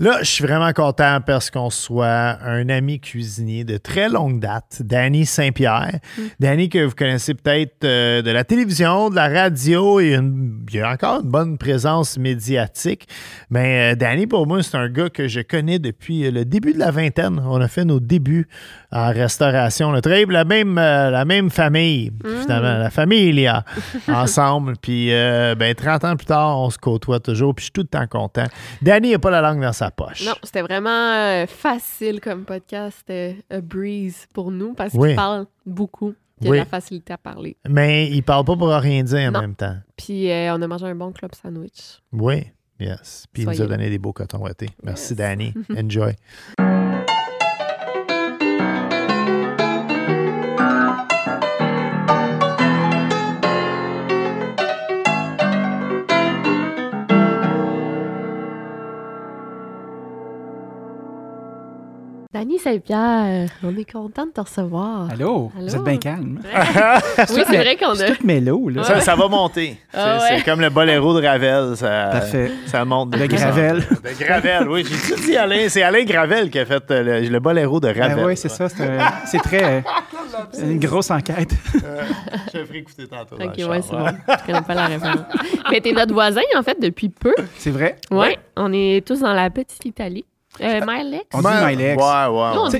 Là, je suis vraiment content parce qu'on soit un ami cuisinier de très longue date, Danny Saint-Pierre. Danny que vous connaissez peut-être euh, de la télévision, de la radio et une- il a encore une bonne présence médiatique. Mais euh, Danny, pour moi, c'est un gars que je connais depuis le début de la vingtaine. On a fait nos débuts en restauration. On a travaillé pour la même, euh, la même famille, finalement, la famille il y a ensemble. Puis, euh, ben, 30 ans plus tard, on se côtoie toujours. Puis, je suis tout le temps content. Danny n'a pas la langue dans sa poche. Non, c'était vraiment euh, facile comme podcast. C'était a breeze pour nous parce Oui. qu'il parle beaucoup. Il y a Oui. de la facilité à parler. Mais il parle pas pour rien dire en même temps. Puis on a mangé un bon club sandwich. Oui, yes. Puis il nous a donné des beaux cotons ouatés. Merci, Yes. Danny. Enjoy. Danny Saint-Pierre, on est content de te recevoir. Allô? Vous êtes bien calme? Oui, c'est vrai qu'on C'est a. tout mélo, là. Ça, ça va monter. Ah c'est ouais. c'est comme le boléro de Ravel. Ça, Parfait. ça monte. de Gravel. De Gravel, oui. J'ai tout dit Alain. C'est Alain Gravel qui a fait euh, le, le boléro de Ravel. Ben oui, c'est ça. C'est c'est très. euh, une grosse enquête. Je vais ferai écouter tantôt. Ok, ouais, c'est bon. Je connais pas la référence. Mais t'es notre voisin, en fait, depuis peu. C'est vrai? Ouais. On est tous dans la petite Italie. Euh, Milex. On dit Milex. Ouais, ouais. Nous, on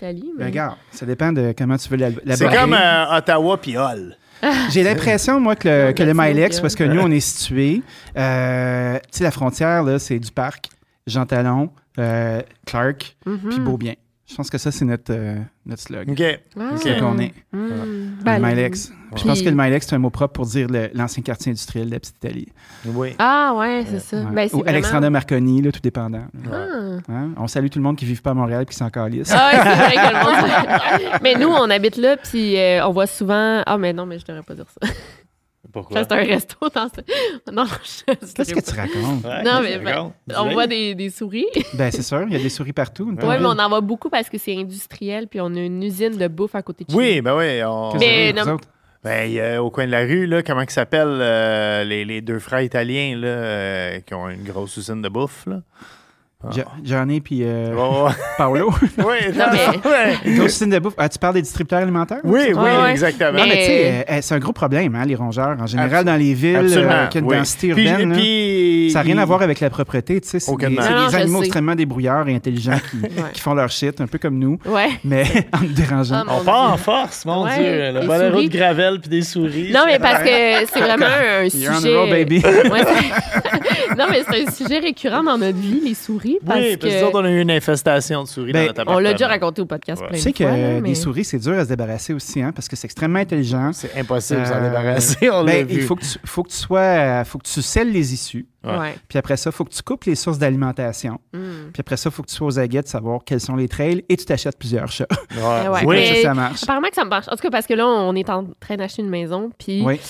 Italie. Mais... regarde, ça dépend de comment tu veux la- C'est l'aborder. comme euh, Ottawa puis Hull. J'ai l'impression, moi, que le, que le Milex, parce que nous, on est situé, euh, tu sais, la frontière, là, c'est du parc, Jean Talon, euh, Clark, Mhm. puis Beaubien. Je pense que ça, c'est notre, euh, notre slug. OK. Ah. C'est là qu'on est. Mm. Le Ben, Milex. Je pense que le Milex, c'est un mot propre pour dire l'ancien quartier industriel de la petite Italie. Oui. Ah, ouais, c'est ça. Ouais. Ben, Ou vraiment- Alexandre Marconi, là, tout dépendant. Ah. Hein? On salue tout le monde qui ne vit pas à Montréal et qui s'en calisse. Ah, c'est vrai que le monde. mais nous, on habite là, puis euh, on voit souvent. Ah, mais non, mais je devrais pas dire ça. Pourquoi? C'est un resto dans ce. Non, je Qu'est-ce que tu racontes? Ouais, Non, mais ben, on voit des, des souris. Ben, c'est sûr, il y a des souris partout. Oui, mais on en voit beaucoup parce que c'est industriel, puis on a une usine de bouffe à côté de chez Oui, ben oui. On... Mais non- autres? Ben, il y a au coin de la rue, là, comment ils s'appellent euh, les, les deux frères italiens là, euh, qui ont une grosse usine de bouffe? Là? Jo- Johnny puis euh, Oh, Paolo. oui, Non, mais- ouais. Une grosse usine de bouffe. Ah, tu parles des distributeurs alimentaires? oui, oui, exactement. Non, mais tu sais, Mais- euh, c'est un gros problème, hein, les rongeurs. En général, dans les villes, euh, ont une oui. densité Puis- urbaine, là, puis- ça n'a rien à voir avec la propreté. Tu sais, c'est des, Non, animaux sais. extrêmement débrouillards et intelligents qui, Ouais. qui font leur shit, un peu comme nous, Ouais. mais en nous dérangeant. Ah, mon On part en force, mon Ouais, Dieu. Le souris. de Gravel puis des souris. Non, mais parce que c'est vraiment un You're on sujet. a roll, baby. Non, mais c'est un sujet récurrent dans notre vie, les souris. Parce Oui, parce que que nous autres, on a eu une infestation de souris Ben, dans notre on l'a déjà raconté au podcast Ouais. plein Tu de sais que fois. là, mais- des souris, c'est dur à se débarrasser aussi, hein, parce que c'est extrêmement intelligent. C'est impossible de s'en Euh, débarrasser, on l'a Ben, vu. il faut que tu, faut que tu sois, euh, faut que tu scelles les issues. Ouais. Puis après ça, il faut que tu coupes les sources d'alimentation. Mm. Puis après ça, il faut que tu sois aux aguets de savoir quels sont les trails et tu t'achètes plusieurs chats. Ouais. Que ça marche. Apparemment que ça marche. En tout cas, parce que là, on est en train d'acheter une maison, puis Oui.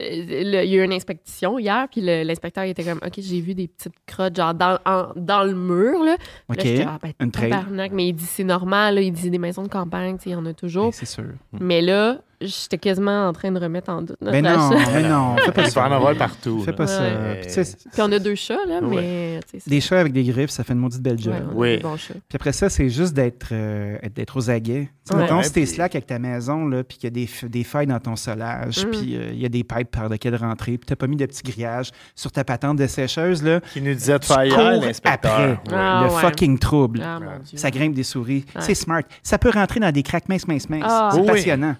Euh, le- il y a eu une inspection hier, puis l'inspecteur était comme, OK, j'ai vu des petites crottes, genre dans, en- dans le mur, là. OK. Là, j'étais, ah, ben, Une trail. tabarnak. Mais il dit, c'est normal, là. il dit des maisons de campagne, il y en a toujours. C'est sûr. Mais là, j'étais quasiment en train de remettre en doute notre Ben non, achat. mais non, fais pas en ça. avoir partout. Fais pas ça. Ouais. Puis, on a deux chats, là, Ouais. mais... des chats avec des griffes, ça fait une maudite belle job. ouais, Oui. Puis après ça, c'est juste d'être euh, d'être aux aguets. Mettons, si t'es puis- slack avec ta maison, là, puis qu'il y a des, des failles dans ton solage, Mm. puis euh, il y a des pipes par lesquelles rentrer, puis t'as pas mis de petits grillages sur ta patente de sécheuse, là, Qui nous disait de faire l'inspecteur. Ah, le ouais. fucking trouble. Ah, mon Dieu. Ça grimpe des souris. Ouais. C'est smart. Ça peut rentrer dans des craques minces, minces, minces. Ah. C'est Oui. passionnant.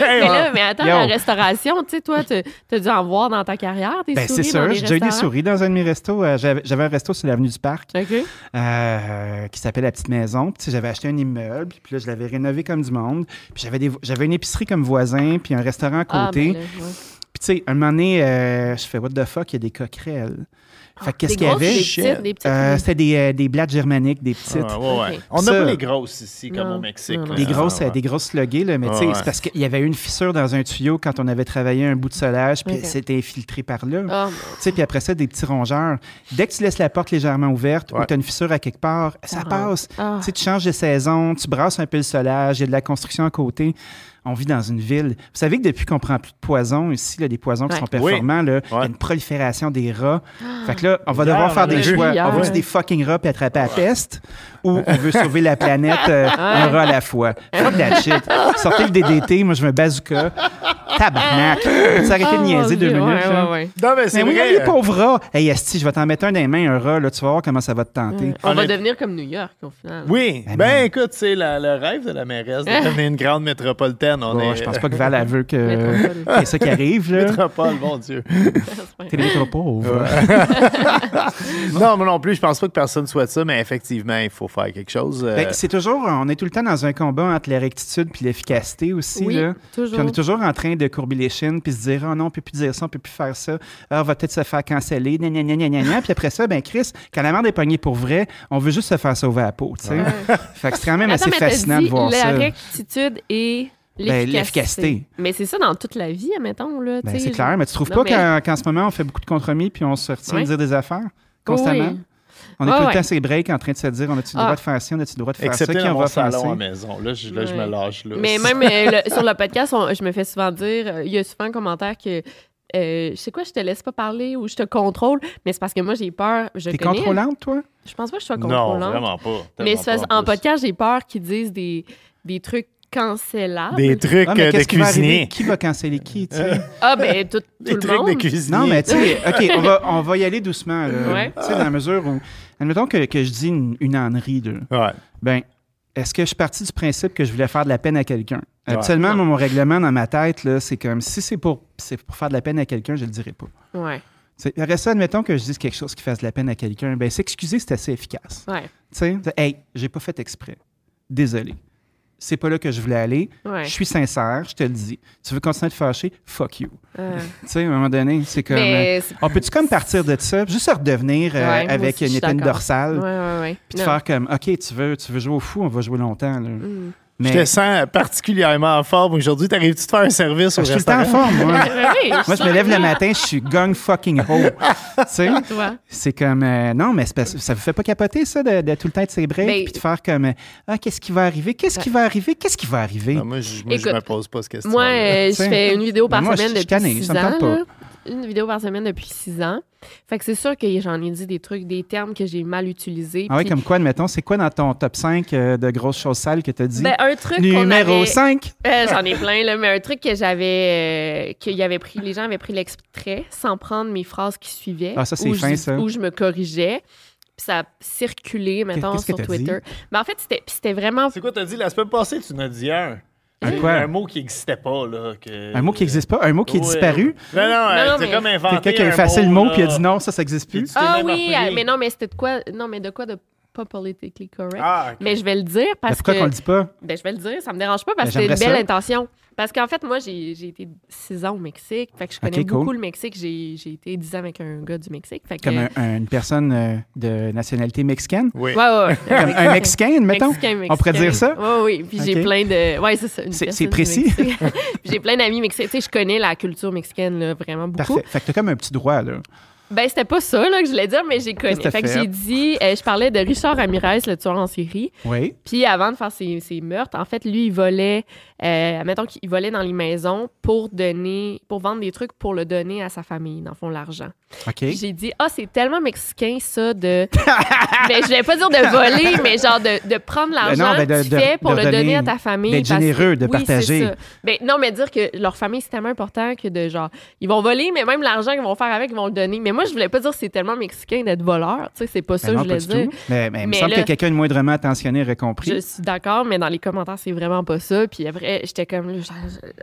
Mais là, mais attends, la restauration, tu sais, toi, t'as t'as dû en voir dans ta carrière, des Ben, c'est souris dans sûr. J'ai eu des souris dans un de mes restos. Euh, J'avais un resto sur l'avenue du Parc. Euh, qui s'appelle La Petite Maison. Puis, tu j'avais acheté un immeuble, puis là, je l'avais rénové comme du monde. Puis j'avais, une épicerie comme voisin, puis un restaurant à Ah, côté. ben là, ouais. Puis, tu sais, un moment donné, euh, je fais What the fuck, il y a des coquerelles. Fait que qu'est-ce qu'il y avait? Des petites, des petites. Euh, c'était des, euh, des blattes germaniques, des petites. Ouais, ouais. Ok. On n'a pas les grosses ici, comme Non. au Mexique. Non, non. là. Des grosses, Ah, ouais. des grosses sluggées, là, mais tu sais, c'est parce qu'il y avait eu une fissure dans un tuyau quand on avait travaillé un bout de solage, puis c'était infiltré par là. Ah, Tu sais, puis après ça, des petits rongeurs. Dès que tu laisses la porte légèrement ouverte ou tu as une fissure à quelque part, ça passe. ah. Tu sais, tu changes de saison, tu brasses un peu le solage, il y a de la construction à côté. On vit dans une ville. Vous savez que depuis qu'on prend plus de poisons ici, là, des poisons qui Ouais. sont performants, il y a une prolifération des rats. Fait que là, on va devoir faire des choix. On veut Ouais. des fucking rats puis attraper la peste? Ou on veut sauver la planète euh, un rat à la fois. Fuck that shit. Sortez le DDT, moi je veux un bazooka. Tabarnak. Peux-tu arrêter de niaiser deux minutes? ouais, là? ouais, ouais. Non, mais c'est Mais oui, vrai. les pauvres rats. Hey, Esti, je vais t'en mettre un dans les mains, un rat, là, tu vas voir comment ça va te tenter. On va devenir comme New York, au final. Oui. Ben, Ben, man. écoute, c'est la- le rêve de la mairesse de devenir une grande métropolitaine. On Bon, est... je pense pas que Val elle veut que Métropole. c'est ça qui arrive. Là. Métropole, mon Dieu. T'es trop pauvre. non, moi non plus, je pense pas que personne souhaite ça, mais effectivement, il faut faire quelque chose. euh, Ben, c'est toujours, on est tout le temps dans un combat entre la rectitude puis l'efficacité aussi. Oui, Là. toujours. Puis on est toujours en train de courber les chines puis se dire, oh non, on peut plus dire ça, on peut plus faire ça. Ah, on va peut-être se faire canceller, gna, gna, gna, gna, gna, gna. Puis après ça, ben Chris, quand la merde est pognée pour vrai, on veut juste se faire sauver la peau, tu sais. Fait que c'est quand même Attends, assez fascinant dit de voir la ça. rectitude et Ben, l'efficacité. mais c'est ça dans toute la vie, admettons. Là, Ben, tu sais, c'est clair, mais tu trouves Non, pas mais- qu'en, qu'en ce moment, on fait beaucoup de compromis puis on se retient Oui. de dire des affaires constamment? Oui. On est tout ouais. le temps ces breaks en train de se dire, on a-tu le Ah. droit de faire ci, on a-tu le droit de faire Excepté ça, qui dans on va à la maison. Là, je, là, je me lâche. Là. Mais même euh, le- sur le podcast, on- je me fais souvent dire, euh, il y a souvent un commentaire que euh, je sais quoi, je te laisse pas parler ou je te contrôle, mais c'est parce que moi j'ai peur. Je T'es contrôlante, toi? Je pense pas que je sois Non, contrôlante. vraiment pas. mais pas, en plus. podcast, j'ai peur qu'ils disent des, des trucs cancellables. Des trucs mais euh, de qu'est-ce qui va arriver? cuisinier. Qui va canceller qui, tu sais? Ah, ben, tout, tout Des le trucs monde. de cuisinier. Non, mais tu sais, OK, on va, on va y aller doucement. là. Ouais. Tu sais, dans la mesure où, admettons que, que je dis une, une ânerie, là. Ouais. ben, est-ce que je suis parti du principe que je voulais faire de la peine à quelqu'un? Ouais. Mon règlement dans ma tête, là, c'est comme, si c'est pour, c'est pour faire de la peine à quelqu'un, je le dirai pas. Ouais, Après ça, admettons que je dise quelque chose qui fasse de la peine à quelqu'un, ben, s'excuser, c'est assez efficace. ouais, Tu sais, hey, j'ai pas fait exprès. Désolé. C'est pas là que je voulais aller. ouais. Je suis sincère, je te le dis. Tu veux continuer de fâcher? Fuck you. Euh, Tu sais, à un moment donné, c'est comme. euh, on peut-tu comme partir de ça, juste redevenir euh, Ouais, avec aussi, une épine dorsale, Ouais, puis de Non. faire comme, OK, tu veux, tu veux jouer au fou, on va jouer longtemps. là. Mm. Je Mais te sens particulièrement en forme aujourd'hui. T'arrives-tu de faire un service au je suis tout le temps en restaurant? forme, moi. Je me lève le matin, je suis gang fucking ho. tu sais, c'est comme, euh, non, mais ça vous fait pas capoter, ça, de, de tout le temps être ses breaks, Ben- puis de faire comme, euh, ah, qu'est-ce qui va arriver? Qu'est-ce qui va arriver? Qu'est-ce qui va arriver? Non, moi, je, moi, je me pose pas cette question. Moi, euh, je fais une vidéo par moi, semaine je suis depuis tanné, six ans. là. Une vidéo par semaine depuis six ans. Fait que c'est sûr que j'en ai dit des trucs, des termes que j'ai mal utilisés. Ah oui, comme quoi, admettons, c'est quoi dans ton top 5 euh, de grosses choses sales que tu as dit? Ben, un truc Numéro avait... 5. Euh, J'en ai plein, là, mais un truc que j'avais... euh, qu'il y avait pris... Les gens avaient pris l'extrait sans prendre mes phrases qui suivaient. Ah, ça, c'est fin, je, ça. Où je me corrigeais. Puis ça a circulé, mettons, sur Twitter. Mais en fait, c'était vraiment... C'est quoi, t'as dit? La semaine passée, tu n'as dit un. Un quoi? Un mot qui n'existait pas, là. que- Un mot qui n'existe pas, un mot qui est Ouais. disparu? Non, non, euh, non, c'est mais- comme inventé. Quelqu'un qui a effacé le mot là. puis a dit non, ça, ça n'existe plus. Ah oui, euh, mais non, mais c'était de quoi... Non, mais de quoi de pas politically correct? Ah. Mais je vais le dire Ben, parce pourquoi que... qu'on le dit pas? Ben, je vais le dire, ça me dérange pas parce Ben, que c'est une belle ça. intention. Parce qu'en fait, moi, j'ai été six ans au Mexique. Fait que je connais cool. beaucoup le Mexique. J'ai été dix ans avec un gars du Mexique. Fait que, Comme un- un- une personne euh, de nationalité mexicaine? Oui. Ouais, ouais, ouais. Comme un Mexicain, mettons? Mexicain, On pourrait dire ça? Oui, oui. Puis j'ai plein de. Ouais, c'est ça. C'est- précis. J'ai plein d'amis mexicains. Tu sais, je connais la culture mexicaine là, vraiment beaucoup. Parfait. Fait que t'as comme un petit droit, là. Ben, c'était pas ça là, que je voulais dire, mais j'ai connu. Que Fait que fait? j'ai dit, euh, je parlais de Richard Ramirez, le tueur en série. Oui. Puis avant de faire ses, ses meurtres, en fait, lui, il volait, euh, mettons qu'il volait dans les maisons pour donner, pour vendre des trucs pour le donner à sa famille, dans le fond, l'argent. OK. J'ai dit, ah, c'est tellement mexicain, ça, de. mais je vais pas dire de voler, mais genre de, de prendre l'argent ben, de- que tu de- fais pour de le donner donner- à ta famille. d'être que- généreux, de oui, partager. ça. Ben, non, mais dire que leur famille, c'est tellement important que de genre, ils vont voler, mais même l'argent qu'ils vont faire avec, ils vont le donner. Mais moi, je voulais pas dire que c'est tellement mexicain d'être voleur. Tu sais, c'est pas ça Ben que non, je voulais dire. tout. Mais, mais il me semble là- que quelqu'un de moindrement attentionné aurait compris. Je suis d'accord, mais dans les commentaires, c'est vraiment pas ça. Puis après, j'étais comme. là, genre,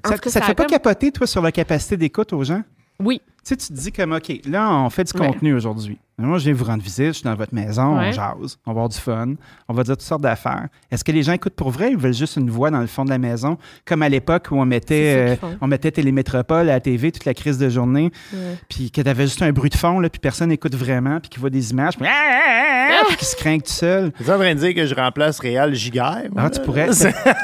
en Ça, tout cas, ça te fait pas comme- capoter, toi, sur la capacité d'écoute aux gens? Oui. Tu sais, tu te dis comme, OK, là, on fait du Ouais. contenu aujourd'hui. Moi, je viens vous rendre visite, je suis dans votre maison, on jase, on va avoir du fun, on va dire toutes sortes d'affaires. Est-ce que les gens écoutent pour vrai ou ils veulent juste une voix dans le fond de la maison, comme à l'époque où on mettait, euh, on mettait Télémétropole à la TV toute la crise de journée, Ouais. puis que t'avais juste un bruit de fond, là, puis personne n'écoute vraiment, puis qui voit des images, puis, ah, puis qui se craignent tout seul. Tu es en train de dire que je remplace Réal Giguère? moi, Ah, tu pourrais.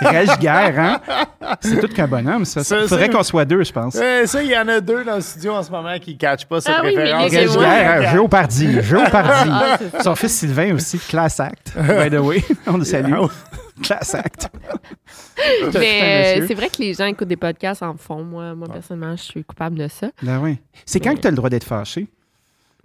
Réal Giguère, hein? C'est tout qu'un bonhomme, ça. Il faudrait qu'on soit deux, je pense. Euh, ça, il y en a deux dans le studio en ce moment qui ne catchent pas cette Ah oui, mais référence. Giguère, hein, Géopardy, Géopardy. Ah. Son fils Sylvain aussi, class act. By the way, on le salue. Ah oui. Class act. Mais euh, c'est vrai que les gens écoutent des podcasts en fond. Moi, moi personnellement, je suis coupable de ça. Ben oui. C'est quand Mais- que tu as le droit d'être fâché?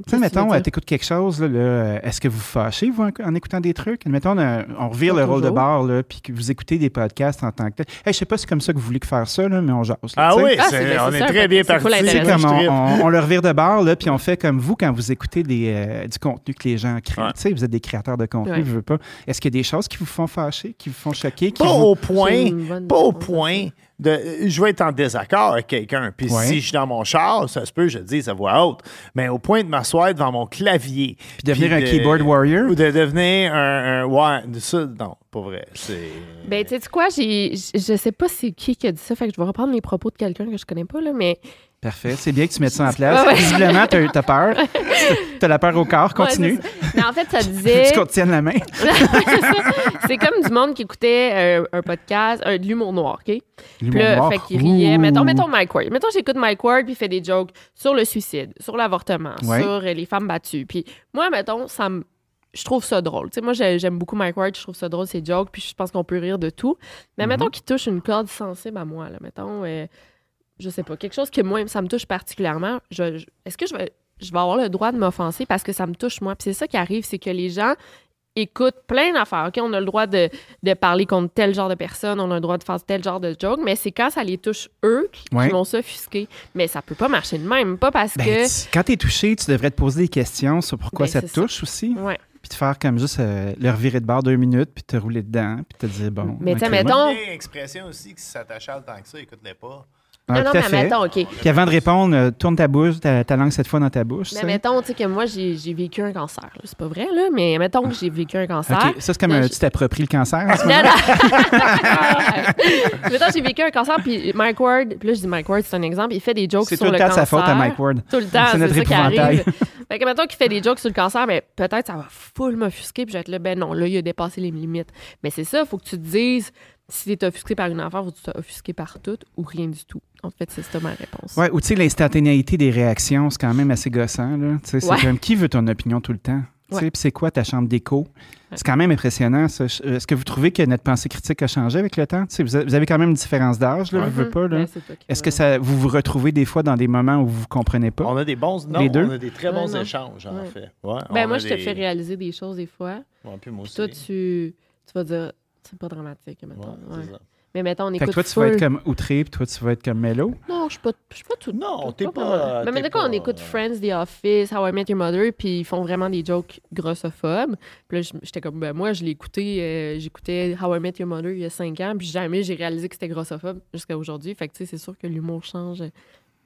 Tu sais, mettons, euh, t'écoutes quelque chose, là, là, euh, est-ce que vous vous fâchez, vous, en, en écoutant des trucs? Mettons, euh, on revire Pas le rôle de bar, là, puis que vous écoutez des podcasts en tant que tel. Hey, je sais pas si c'est comme ça que vous voulez que faire ça, là, mais on jase. là, Ah oui, Ah, c'est- c'est- on c'est est ça, très bien c'est parti. Intéressant. comme on, on- on le revire de bord, là, puis on fait comme vous quand vous écoutez des, euh, du contenu que les gens créent. Ouais. Tu sais, vous êtes des créateurs de contenu, Ouais. je veux pas. Est-ce qu'il y a des choses qui vous font fâcher, qui vous font choquer? Qui Pas vous- au C'est point, pas au point de. Je vais être en désaccord avec quelqu'un. Puis Ouais. si je suis dans mon char, ça se peut, je le dis à voix haute. Mais au point de m'asseoir devant mon clavier. Puis devenir un de- keyboard warrior? Ou de devenir un. un- ouais, ça, non, pas vrai. C'est. Ben, tu sais quoi, j'ai, je je sais pas c'est qui qui a dit ça, fait que je vais reprendre les propos de quelqu'un que je connais pas, là, mais. Parfait. C'est bien que tu mettes ça en place. Ouais, ouais. Visiblement, t'as as peur. T'as la peur au corps. Continue. Ouais, mais en fait, ça disait. tu qu'on tienne la main. c'est comme du monde qui écoutait euh, un podcast, euh, de l'humour noir, OK? L'humour noir. fait qu'il riait. Mettons, mettons Mike Ward. Mettons, j'écoute Mike Ward, puis il fait des jokes sur le suicide, sur l'avortement, sur euh, les femmes battues. Puis moi, mettons, ça me... Je trouve ça drôle. Tu sais, moi, j'ai- j'aime beaucoup Mike Ward, je trouve ça drôle, ses jokes, puis je pense qu'on peut rire de tout. Mais Mhm. mettons qu'il touche une corde sensible à moi, là. Mettons, euh, je sais pas, quelque chose que moi, ça me touche particulièrement. Je, je- Est-ce que je vais, je vais avoir le droit de m'offenser parce que ça me touche moi? Puis c'est ça qui arrive, c'est que les gens écoutent plein d'affaires. OK, on a le droit de, de parler contre tel genre de personne, on a le droit de faire tel genre de joke, mais c'est quand ça les touche eux qui Ouais. vont s'offusquer. Mais ça peut pas marcher de même, pas parce Ben, que... tu- quand t'es touché, tu devrais te poser des questions sur pourquoi Ben, ça te ça. touche aussi. Ouais. Puis te faire comme juste euh, le revirer de bord deux minutes, puis te rouler dedans, puis te dire, bon. Mais tu sais, ok. mettons- Une expression aussi que si ça t'achale tant que ça, écoute-les pas. Ah, non, non, tout mais fait. mettons, OK. Puis avant de répondre, euh, tourne ta bouche, ta, ta langue cette fois dans ta bouche. Mais ça. mettons, tu sais, que moi, j'ai vécu un cancer. C'est pas vrai, là, mais mettons que j'ai vécu un cancer. OK, ça, c'est comme Là, un, tu t'appropries le cancer. en ce Non, non. Mettons, j'ai vécu un cancer, puis Mike Ward, puis là, je dis Mike Ward, c'est un exemple, il fait des jokes C'est sur tout le le temps de cancer. sa faute à Mike Ward. Tout le temps, C'est c'est notre ça qui épouvantail. arrive. fait que mettons qu'il fait des jokes sur le cancer, mais peut-être ça va full m'offusquer, puis je vais être là, ben non, là, il a dépassé les limites. Mais c'est ça, faut que tu te dises, si t'es offusqué par une affaire, tu sois offusqué par tout ou rien du tout. En fait, c'est ça ma réponse. Ouais, ou tu sais, l'instantanéité des réactions, c'est quand même assez gossant. Là. Tu sais, C'est Ouais. comme qui veut ton opinion tout le temps? Tu sais, Ouais. Puis c'est quoi ta chambre d'écho? C'est quand même impressionnant. ça. Est-ce que vous trouvez que notre pensée critique a changé avec le temps? Tu sais, vous vous avez quand même une différence d'âge, là, je veux pas. Là. Est-ce que ça, vous vous retrouvez des fois dans des moments où vous ne comprenez pas? On a des bons. Non, Les deux? on a des très bons Ouais, échanges, en fait. Ouais, Ben moi, je te fais réaliser des choses des fois. Ouais, puis moi Puis aussi. toi, tu, tu vas dire, c'est pas dramatique, mettons. Ouais, Ouais. Mais mettons, on Fait que écoute toi, tu vas être comme outré, puis toi, tu vas être comme mélo. Non, je suis pas, je suis pas tout. Non, t'es pas- vraiment. Mais maintenant, quand on pas- écoute Friends, The Office, How I Met Your Mother, puis ils font vraiment des jokes grossophobes. Puis là, j'étais comme, ben moi, je l'ai écouté, euh, j'écoutais How I Met Your Mother il y a cinq ans, puis jamais j'ai réalisé que c'était grossophobe jusqu'à aujourd'hui. Fait que, tu sais, c'est sûr que l'humour change.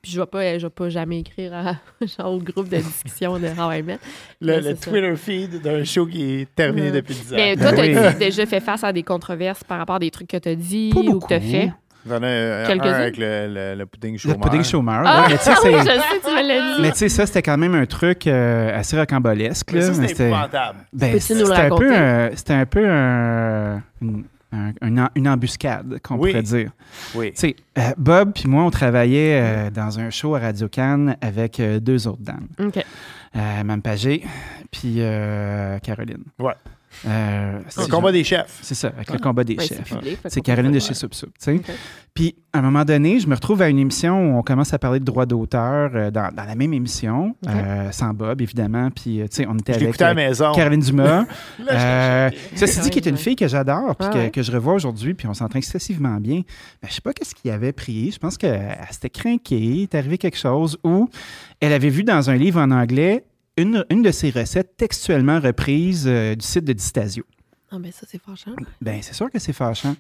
Puis je vais pas, je vais pas jamais écrire à, genre, au groupe de discussion de How I Met. Le, le ça. Twitter feed d'un show qui est terminé Ouais. depuis 10 ans. Mais toi, Oui. t'as déjà fait face à des controverses par rapport à des trucs que t'as dit Pas ou que t'as beaucoup. fait? J'en ai euh, un Quelques-uns? avec le, le, le pudding Le chômeur. pudding chômeur. Ah, ouais, mais tu sais, oui, je sais, tu me l'as dit. mais tu sais, ça, c'était quand même un truc euh, assez rocambolesque. Mais là, ça, c'était- épouvantable. Ben, Peux-tu nous le c'était un raconter? peu, un- c'était un peu un- une, un- une embuscade, qu'on Oui. pourrait dire. Oui. Tu sais, euh, Bob puis moi, on travaillait euh, dans un show à Radio Cannes avec euh, deux autres dames. OK. euh, Mme Pagé, puis euh, Caroline. Ouais. Euh, Le c'est combat des chefs. C'est ça, avec le combat des Ouais, c'est chefs. C'est Caroline de chez Soup Soup, tu sais. Ok. Puis, à un moment donné, je me retrouve à une émission où on commence à parler de droits d'auteur euh, dans, dans la même émission, euh, sans Bob, évidemment. Puis, euh, tu sais, on était Je avec à la maison. Caroline Dumas. Là, Euh, je- ceci dit, qui est une fille que j'adore, puis Ah que, ouais. que je revois aujourd'hui, puis on s'entend excessivement bien. Mais je sais pas qu'est-ce qu'il avait pris. Je pense qu'elle s'était craquée, il est arrivé quelque chose où elle avait vu dans un livre en anglais une, une de ses recettes textuellement reprises euh, du site de Distasio. Ah, ben ça, c'est fâchant. Ben, c'est sûr que c'est fâchant.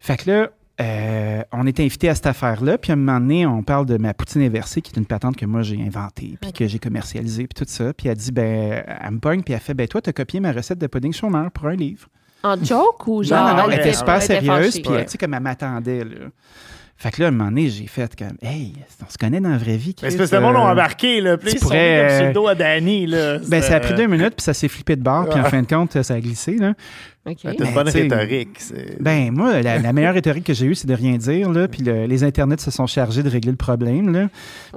Fait que là, euh, on est invité à cette affaire-là, puis à un moment donné, on parle de ma poutine inversée, qui est une patente que moi j'ai inventée, puis que j'ai commercialisée, puis tout ça. Puis elle dit, ben, elle me pogne, puis elle fait, ben, toi, t'as copié ma recette de pudding chômeur pour un livre. En joke ou genre. non, non, non, elle était super elle sérieuse, puis Ouais. tu sais, comme elle m'attendait, là. Fait que là, à un moment donné, j'ai fait comme, hey, on se connaît dans la vraie vie. Mais c'est Chris, parce que le monde euh, a embarqué, là. Puis ils sont mis comme sur euh, le dos à Danny, là. Ben, ça a pris deux minutes, puis ça s'est flippé de bord, puis en fin de compte, ça a glissé, là. OK. Une bonne rhétorique. c'est- Ben, moi, la, la meilleure rhétorique que j'ai eue, c'est de rien dire, là, puis le- les internets se sont chargés de régler le problème, là. Ouais.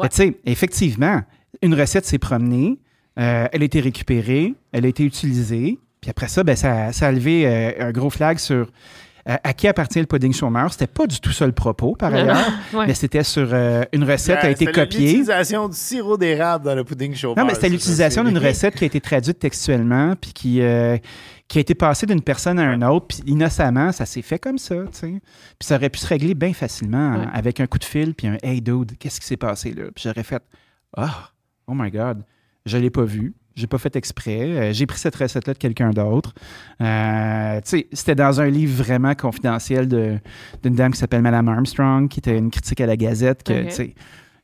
Mais tu sais, effectivement, une recette s'est promenée, euh, elle a été récupérée, elle a été utilisée, puis après ça, ben, ça, ça a levé euh, un gros flag sur euh, à qui appartient le pudding chômeur? C'était pas du tout ça le propos, par ailleurs, Ouais. mais c'était sur euh, une recette Ben, a été c'était copiée. L'utilisation du sirop d'érable dans le pudding chaud. Non, mais c'était l'utilisation d'une recette qui a été traduite textuellement, puis qui, euh, qui a été passée d'une personne à une autre, puis innocemment, ça s'est fait comme ça, tu sais. Puis ça aurait pu se régler bien facilement Ouais. avec un coup de fil, puis un « Hey, dude, qu'est-ce qui s'est passé là? » Puis j'aurais fait « Ah, oh my God, je l'ai pas vu. » J'ai pas fait exprès. Euh, j'ai pris cette recette-là de quelqu'un d'autre. Euh, c'était dans un livre vraiment confidentiel de- d'une dame qui s'appelle Madame Armstrong, qui était une critique à la Gazette, que.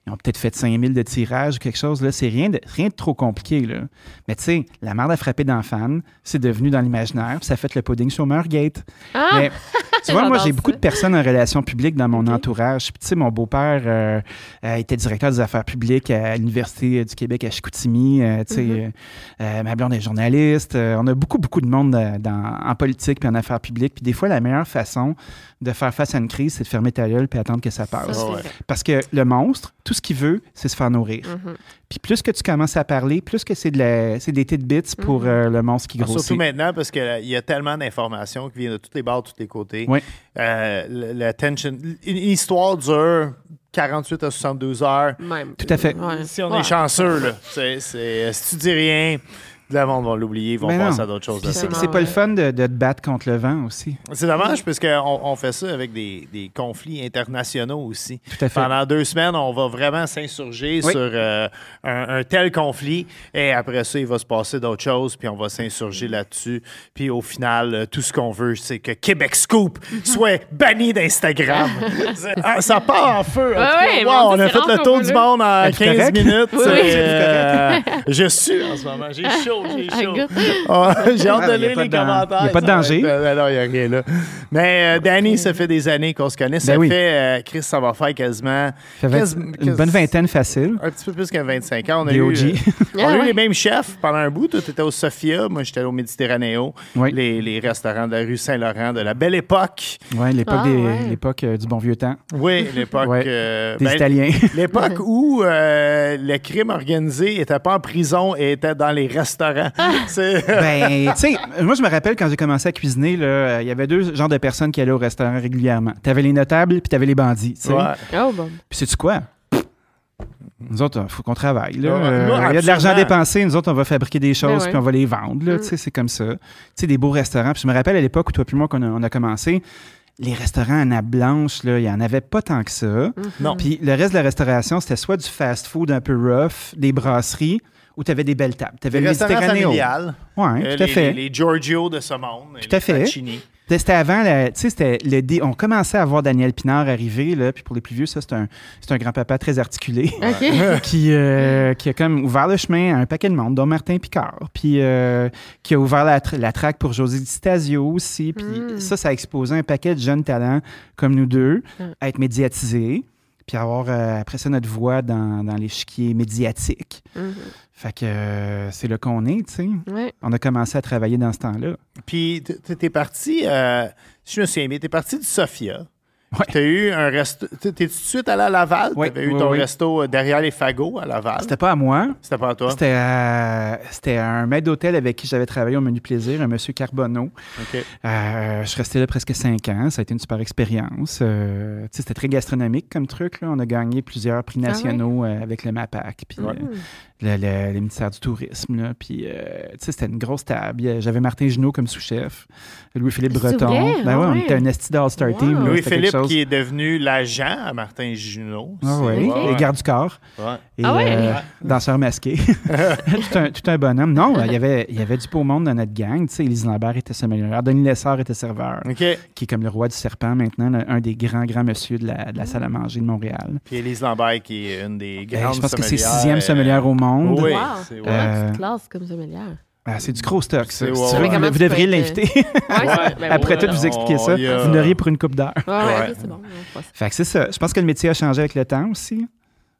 Ils ont peut-être fait 5000 de tirages ou quelque chose. Là, c'est rien de, rien de trop compliqué. Là. Mais tu sais, la merde a frappé dans fan, c'est devenu dans l'imaginaire, ça a fait le pudding sur Gate. Ah! Mais tu vois, moi, j'ai beaucoup de personnes en relations publiques dans mon entourage. Puis tu sais, mon beau-père euh, euh, était directeur des affaires publiques à l'Université du Québec à Chicoutimi. Euh, tu sais, ma blonde est journaliste. On a beaucoup, beaucoup de monde dans- en politique puis en affaires publiques. Puis des fois, la meilleure façon de faire face à une crise, c'est de fermer ta gueule puis attendre que ça passe. vrai. Parce que le monstre, tout ce qu'il veut, c'est se faire nourrir. Mhm. Puis plus que tu commences à parler, plus que c'est de la- c'est des tidbits pour Mhm. euh, le monstre qui Ah, grossit. Surtout maintenant, parce qu'il y a tellement d'informations qui viennent de tous les bords, de tous les côtés. Oui. Euh, le- la tension. Une histoire dure 48 à 72 heures. Même. Tout à fait. Ouais. Si on Ouais. est chanceux, là. C'est- c'est- si tu dis rien, le monde va l'oublier, ils vont Mais non. passer à d'autres choses. Puis c'est pas le fun de, de te battre contre le vent aussi. C'est dommage parce qu'on on fait ça avec des, des conflits internationaux aussi. Tout à fait. Pendant deux semaines, on va vraiment s'insurger Oui. sur euh, un, un tel conflit et après ça, il va se passer d'autres choses, puis on va s'insurger là-dessus. Puis au final, euh, tout ce qu'on veut, c'est que Québec Scoop soit banni d'Instagram. Ah, ça part en feu. en Ouais, cas. Wow, on a fait le tour du monde en Es-tu 15 correct? minutes. Oui. euh, je suis en ce moment. J'ai chaud, j'ai Ah, chaud. Ah, J'ai hâte Ah, de lire les commentaires. y a pas de Ça danger. euh, non, il n'y a rien là. Mais euh, Danny, ça fait des années qu'on se connaît. Ça Ben oui. fait, euh, Chris, ça va faire quasiment Ça fait une bonne vingtaine facile. un petit peu plus que 25 ans. On a Des eu, OG. euh, on a Ah eu ouais. les mêmes chefs pendant un bout. Toi, tu étais au Sophia. Moi, j'étais au Méditerranéo. Oui. Les, les restaurants de la rue Saint-Laurent de la belle époque. Ouais, l'époque Ah, des- ouais. l'époque, euh, du bon vieux temps, Oui, l'époque. Ouais. euh, des ben, Italiens. L'époque où euh, le crime organisé était pas en prison et était dans les restaurants. C'est- ben, tu sais, moi, je me rappelle quand j'ai commencé à cuisiner, là, euh, il y avait deux genres de personnes qui allaient au restaurant régulièrement. T'avais les notables, puis t'avais les bandits. tu sais. Ouais. Oh, bon. Puis sais-tu quoi? Nous autres, il faut qu'on travaille. là. Ouais, Euh, Il y a de l'argent dépensé. Nous autres, on va fabriquer des choses, puis on va les vendre. là. Mm. Tu sais, C'est comme ça. Tu sais, des beaux restaurants. Puis je me rappelle à l'époque où toi puis moi, qu'on a, on a commencé, les restaurants à nappe blanche, là, il n'y en avait pas tant que ça. Non. Puis le reste de la restauration, c'était soit du fast-food un peu rough, des brasseries, ou tu avais des belles tables. Tu avais Les le restaurants Méditerranéo. familiales. Oui, Euh, tout à les, fait. Les, les Giorgio de ce monde. Tout à fait. C'était avant, tu sais, c'était le dé- on commençait à voir Daniel Pinard arriver, là, puis pour les plus vieux, ça, c'est un, c'est un grand-papa très articulé OK. qui, euh, qui a comme ouvert le chemin à un paquet de monde, dont Martin Picard, puis euh, qui a ouvert la, tra- la traque pour José Di Stasio aussi, puis Mm. ça, ça a exposé un paquet de jeunes talents comme nous deux Mm. à être médiatisés, puis avoir euh, après ça notre voix dans, dans l'échiquier médiatique. Mhm. Fait que euh, c'est là qu'on est, tu sais. Ouais. On a commencé à travailler dans ce temps-là. Puis, t'es parti, euh, si je me souviens bien, t'es parti du Sophia. Ouais. Tu as eu un resto. T'es tout de suite allé à Laval? Ouais, Tu avais eu ouais, ton ouais. resto euh, derrière les fagots à Laval? C'était pas à moi. C'était pas à toi? C'était à- c'était un maître d'hôtel avec qui j'avais travaillé au Menu Plaisir, un monsieur Carbonneau. OK. Euh, je suis resté là presque cinq ans. Ça a été une super expérience. Euh, tu sais, c'était très gastronomique comme truc. Là. On a gagné plusieurs prix Ah ouais? nationaux euh, avec le MAPAC, puis Ouais. euh, le, le- le ministère du Tourisme. Là. Puis, euh, tu sais, c'était une grosse table. J'avais Martin Junot comme sous-chef, Louis-Philippe Breton. vrai? Ben Ah ouais, on ouais. était un esti d'All-Star Wow. Team. Louis-Philippe qui est devenu l'agent à Martin Junot. Ah les gardes du corps. Ouais. Et, Ah ouais? euh, danseur masqué. tout, un, tout un bonhomme. Non, il y avait, il y avait du beau monde dans notre gang. Tu sais, Élise Lambert était sommelière. Denis Lessard était serveur, OK. qui est comme le roi du serpent maintenant, là, un des grands, grands monsieur de la, de la salle à manger de Montréal. Puis Élise Lambert, qui est une des Ben, grandes je pense que c'est sixième euh, sommelière au monde. Oui, Wow. c'est ouais. Euh, Petite classe comme sommelière. Ah, c'est du gros stock, ça. Si tu veux, vous, devriez être, l'inviter. Ouais, ben Après oui, tout, vous expliquer ça. a- Vous n'auriez pour une coupe d'heure. Ouais, ouais, c'est bon. ça. Fait que c'est ça. Je pense que le métier a changé avec le temps aussi.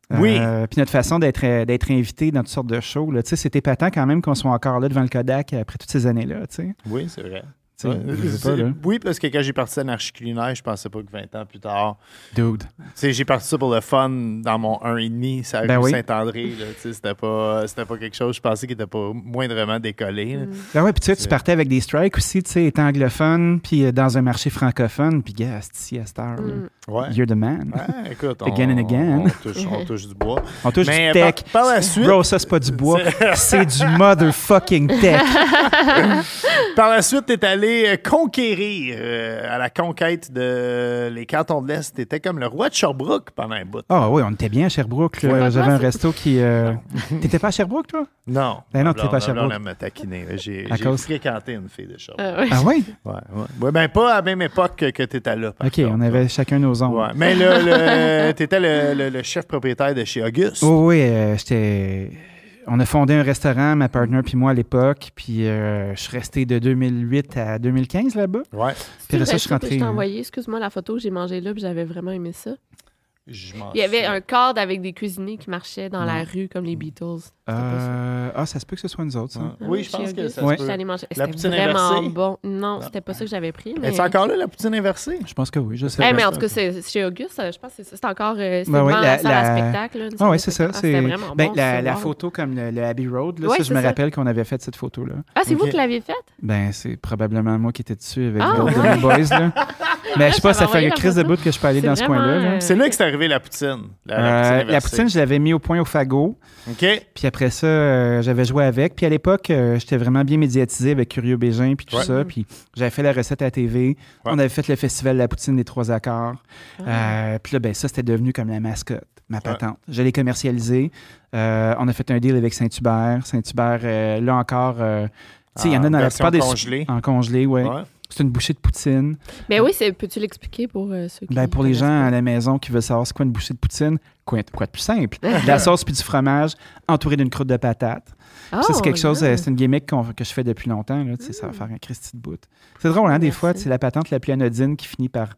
Oui. Euh, puis notre façon d'être d'être invité dans toutes sortes de shows. là. Tu sais, C'est épatant quand même qu'on soit encore là devant le Kodak après toutes ces années-là. tu sais. Oui, c'est vrai. Ouais. pas. Oui, parce que quand j'ai parti à l'anarchie culinaire, je pensais pas que 20 ans plus tard. Dude. J'ai parti ça pour le fun dans mon 1,5, ça Ben oui. Saint-André. là. Tu sais, C'était pas, c'était pas quelque chose, je pensais qu'il était pas moindrement décollé. là. Ben ouais, puis tu sais, tu partais avec des strikes aussi, tu sais, étant anglophone, puis euh, dans un marché francophone, puis gars, ici à cette heure, là, Mm. Ouais. you're the man. Ouais, écoute, on, Again and again. On, touche, on touche du bois. On touche Mais du par, tech. par la suite, Bro, ça, c'est pas du bois, c'est du motherfucking tech. par la suite, t'es allé euh, conquérir euh, à la conquête de les cantons de l'Est. T'étais comme le roi de Sherbrooke pendant un bout. Ah oui, on était bien à Sherbrooke. là. Ouais. J'avais un resto qui... euh, T'étais pas à Sherbrooke, toi? Non. Ben non, Ma t'étais pas à ma Sherbrooke. elle me taquiner. là. J'ai fréquenté une fille de Sherbrooke. Ah, ouais. Ah oui? Ouais, ouais. Ouais, ben pas à la même époque que, t'étais là. par OK, contre, on là. avait chacun nos ondes. Ouais. Mais le- t'étais le, le- le chef propriétaire de chez Auguste. Oh, oui, euh, j'étais... On a fondé un restaurant, ma partner puis moi à l'époque, puis euh, je suis resté de 2008 à 2015 là-bas. Ouais. C'est après ça, je suis rentré, Je t'ai euh, envoyé, excuse-moi, la photo que j'ai mangée là, puis j'avais vraiment aimé ça. Je Il y avait un cadre avec des cuisiniers qui marchaient dans la rue comme les Beatles. Euh, ah, ça se peut que ce soit nous autres, ça. Ouais. Ah Oui, je pense chez que ça Ouais. se peut. allée manger. La C'était poutine vraiment inversée? bon. Non, c'était pas ça que j'avais pris. Mais... Est-ce encore là, la poutine inversée? Je pense que oui, je sais Eh, mais en tout cas, c'est chez Auguste, je pense que c'est ça. C'est encore. euh, C'est Ben oui, la- la spectacle. là, une Ah oui, c'est ça. Ah, C'est C'était vraiment ben, bon. la, c'est la wow. photo comme le, le Abbey Road, là, Ouais, ça, je me ça. rappelle qu'on avait fait cette photo-là. Ah, c'est vous qui l'aviez faite? Ben, c'est probablement moi qui étais dessus avec Ah, mes boys. Mais je sais pas, Ça fait envoyé un la crise de bout que je peux aller dans ce coin-là. euh, C'est là que c'est arrivé la poutine. La, la Euh, poutine la inversée. poutine, je l'avais mis au point au fagot. OK. Puis après ça, euh, j'avais joué avec. Puis à l'époque, euh, j'étais vraiment bien médiatisé avec Curieux Bégin puis tout Ouais. ça. Puis j'avais fait la recette à la TV. On avait fait le festival de la poutine des trois accords. Ah. Euh, puis là, ben, ça, c'était devenu comme la mascotte, ma patente. Je l'ai commercialisé. Euh, on a fait un deal avec Saint-Hubert. Saint-Hubert, euh, là encore, euh, tu sais, il y en a En dans la plupart des... En congelé, ouais. Ouais. C'est une bouchée de poutine. Ben oui, peux-tu l'expliquer pour euh, ceux qui. Ben, pour les gens à la maison qui veulent savoir c'est quoi une bouchée de poutine, quoi, quoi de plus simple? De la sauce puis du fromage entouré d'une croûte de patate. Puis ça, c'est Oh, quelque chose, yeah. euh, c'est une gimmick que je fais depuis longtemps. Là, Ça va faire un Christy de bout. C'est drôle, hein, des Merci. fois, c'est la patente la plus anodine qui finit par,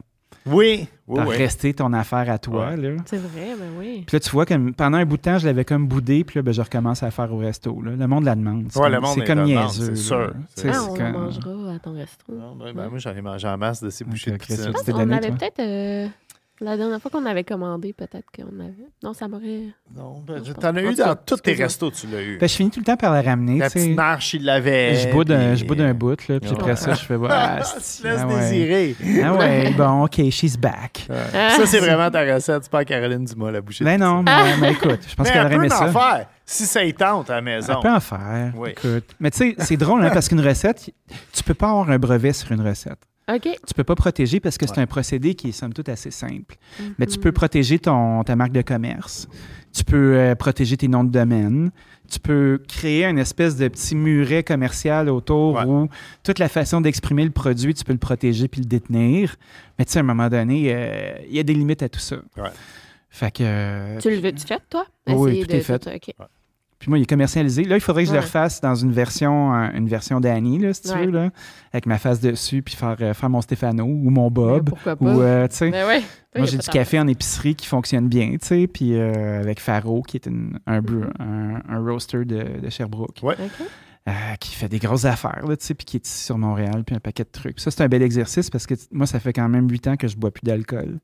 Oui. Oui, par oui. rester ton affaire à toi. Ouais. Là. C'est vrai, ben oui. Puis là, tu vois, comme, pendant un bout de temps, je l'avais comme boudé, puis là, ben, je recommence à le faire au resto. là. Le monde la demande. C'est Ouais, comme, le monde c'est est comme niaiseux. c'est sûr. Tu sais, Ah, c'est on comme- mangera à ton resto. Non, ben, ben, moi, j'en ai mangé en masse de ces bouchées Ok, de poutine. tu pense donné, avait toi? peut-être. euh, la dernière fois qu'on avait commandé, peut-être qu'on avait. Non, ça m'aurait. Non, ben, Je t'en as eu en dans tous tes restos, tu l'as eu. Ben, je finis tout le temps par la ramener. La petite marche, il l'avait. Je boude un, puis- je boude un bout, là, puis Ouais. après ça, je fais. Ah, tu te laisses ah ouais. désirer. Ah ouais, bon, OK, she's back. Ouais. Ça, c'est vraiment ta recette. C'est pas Caroline Dumas, la bouchée de Ben non, mais, mais écoute, je pense Mais qu'elle elle aurait peut aimé en ça. faire, si ça y tente à la maison. Elle peut en faire. Oui. Écoute. Mais tu sais, c'est drôle, hein, parce qu'une recette, tu peux pas avoir un brevet sur une recette. Tu peux pas protéger parce que c'est un procédé qui est somme toute assez simple. Mais tu Mhm. peux protéger ton, ta marque de commerce. Tu peux euh, protéger tes noms de domaine. Tu peux créer une espèce de petit muret commercial autour Ouais. où toute la façon d'exprimer le produit, tu peux le protéger puis le détenir. Mais tu sais, à un moment donné, euh, il y a des limites à tout ça. Ouais. Fait que. euh, Tu le veux-tu fait, toi? Oui, tout est fait. OK. Puis moi, il est commercialisé. Là, il faudrait que je le refasse dans une version, euh, une version d'Annie, là, si tu Ouais. veux, là, avec ma face dessus, puis faire, euh, faire mon Stéphano ou mon Bob. Pourquoi pas? Ou, euh, tu sais, Ben ouais. moi, j'ai du café en épicerie qui fonctionne bien, tu sais, puis euh, avec Faro, qui est une- un, bre- un, un roaster de, de Sherbrooke. Euh, qui fait des grosses affaires, là, tu sais, puis qui est ici sur Montréal, puis un paquet de trucs. Ça, c'est un bel exercice parce que moi, ça fait quand même huit ans que je bois plus d'alcool.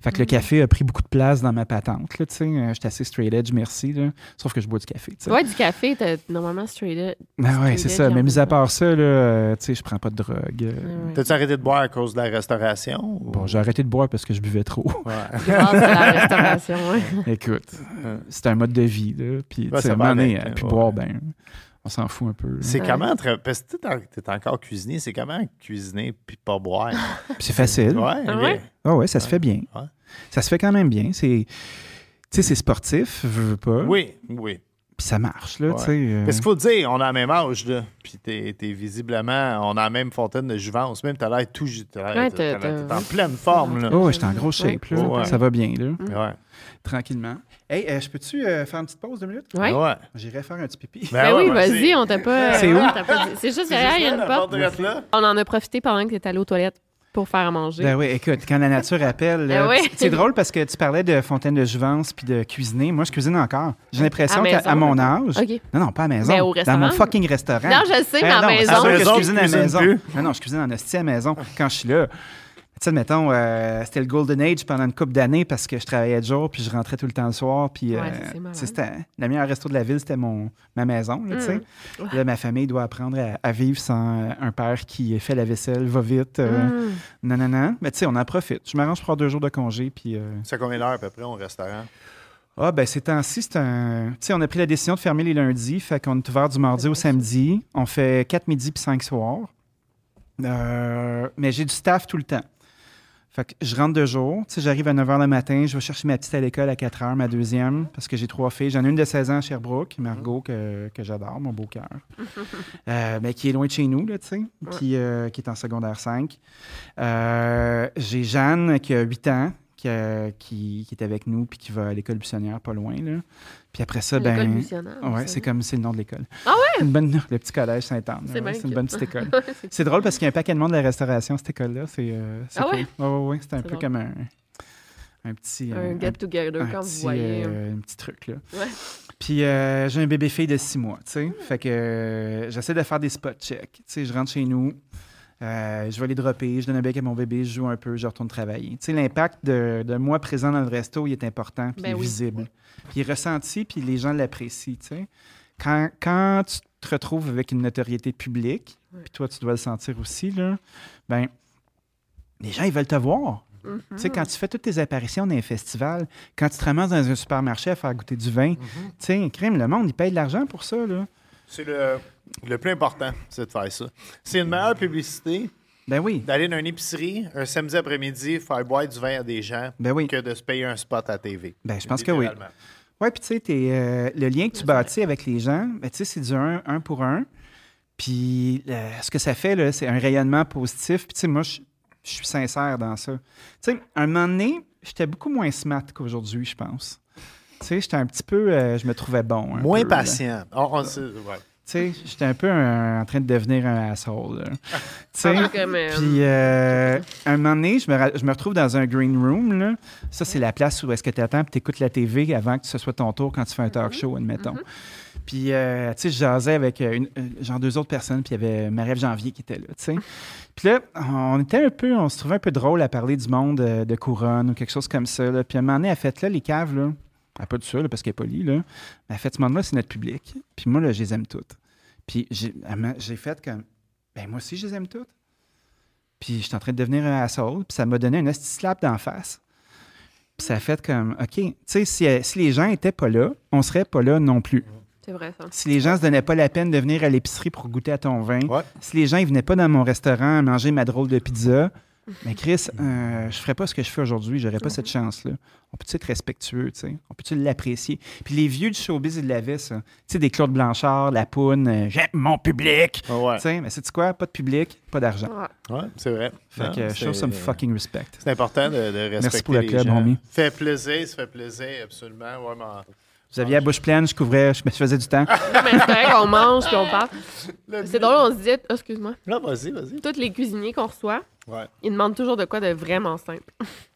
Fait que le café a pris beaucoup de place dans ma patente, là, tu sais. Euh, J'étais assez straight edge, merci, là. Sauf que je bois du café, tu sais. Ouais, du café, t'as normalement straight up. Ben ouais, c'est ça. edge, Mais mis à part ça, là, euh, tu sais, je prends pas de drogue. euh. Ouais. T'as-tu arrêté de boire à cause de la restauration? ou- Bon, j'ai arrêté de boire parce que je buvais trop. Ouais. Grâce à la restauration, ouais. Écoute, c'est un mode de vie, là. Puis, tu sais, ça à un va moment donné, avec, puis boire, ben, on s'en fout un peu. C'est Ouais. comment, tra- parce que t'es en- t'es encore cuisinier, c'est comment cuisiner puis pas boire? Puis c'est facile. Ouais, Ah ouais? Ah ouais, ça se fait bien. Ouais. Ça se fait quand même bien. C'est, tu sais, c'est sportif, veux, veux pas. Oui, oui. Puis ça marche, là, Ouais. tu sais. euh, Parce qu'il faut dire, on a le même âge, là. Puis t'es, t'es visiblement, on a la même fontaine de jouvence. Même t'as l'air tout. T'as t'es en pleine forme, là. Oh, ouais, j'étais en grosse shape, là. Ouais. Ça va bien, là. Ouais. Tranquillement. Hey, euh, je peux-tu euh, faire une petite pause de minutes? Ouais. Ouais. J'irai faire un petit pipi. Ben ouais, oui, vas-y. on t'a pas. C'est où? C'est juste derrière, il y a une porte. là. On en a profité pendant que tu étais allé aux toilettes pour faire à manger. Ben oui, écoute, quand la nature appelle, Ben oui. c'est drôle parce que tu parlais de fontaine de jouvence puis de cuisiner. Moi, je cuisine encore. J'ai l'impression qu'à mon âge, OK. non, non, pas à la maison, Ben, au dans restaurant. mon fucking restaurant. Non, je sais, mais Eh à non, maison. Que je maison, cuisine à maison. Non, non, je cuisine en hostie à la maison quand je suis là. Tu sais, mettons, euh, c'était le Golden Age pendant une couple d'années parce que je travaillais de jour puis je rentrais tout le temps le soir. Puis, Ouais, euh, ça, c'était le meilleur resto de la ville, c'était mon, ma maison. Là, tu sais. Mm. Là, ma famille doit apprendre à, à vivre sans euh, un père qui fait la vaisselle, va vite. euh, Mm. non, non, non. Mais tu sais, on en profite. Je m'arrange pour avoir deux jours de congé. Puis, euh, C'est combien d'heures à peu près au restaurant? ah, ben, ces temps-ci, c'est un. Tu sais, on a pris la décision de fermer les lundis. Fait qu'on est ouvert du mardi au samedi. On fait 4 midis puis 5 soirs. Euh, mais j'ai du staff tout le temps. Fait que je rentre deux jours. Tu sais, j'arrive à 9 h le matin. Je vais chercher ma petite à l'école à 4 h, ma deuxième, parce que j'ai trois filles. J'en ai une de 16 ans à Sherbrooke, Margot, que, que j'adore, mon beau cœur. Euh, mais qui est loin de chez nous, là, tu sais. Puis euh, qui est en secondaire 5. Euh, j'ai Jeanne, qui a 8 ans, qui, euh, qui, qui est avec nous, puis qui va à l'école buissonnière, pas loin, là. Puis après ça, ben. Ouais, c'est comme c'est le nom de l'école. Ah ouais? Une bonne, le petit collège Sainte-Anne. C'est Ouais, une bonne petite école. C'est- drôle parce qu'il y a un paquet de monde de la restauration cette école-là. C'est euh, Ah cool. ouais? Ouais, ouais. C'est un peu drôle. comme un, un petit. euh, Un get-together, un comme petit, vous voyez. euh, un petit truc, là. Ouais. Puis euh, j'ai un bébé-fille de six mois, tu sais. Fait que j'essaie de faire des spot checks. Tu sais, je rentre chez nous, euh, je vais les dropper, je donne un bec à mon bébé, je joue un peu, je retourne travailler. Tu sais, l'impact de, de moi présent dans le resto, il est important, puis Ben il est oui. visible. Puis il est ressenti, puis les gens l'apprécient, tu sais. Quand, quand tu te retrouves avec une notoriété publique, puis toi, tu dois le sentir aussi, là, ben les gens, ils veulent te voir. Mhm. Tu sais, quand tu fais toutes tes apparitions dans les festivals, quand tu te ramasses dans un supermarché à faire goûter du vin, tu sais, crime, le monde, il paye de l'argent pour ça, là. C'est le, le plus important, c'est de faire ça. C'est une meilleure publicité Ben oui, d'aller dans une épicerie un samedi après-midi, faire boire du vin à des gens ben oui. que de se payer un spot à TV. Ben, je pense que oui. Ouais, puis tu sais, euh, le lien que tu bâtis avec les gens, ben, tu sais, c'est du un, un pour un. Puis euh, ce que ça fait, c'est un rayonnement positif. Puis tu sais, moi, je je suis sincère dans ça. Tu sais, un moment donné, j'étais beaucoup moins smart qu'aujourd'hui, je pense. Tu sais, j'étais un petit peu, euh, je me trouvais bon. un Moins peu, patient. On- on-. Tu sais, j'étais un peu un- en train de devenir un asshole. euh, puis euh, un moment donné, je me, je me retrouve dans un green room. Là. Ça, c'est la place où est-ce que tu attends et tu écoutes la TV avant que ce soit ton tour quand tu fais un talk show, admettons. Puis, euh, tu sais, je jasais avec euh, une- euh, genre deux autres personnes, puis il y avait Marie-Ève Janvier qui était là, tu sais. Puis là, on était un peu, on se trouvait un peu drôle à parler du monde euh, de couronne ou quelque chose comme ça. là. Puis à un moment donné, elle a fait là, les caves, là, elle a pas de ça, là, parce qu'elle est polie, là. Elle a fait, ce monde-là, c'est notre public. Puis moi, là, je les aime toutes. Puis j'ai fait comme, ben moi aussi, je les aime toutes. Puis je suis en train de devenir un asshole. Puis ça m'a donné un esti slap d'en face. Puis ça a fait comme, OK, tu sais, si, euh, si les gens étaient pas là, on serait pas là non plus. C'est vrai, ça. Si les gens se donnaient pas la peine de venir à l'épicerie pour goûter à ton vin, Ouais. si les gens ils venaient pas dans mon restaurant à manger ma drôle de pizza, mais Chris, euh, je ferais pas ce que je fais aujourd'hui, j'aurais pas cette chance-là. On peut-tu être respectueux, tu sais? On peut-tu l'apprécier? Puis les vieux du showbiz, ils l'avaient, ça. Tu sais, des Claude Blanchard, La Poune, euh, j'aime mon public! Ah ouais. Tu sais, mais c'est quoi? Pas de public, pas d'argent. Ouais. C'est vrai. Fait Non, que show some fucking respect. C'est important de, de respecter pour le les club, gens. homie. Fait plaisir, ça fait plaisir, absolument. Ouais, mais en- Vous aviez la bouche pleine, je couvrais, je me faisais du temps. Mais c'est correct, on mange puis on parle. Le C'est drôle, on se dit, oh, excuse-moi, Là, vas-y, vas-y. tous les cuisiniers qu'on reçoit, Ouais. ils demandent toujours de quoi de vraiment simple.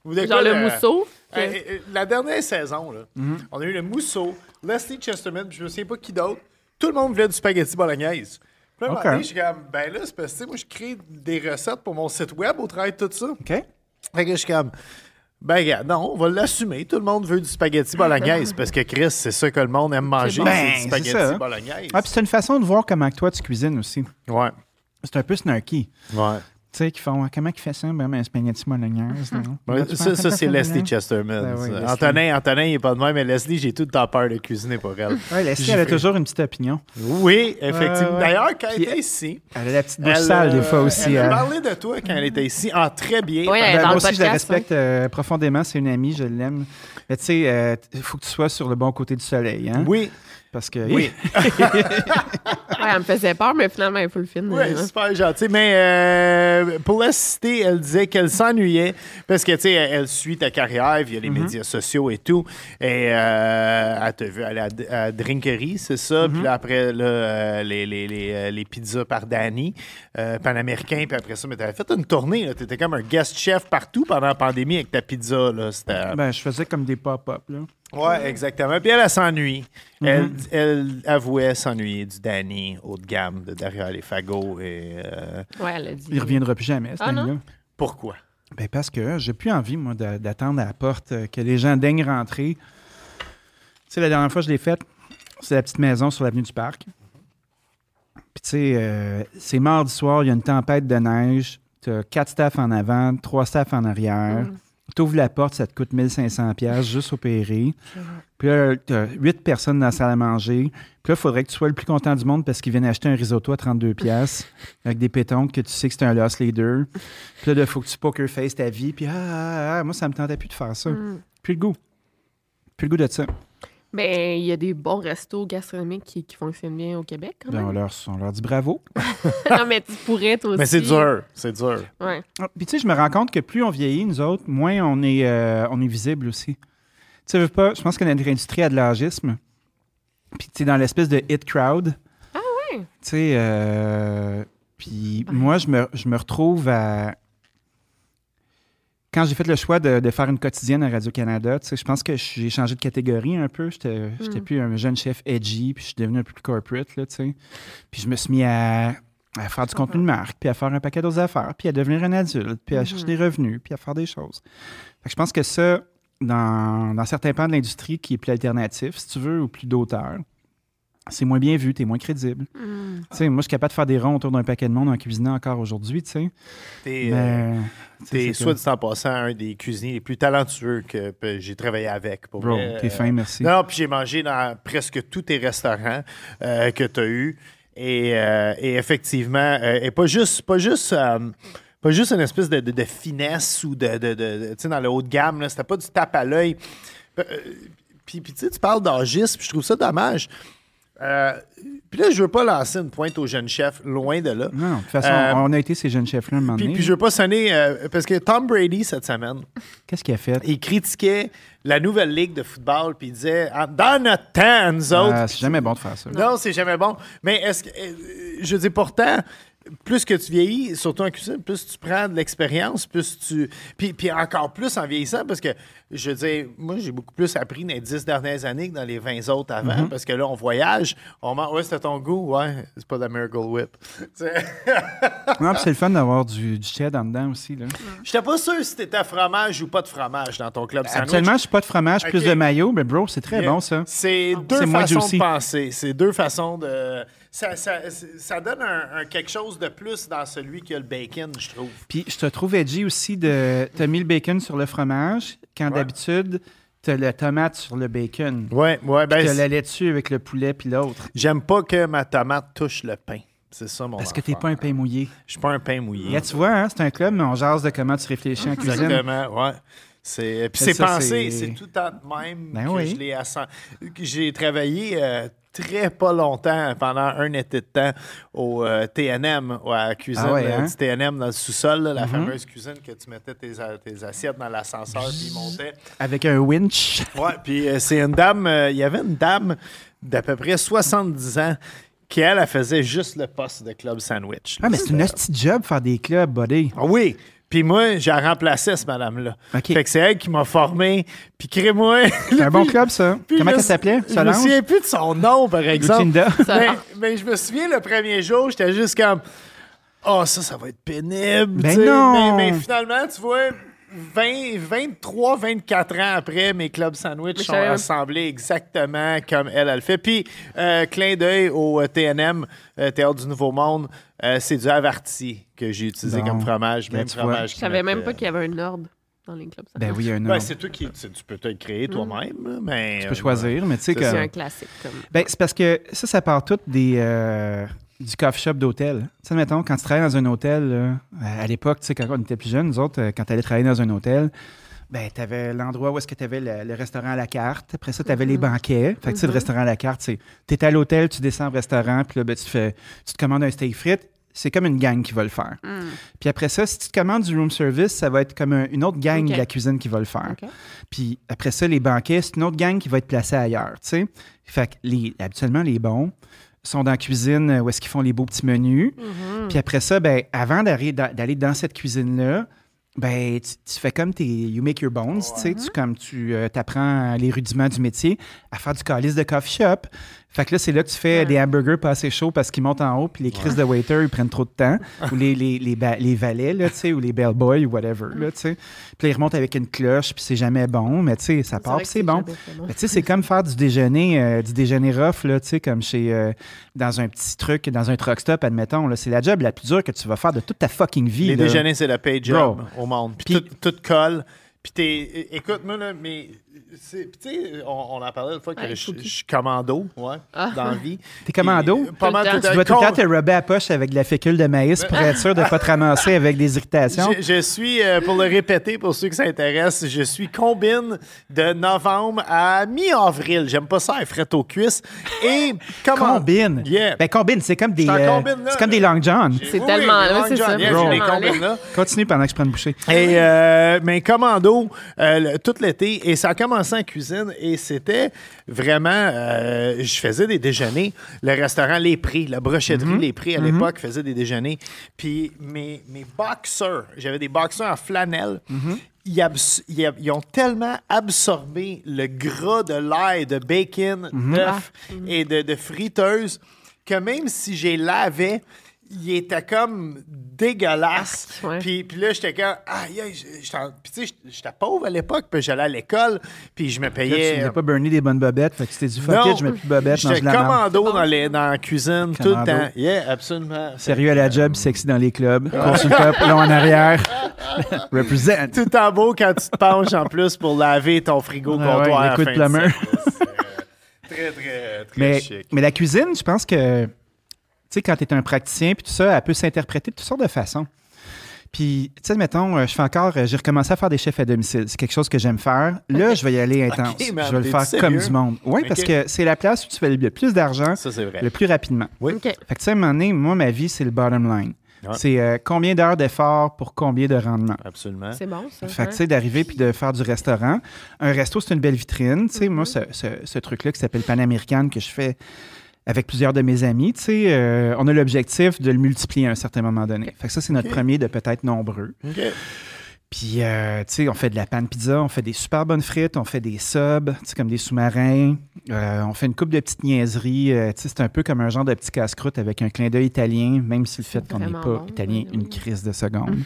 Vous voulez Genre quoi, le le- mousseau. que- Euh, euh, la dernière saison, là, Mhm. on a eu le mousseau, Leslie Chesterman, puis je me souviens pas qui d'autre. Tout le monde voulait du spaghetti bolognaise. Puis là, donné, je suis comme, ben là, c'est parce que tu sais, moi, je crée des recettes pour mon site web au travers de tout ça. OK? Fait que je suis comme, ben regarde, non, on va l'assumer. Tout le monde veut du spaghetti bolognaise parce que Chris, c'est ça que le monde aime manger, bon. c'est Ben, du c'est spaghetti ça. bolognaise. Ah, puis c'est une façon de voir comment que toi tu cuisines aussi. Ouais, C'est un peu snarky. ouais. Tu sais, qui font ah, comment il fait ça? Ben, ben, spaghetti bolognaise. Ben, ça, ça c'est Leslie? Chesterman. Ben oui. Leslie. Antonin, Antonin, il est pas de même, mais Leslie, j'ai tout le temps peur de cuisiner pour elle. Ouais, Leslie, elle a toujours une petite opinion. Oui, effectivement. D'ailleurs, quand elle était ici, Elle a la petite bouche sale des euh, fois aussi. Elle a hein. parlé de toi quand elle était ici, en très bien. Oui, Ben, elle dans moi le aussi, je la respecte euh, profondément. C'est une amie, je l'aime. Mais tu sais, il faut que tu sois sur le bon côté du soleil. Hein? Oui, Parce que. oui. Ouais, elle me faisait peur, mais finalement, il faut le film. Oui, super gentil. Mais euh, pour la citer, elle disait qu'elle s'ennuyait parce que, tu sais, elle, elle suit ta carrière via les médias sociaux et tout. Et euh, elle t'a vu aller à, à Drinkery, c'est ça? Puis là, après, là, euh, les, les, les, les pizzas par Danny, euh, panaméricain. Puis après ça, mais t'avais fait une tournée. Tu étais comme un guest chef partout pendant la pandémie avec ta pizza. Là. Ben, je faisais comme des pop-up. Ouais, exactement. Puis elle, elle s'ennuie. elle, elle avouait s'ennuyer du Danny haut de gamme de derrière les fagots. Et euh, Ouais, elle a dit. Il reviendra plus jamais, cet Ah, pourquoi? Ben parce que j'ai plus envie, moi, d'a- d'attendre à la porte, euh, que les gens daignent rentrer. Tu sais, la dernière fois que je l'ai faite, c'est la petite maison sur l'avenue du Parc. Puis, tu sais, euh, c'est mardi soir, il y a une tempête de neige. Tu as quatre staffs en avant, trois staffs en arrière. Mm. Tu ouvres la porte, ça te coûte 1500$ piastres juste opérer. Puis là, tu as huit personnes dans la salle à manger. Puis là, il faudrait que tu sois le plus content du monde parce qu'ils viennent acheter un risotto à 32$ piastres avec des pétons que tu sais que c'est un loss leader. Puis là, il faut que tu poker face ta vie. Puis ah, ah, ah, moi, ça me tentait plus de faire ça. Mm. Plus le goût. Plus le goût de ça. Ben, il y a des bons restos gastronomiques qui, qui fonctionnent bien au Québec, quand Ben, on, même. leur, on leur dit bravo. non, mais tu pourrais, toi aussi. Mais c'est dur, c'est dur. Ouais. Ah, Puis tu sais, je me rends compte que plus on vieillit, nous autres, moins on est, euh, on est visible aussi. Tu sais, veux pas, je pense que notre industrie a de l'âgisme. Puis tu sais, dans l'espèce de hit crowd. Ah ouais? Tu sais, euh, puis moi, je me, je me retrouve à... Quand j'ai fait le choix de, de faire une quotidienne à Radio-Canada, je pense que j'ai changé de catégorie un peu. J'étais Mm. plus un jeune chef edgy, puis je suis devenu un peu plus corporate, là, tu sais. Puis je me suis mis à, à faire du contenu de marque, puis à faire un paquet d'autres affaires, puis à devenir un adulte, puis à Mhm. chercher des revenus, puis à faire des choses. Fait que je pense que ça, dans, dans certains pans de l'industrie qui est plus alternatif, si tu veux, ou plus d'auteur, c'est moins bien vu, tu es moins crédible. Mm. Tu sais, moi, je suis capable de faire des ronds autour d'un paquet de monde en cuisinant encore aujourd'hui, tu sais. T'es, euh, t'es c'est soit dit en passant un des cuisiniers les plus talentueux que j'ai travaillé avec. Pour Bro, t'es Euh, fin, merci. Non, puis j'ai mangé dans presque tous tes restaurants euh, que tu as eus. Et, euh, et effectivement, euh, et pas juste, pas juste, euh, pas juste une espèce de, de- de finesse ou de, de, de- de- tu sais, dans le haut de gamme, là, c'était pas du tape à l'œil. Puis, puis tu sais, tu parles d'âgisme, puis je trouve ça dommage. Euh, puis là, je veux pas lancer une pointe aux jeunes chefs, loin de là. Non, de toute façon, Euh, on a été ces jeunes chefs-là un moment Puis, donné. puis je veux pas sonner, euh, parce que Tom Brady, cette semaine, Qu'est-ce qu'il a fait? il critiquait la nouvelle ligue de football, puis il disait Ah, Dans notre temps, nous autres. Ah, c'est jamais bon de faire ça. Non, c'est jamais bon. Mais est-ce que. je dis pourtant. Plus que tu vieillis, surtout en cuisine, plus tu prends de l'expérience, plus tu. Puis, puis encore plus en vieillissant, parce que, je veux dire, moi, j'ai beaucoup plus appris dans les dix dernières années que dans les 20 autres avant, Mm-hmm. parce que là, on voyage, on mange. Ouais, c'était ton goût, ouais, c'est pas de la Miracle Whip. Non, puis c'est le fun d'avoir du, du en dedans aussi. Là. J'étais pas sûr si t'étais fromage ou pas de fromage dans ton club sandwich. Actuellement, je suis pas de fromage, plus de maillot, mais bro, c'est très bon ça. C'est deux façons de penser. C'est deux façons de. Ça, ça, ça donne un, un quelque chose de plus dans celui qui a le bacon, je trouve. Puis je te trouve edgy aussi de. T'as mis le bacon sur le fromage, quand Ouais. d'habitude, t'as la tomate sur le bacon. Ouais, ouais, ben. T'as la laitue avec le poulet puis l'autre. J'aime pas que ma tomate touche le pain. C'est ça mon Parce que t'es pas un pain mouillé. Je suis pas un pain mouillé. Là, tu vois, hein, c'est un club, mais on jase de comment tu réfléchis en cuisine. Exactement, ouais. C'est, puis Mais c'est pensé, c'est- tout le temps de même Ben que oui. je l'ai que J'ai travaillé euh, très pas longtemps, pendant un été de temps, au euh, TNM, ou à la cuisine Ah ouais, euh, hein? Mm-hmm. du TNM dans le sous-sol, la fameuse cuisine que tu mettais tes, assiettes dans l'ascenseur puis ils montaient. Avec un winch. Ouais, puis euh, c'est une dame, euh, il y avait une dame d'à peu près 70 ans qui, elle, elle faisait juste le poste de club sandwich. Ah, mais c'est une de job faire des clubs, buddy. Ah oui, Puis moi, j'ai remplacé cette madame-là. OK. Fait que c'est elle qui m'a formé. Puis crée-moi. C'est un bon club, ça. Puis Comment me- s'appelait? Je me souviens plus de son nom, par exemple. Mais, mais je me souviens, le premier jour, j'étais juste comme Oh, ça, ça va être pénible. Ben non! Mais, mais finalement, tu vois, 20, 23, 24 ans après, mes clubs sandwich sont assemblés exactement comme elle, elle le fait. Puis, euh, clin d'œil au euh, TNM, euh, Théâtre du Nouveau Monde, euh, c'est du Avarti que j'ai utilisé Bon. comme fromage. Ben, Même fromage. Je savais même pas qu'il y avait un ordre dans les clubs. Ben oui, un ben, nom. c'est toi qui tu, tu peux te le créer toi-même, mais. Tu peux choisir, mais tu sais C'est que. C'est un classique. Comme... Ben, c'est parce que ça, ça part tout des, euh, du coffee shop d'hôtel. Tu sais, mettons, quand tu travailles dans un hôtel, là, à l'époque, tu sais, quand on était plus jeunes, nous autres, euh, quand tu allais travailler dans un hôtel, ben, tu avais l'endroit où est-ce que tu avais le, le restaurant à la carte. Après ça, tu avais les banquets. Fait que, tu sais, le restaurant à la carte, c'est. Tu es à l'hôtel, tu descends au restaurant, puis là, ben, tu, fais, tu te commandes un steak frites. C'est comme une gang qui va le faire. Puis après ça, si tu te commandes du room service, ça va être comme un- une autre gang de la cuisine qui va le faire. Puis après ça, les banquets, c'est une autre gang qui va être placée ailleurs, tu sais. Fait que les, habituellement, les bons sont dans la cuisine euh, où est-ce qu'ils font les beaux petits menus. Puis après ça, ben, avant d'aller dans, d'aller dans cette cuisine-là, ben, tu, tu fais comme tes You Make Your Bones, tu sais, tu, comme tu apprends les rudiments du métier à faire du calice de coffee shop. Fait que là, c'est là que tu fais des hamburgers pas assez chauds parce qu'ils montent en haut, puis les crises de waiter, ils prennent trop de temps. ou les, les, les, ba- les valets, là, tu sais, ou les bellboys, ou whatever, là, tu sais. Puis là, ils remontent avec une cloche, puis c'est jamais bon, mais tu sais, ça part, puis c'est bon. Mais tu sais, c'est comme faire du déjeuner, euh, du déjeuner rough, là, tu sais, comme chez, euh, dans un petit truc, dans un truck stop, admettons, là. C'est la job la plus dure que tu vas faire de toute ta fucking vie, Les là. déjeuners, c'est le pay job Bro. au monde. Puis, Puis- tout, tout colle. Puis t'es. Écoute, moi, là, mais. c'est- puis Tu sais, on, on en parlait une fois que Ouais, je, suis commando, ouais, dans la vie. T'es commando? Pas Tout mal le tout temps. Tu dois tout le temps te rubber à poche avec de la fécule de maïs pour être sûr de ne pas te ramasser avec des irritations. Je, je suis, euh, pour le répéter, pour ceux qui s'intéressent, je suis combine de novembre à mi-avril. J'aime pas ça, elle frette aux cuisses. Et comment. Combine. Yeah. Ben, combine, c'est comme des, euh, combine, là. c'est comme des long john. C'est tellement les là, Long c'est John, ça. yeah. Continue pendant que je prends une bouchée. Et euh, mais commando euh, tout l'été et ça a commencé en cuisine et c'était vraiment euh, je faisais des déjeuners. Le restaurant Les Prix la brochetterie Les Prix à l'époque faisait des déjeuners. Puis mes mes boxers j'avais des boxers en flanelle. Ils, abs- ils ont tellement absorbé le gras de l'ail, de bacon, d'œuf et de, de friteuse que même si j'ai lavé, il était comme dégueulasse. Ah, ouais. Puis, puis là, j'étais comme, aïe, aïe, j'étais en- puis tu sais, j'étais pauvre à l'époque, puis j'allais à l'école, puis je me Là, tu payais. voulais pas burner des bonnes bobettes, fait que t'es dit, fuck it, je mets plus de bobettes, mange J'étais de commando dans, les, dans la cuisine tout le temps. Yeah, absolument. Sérieux à la job, sexy dans les clubs. Consultant, long en arrière. Represent. Tout en beau quand tu te penches en plus pour laver ton frigo Ah ouais, comptoir. à la de fin plumeur. service. Euh, Très, très, très Mais, chic. mais la cuisine, je pense que, sais, quand tu es un praticien, puis tout ça, elle peut s'interpréter de toutes sortes de façons. Puis, tu sais, mettons, euh, je fais encore, euh, j'ai recommencé à faire des chefs à domicile. C'est quelque chose que j'aime faire. Là, je vais y aller intense. Man, je vais le faire comme du monde. Oui, parce que c'est la place où tu fais le plus d'argent le plus rapidement. Oui. OK. Fait que, tu sais, à un moment donné, moi, ma vie, c'est le bottom line. Ouais. C'est euh, combien d'heures d'effort pour combien de rendement. Absolument. C'est bon, ça. Fait que, tu sais, d'arriver puis de faire du restaurant. Un resto, c'est une belle vitrine. Tu sais, Mm-hmm. moi, ce, ce- ce truc-là qui s'appelle Panaméricaine que je fais avec plusieurs de mes amis, tu sais, euh, on a l'objectif de le multiplier à un certain moment donné. Fait que ça, c'est notre premier de peut-être nombreux. Puis, euh, tu sais, on fait de la panne pizza, on fait des super bonnes frites, on fait des subs, tu sais, comme des sous-marins. Euh, on fait une coupe de petites niaiseries. euh, tu sais, c'est un peu comme un genre de petit casse-croûte avec un clin d'œil italien, même si le fait qu'on n'est pas bon, italien oui, une crise de seconde.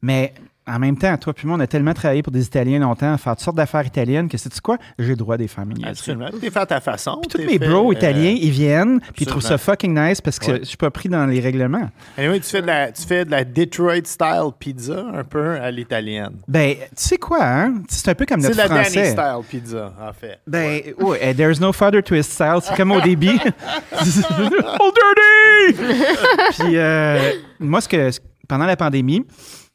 Mais en même temps, toi puis moi, on a tellement travaillé pour des Italiens longtemps, à faire toutes sortes d'affaires italiennes, que sais-tu quoi? J'ai le droit des faire. Absolument. T'es fait à ta façon. Puis tous mes fait, bros euh, italiens, ils viennent, puis ils trouvent ça fucking nice parce que Ouais. je suis pas pris dans les règlements. Anyway, tu fais de la, tu fais de la Detroit style pizza un peu à l'italienne. Ben, tu sais quoi, hein? C'est un peu comme C'est notre la français. Danny style pizza, en fait. Ben, ouais, eh, there's no father twist style. C'est comme au début. oh, dirty! Puis, euh, moi, ce que, pendant la pandémie,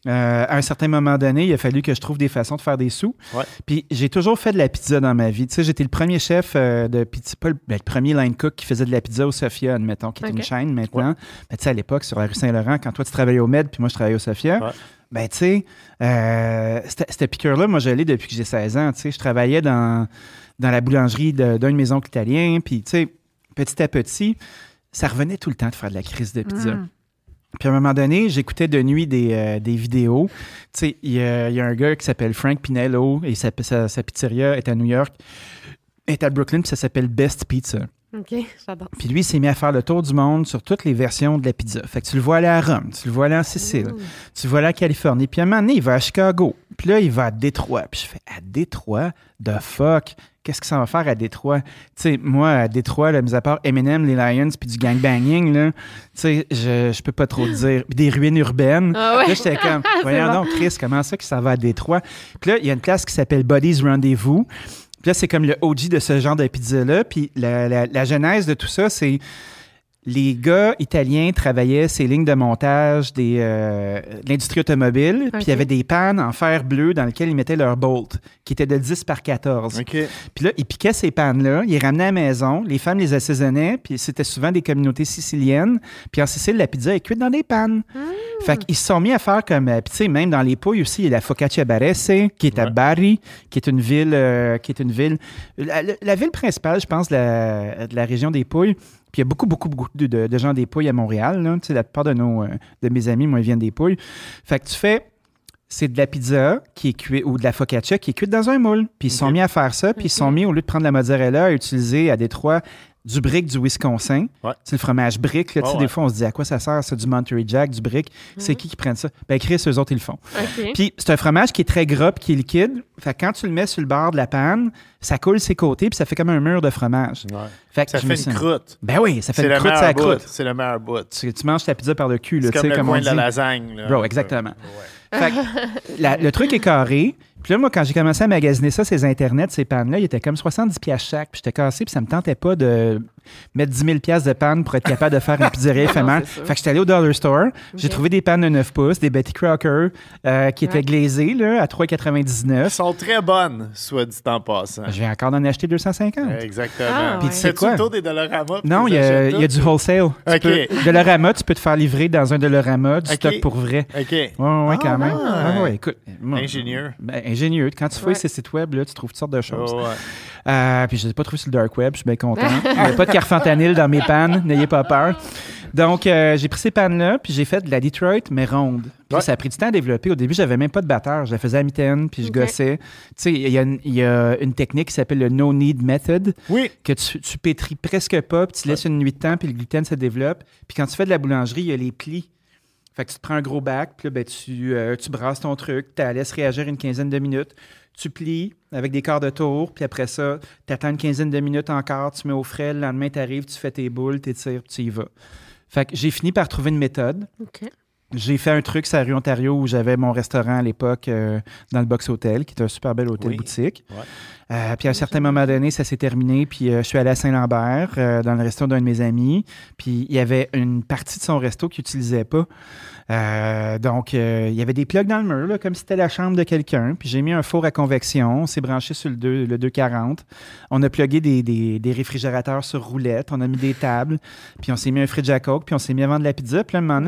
euh, à un certain moment donné, il a fallu que je trouve des façons de faire des sous. Ouais. Puis, j'ai toujours fait de la pizza dans ma vie. Tu sais, j'étais le premier chef euh, de pizza, pas le, ben, le premier line cook qui faisait de la pizza au Sophia, admettons, qui est une chaîne maintenant. Mais tu sais, à l'époque, sur la rue Saint-Laurent, quand toi, tu travaillais au Med, puis moi, je travaillais au Sophia. Ouais. Ben, tu sais, euh, cette piqûre-là, moi, je l'ai depuis que j'ai 16 ans. Tu sais, je travaillais dans, dans la boulangerie de- d'un de mes oncles italiens. Puis, tu sais, petit à petit, ça revenait tout le temps de faire de la crise de pizza. Puis à un moment donné, j'écoutais de nuit des, euh, des vidéos. Tu sais, il y, a un gars qui s'appelle Frank Pinello et sa, sa, sa pizzeria est à New York, est à Brooklyn, puis ça s'appelle Best Pizza. OK, j'adore. Puis lui, il s'est mis à faire le tour du monde sur toutes les versions de la pizza. Fait que tu le vois aller à Rome, tu le vois aller en Sicile, tu le vois aller à Californie. Puis à un moment donné, il va à Chicago. Puis là, il va à Détroit. Puis je fais, à Détroit? The fuck? Qu'est-ce que ça va faire à Détroit? Tu sais, moi, à Détroit, là, mis à part Eminem, les Lions, puis du gangbanging, là, tu sais, je, je peux pas trop te dire. Puis des ruines urbaines. Ah ouais. Là, j'étais comme, voyons donc, Chris, comment ça que ça va à Détroit? Puis là, il y a une place qui s'appelle Buddy's Rendezvous. Puis là, c'est comme le OG de ce genre de pizza-là. Puis la, la- la genèse de tout ça, c'est les gars italiens travaillaient ces lignes de montage des, euh, de l'industrie automobile. Puis il y avait des pannes en fer bleu dans lesquelles ils mettaient leur bolt, qui était de 10 par 14. OK. Puis là, ils piquaient ces pannes-là, ils les ramenaient à la maison, les femmes les assaisonnaient, puis c'était souvent des communautés siciliennes. Puis en Sicile, la pizza est cuite dans des pannes. Fait qu'ils se sont mis à faire comme, euh, puis tu sais, même dans les pouilles aussi, il y a la Focaccia Barese, qui est à Ouais. Bari, qui est une ville, euh, qui est une ville, la, la- la ville principale, je pense, de la, de la région des Pouilles. Puis il y a beaucoup, beaucoup, beaucoup de, de- de gens des Pouilles à Montréal. là. Tu sais, la plupart de, nos, euh, de mes amis, moi, ils viennent des Pouilles. Fait que tu fais, c'est de la pizza qui est cuite, ou de la focaccia qui est cuite dans un moule. Puis ils sont mis à faire ça, puis ils sont mis, au lieu de prendre la mozzarella, à utiliser à Détroit du brick du Wisconsin. Ouais. C'est le fromage brick. Là, Ouais, Des fois, on se dit à quoi ça sert, c'est du Monterey Jack, du brick. C'est qui qui prennent ça? Ben, Chris, eux autres, ils le font. Puis c'est un fromage qui est très gras puis qui est liquide. Fait que quand tu le mets sur le bord de la panne, ça coule ses côtés puis ça fait comme un mur de fromage. Ouais. Fait que Ça fait une croûte. Ben oui, ça fait C'est une le croûte, ça croûte. C'est le meilleur bout. Tu, tu manges ta pizza par le cul, C'est tu sais, comme le comme on coin de la lasagne. là. Bro, exactement. Ouais. Fait que la- le truc est carré. Puis là, moi, quand j'ai commencé à magasiner ça, ces internets, ces pannes-là, ils étaient comme 70 pièces chaque. Puis j'étais cassé, puis ça me tentait pas de mettre 10 000 pièces de panne pour être capable de faire une pizzeria éphémère. Fait que j'étais allé au Dollar Store. J'ai trouvé des pannes de 9 pouces, des Betty Crocker, euh, qui étaient Ouais. glazées là, à Elles 3,99. sont très bonnes, soit dit en passant. Je vais encore en acheter 250. Exactement. Ah, Puis ouais. tu sais C'est quoi? tour des Dollarama? Non, tu il y, a, achètes il y a du wholesale. Tu OK. peux- Dollarama, tu peux te faire livrer dans un Dollarama du stock pour vrai. OK. Ouais, ouais, ouais, quand même. ouais. Ah ouais, écoute. moi- Ingénieux. Ben, ingénieux. Quand tu fais Ouais. ces sites web, là, tu trouves toutes sortes de choses. Oh, ouais. Euh, puis je ne les ai pas trouvé sur le dark web, je suis bien content. Il n'y a pas de carfentanil dans mes pannes, n'ayez pas peur. Donc, euh, j'ai pris ces pannes-là, puis j'ai fait de la Detroit, mais ronde. Puis Ouais. ça a pris du temps à développer. Au début, j'avais même pas de batteur. Je la faisais à mitaine, puis je gossais. Tu sais, il y, a une- il y a une technique qui s'appelle le no-need method, Oui. que tu, tu pétris presque pas, puis tu laisses une nuit de temps, puis le gluten se développe. Puis quand tu fais de la boulangerie, il y a les plis. Fait que tu te prends un gros bac, puis là, ben, tu, euh, tu brasses ton truc, tu la laisses réagir une quinzaine de minutes, tu plies avec des quarts de tour, puis après ça, tu attends une quinzaine de minutes encore, tu mets au frais, le lendemain, tu arrives, tu fais tes boules, tu tires, tu y vas. Fait que j'ai fini par trouver une méthode. OK. J'ai fait un truc sur la rue Ontario où j'avais mon restaurant à l'époque euh, dans le Box Hotel, qui est un super bel hôtel Oui. boutique. Ouais. Euh, puis à un certain moment donné, ça s'est terminé. Puis euh, je suis allé à Saint-Lambert, dans le resto d'un de mes amis. Puis il y avait une partie de son resto qu'il n'utilisait pas. Donc, il y avait des plugs dans le mur, là, comme si c'était la chambre de quelqu'un. Puis j'ai mis un four à convection. On s'est branché sur le, 2, le 240. On a plugué des, des- des réfrigérateurs sur roulette. On a mis des tables. Puis on s'est mis un fridge à coke. Puis on s'est mis à vendre de la pizza. Puis là, un moment donné,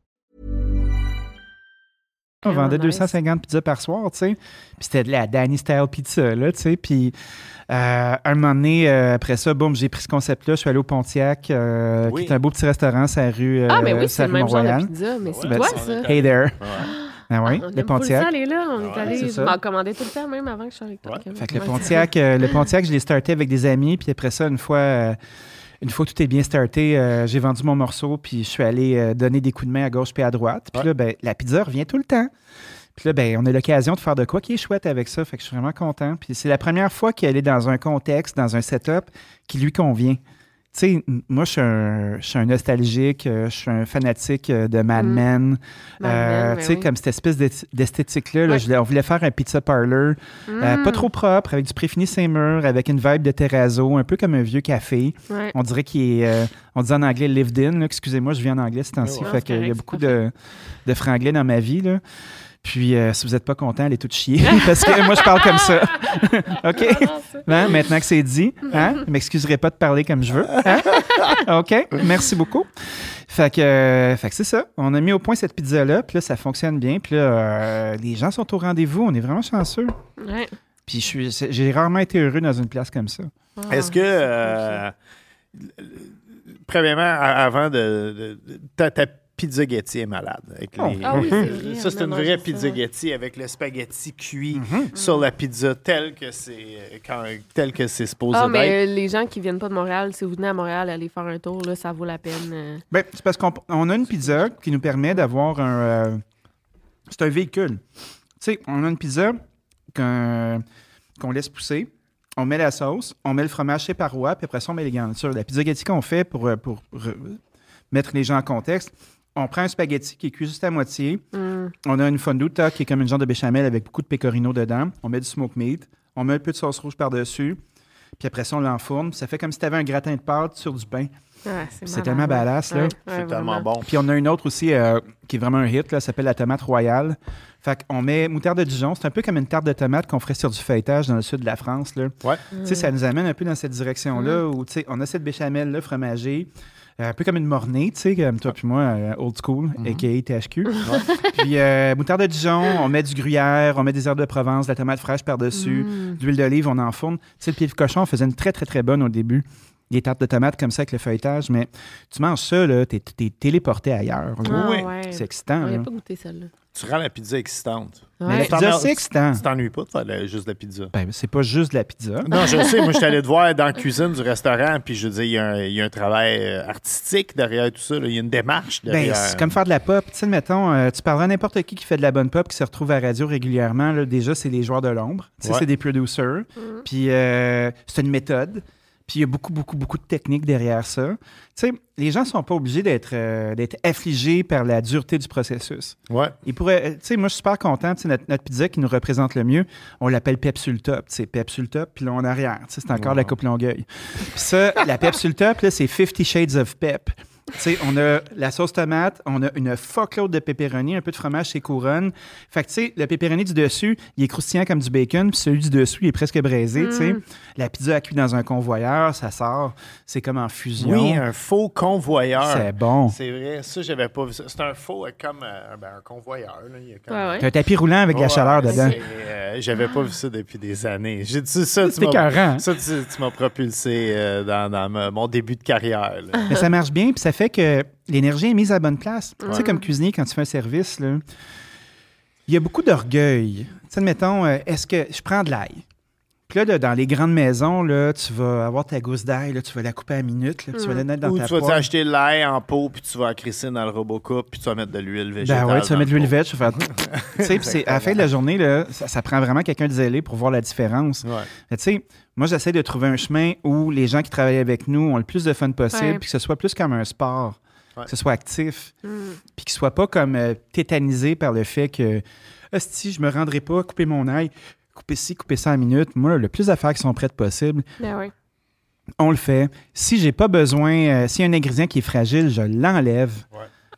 On vendait nice. 250 pizzas par soir, tu sais. Puis c'était de la Danny Style Pizza, là, tu sais. Puis euh, un moment donné, euh, après ça, boum, j'ai pris ce concept-là. Je suis allé au Pontiac, euh, Oui. qui est un beau petit restaurant, sa rue, euh, Ah, mais oui, c'est le rue même genre de pizza, mais c'est toi, c'est- ça. Hey there. Ah oui, On le Pontiac. ça, aller là. On est Ouais, allé, c'est je m'en commandais tout le temps, même avant que je sois avec toi. Ouais. Fait que le Ouais. Pontiac, euh, le Pontiac, je l'ai starté avec des amis, puis après ça, une fois, euh, une fois que tout est bien starté, euh, j'ai vendu mon morceau, puis je suis allé euh, donner des coups de main à gauche puis à droite. Puis Ouais. là, ben, la pizza revient tout le temps. Puis là, ben, on a l'occasion de faire de quoi qui est chouette avec ça. Fait que je suis vraiment content. Puis c'est la première fois qu'elle est dans un contexte, dans un setup qui lui convient. Tu sais, moi, je suis un, je suis un nostalgique, euh, je suis un fanatique euh, de Mad Mm. Men. Euh, Men, tu ben sais, oui. comme cette espèce d'esth- d'esthétique-là, là, on voulait faire un pizza parlor, euh, Mm. pas trop propre, avec du préfini ses murs, avec une vibe de terrazzo, un peu comme un vieux café. On dirait qu'il est, euh, on dit en anglais lived in. Excusez-moi, je viens en anglais ce temps-ci. Fait qu'il y a beaucoup de, de franglais dans ma vie. Là. Puis, euh, si vous n'êtes pas content, allez tout chier. parce que moi, je parle comme ça. OK? Hein? Maintenant que c'est dit, hein? je ne m'excuserai pas de parler comme je veux. hein? OK? Merci beaucoup. Fait que, euh, fait que c'est ça. On a mis au point cette pizza-là, puis là, ça fonctionne bien. Puis là, euh, les gens sont au rendez-vous. On est vraiment chanceux. Ouais. Puis je suis- c'est- j'ai rarement été heureux dans une place comme ça. Ah, Est-ce que, euh, premièrement, avant de. de- de- ta, ta pizzaghetti est malade. Avec Oh. les- Ah oui, c'est vrai, ça, c'est a une vraie ça, pizzaghetti avec le spaghetti cuit Mhm. sur la pizza tel que c'est quand- tel que c'est supposé Ah, mais euh, les gens qui viennent pas de Montréal, si vous venez à Montréal, allez faire un tour, là, ça vaut la peine. euh. Ben, c'est parce qu'on on a une pizza qui nous permet d'avoir un. euh, c'est un véhicule. Tu sais, on a une pizza qu'on laisse pousser. On met la sauce, on met le fromage chez Parois, puis après ça, on met les garnitures. La pizzaghetti qu'on fait pour, pour re- mettre les gens en contexte, on prend un spaghetti qui est cuit juste à moitié. Mm. On a une fonduta qui est comme une genre de béchamel avec beaucoup de pecorino dedans. On met du smoke meat. On met un peu de sauce rouge par-dessus. Puis après ça, on l'enfourne. Ça fait comme si tu avais un gratin de pâte sur du pain. C'est tellement badass, là. Ouais, c'est tellement bon. Puis on a une autre aussi euh, qui est vraiment un hit, là, ça s'appelle la tomate royale. Fait qu'on met moutarde de Dijon, c'est un peu comme une tarte de tomate qu'on ferait sur du feuilletage dans le sud de la France. Là. Ouais. Tu sais, ça nous amène un peu dans cette direction-là où tu sais, on a cette béchamel-là fromagée, un peu comme une mornée, tu sais, comme toi puis moi, euh, old school, a.k.a. THQ. puis euh, moutarde de Dijon, on met du gruyère, on met des herbes de Provence, de la tomate fraîche par-dessus, Mm. de l'huile d'olive, on enfourne. Tu sais, le pied de cochon, on faisait une très, très, très bonne au début. Des tartes de tomates comme ça avec le feuilletage, mais tu manges ça, là, t'es, t'es téléporté ailleurs. Ah, Oui. ouais. C'est excitant. On n'a pas goûté celle-là. Tu rends la pizza excitante. Mais la pizza, c'est excitant. Tu t'ennuies pas de faire la- juste la pizza? Ben, c'est pas juste de la pizza. Non, je sais. Moi, je suis allé te voir dans la cuisine du restaurant, puis je veux dire, il y a un, il y a un travail euh, artistique derrière tout ça. Il y a une démarche Ben, derrière. c'est comme faire de la pop. Tu sais, mettons, euh, tu parleras à n'importe qui qui fait de la bonne pop, qui se retrouve à la radio régulièrement. là, déjà, c'est les joueurs de l'ombre. Tu sais, Ouais. c'est des producers. Puis euh, c'est une méthode. Puis il y a beaucoup, beaucoup, beaucoup de techniques derrière ça. Tu sais, les gens sont pas obligés d'être euh, d'être affligés par la dureté du processus. Ouais. Ils pourraient, euh, tu sais, moi, je suis super content. Tu sais, notre, notre pizza qui nous représente le mieux, on l'appelle Pep sur le top. Tu sais, Pep sur le top, puis là, en arrière. Tu sais, c'est encore la coupe Longueuil. Puis ça, la Pep sur le top, là, c'est 50 Shades of Pep. Tu sais, on a la sauce tomate, on a une fuckload de pepperoni, un peu de fromage chez Couronne. Fait que, tu sais, le pepperoni du dessus, il est croustillant comme du bacon, puis celui du dessous, il est presque braisé, tu sais. La pizza a cuit dans un convoyeur, ça sort, c'est comme en fusion. Oui, un faux convoyeur. C'est bon. C'est vrai, ça, j'avais pas vu ça. C'est un faux euh, comme euh, ben, un convoyeur. Là. Il y a comme... Ouais, ouais. T'as un tapis roulant avec de la chaleur dedans. euh, j'avais pas vu ça depuis des années. J'ai dit ça, tu C'était m'as, ça, tu, tu m'as propulsé euh, dans, dans ma- mon début de carrière. là. Mais ça marche bien, puis ça fait que l'énergie est mise à la bonne place. Tu sais, comme cuisinier, quand tu fais un service, là, il y a beaucoup d'orgueil. Tu sais, admettons, euh, est-ce que je prends de l'ail? Puis là, là, dans les grandes maisons, là, tu vas avoir ta gousse d'ail, là, tu vas la couper à minute, là, tu vas la mettre dans Ou ta tu vas t'acheter l'ail en pot, puis tu vas la crisser dans le Robocop, puis tu vas mettre de l'huile végétale. Ben ouais, tu vas mettre le l'huile veg, tu vas faire... tu sais, puis c'est- à la fin de la journée, là, ça, ça prend vraiment quelqu'un de zélé pour voir la différence. Ouais. Mais tu sais, moi, j'essaie de trouver un chemin où les gens qui travaillent avec nous ont le plus de fun possible, puis que ce soit plus comme un sport, Ouais. que ce soit actif, Mm. puis qu'ils ne soient pas comme euh, tétanisés par le fait que, si je me rendrai pas, couper mon ail, couper ci, couper ça en minute. Moi, le plus d'affaires qui sont prêtes possible, Ben ouais. on le fait. Si j'ai pas besoin, euh, s'il y a un ingrédient qui est fragile, je l'enlève.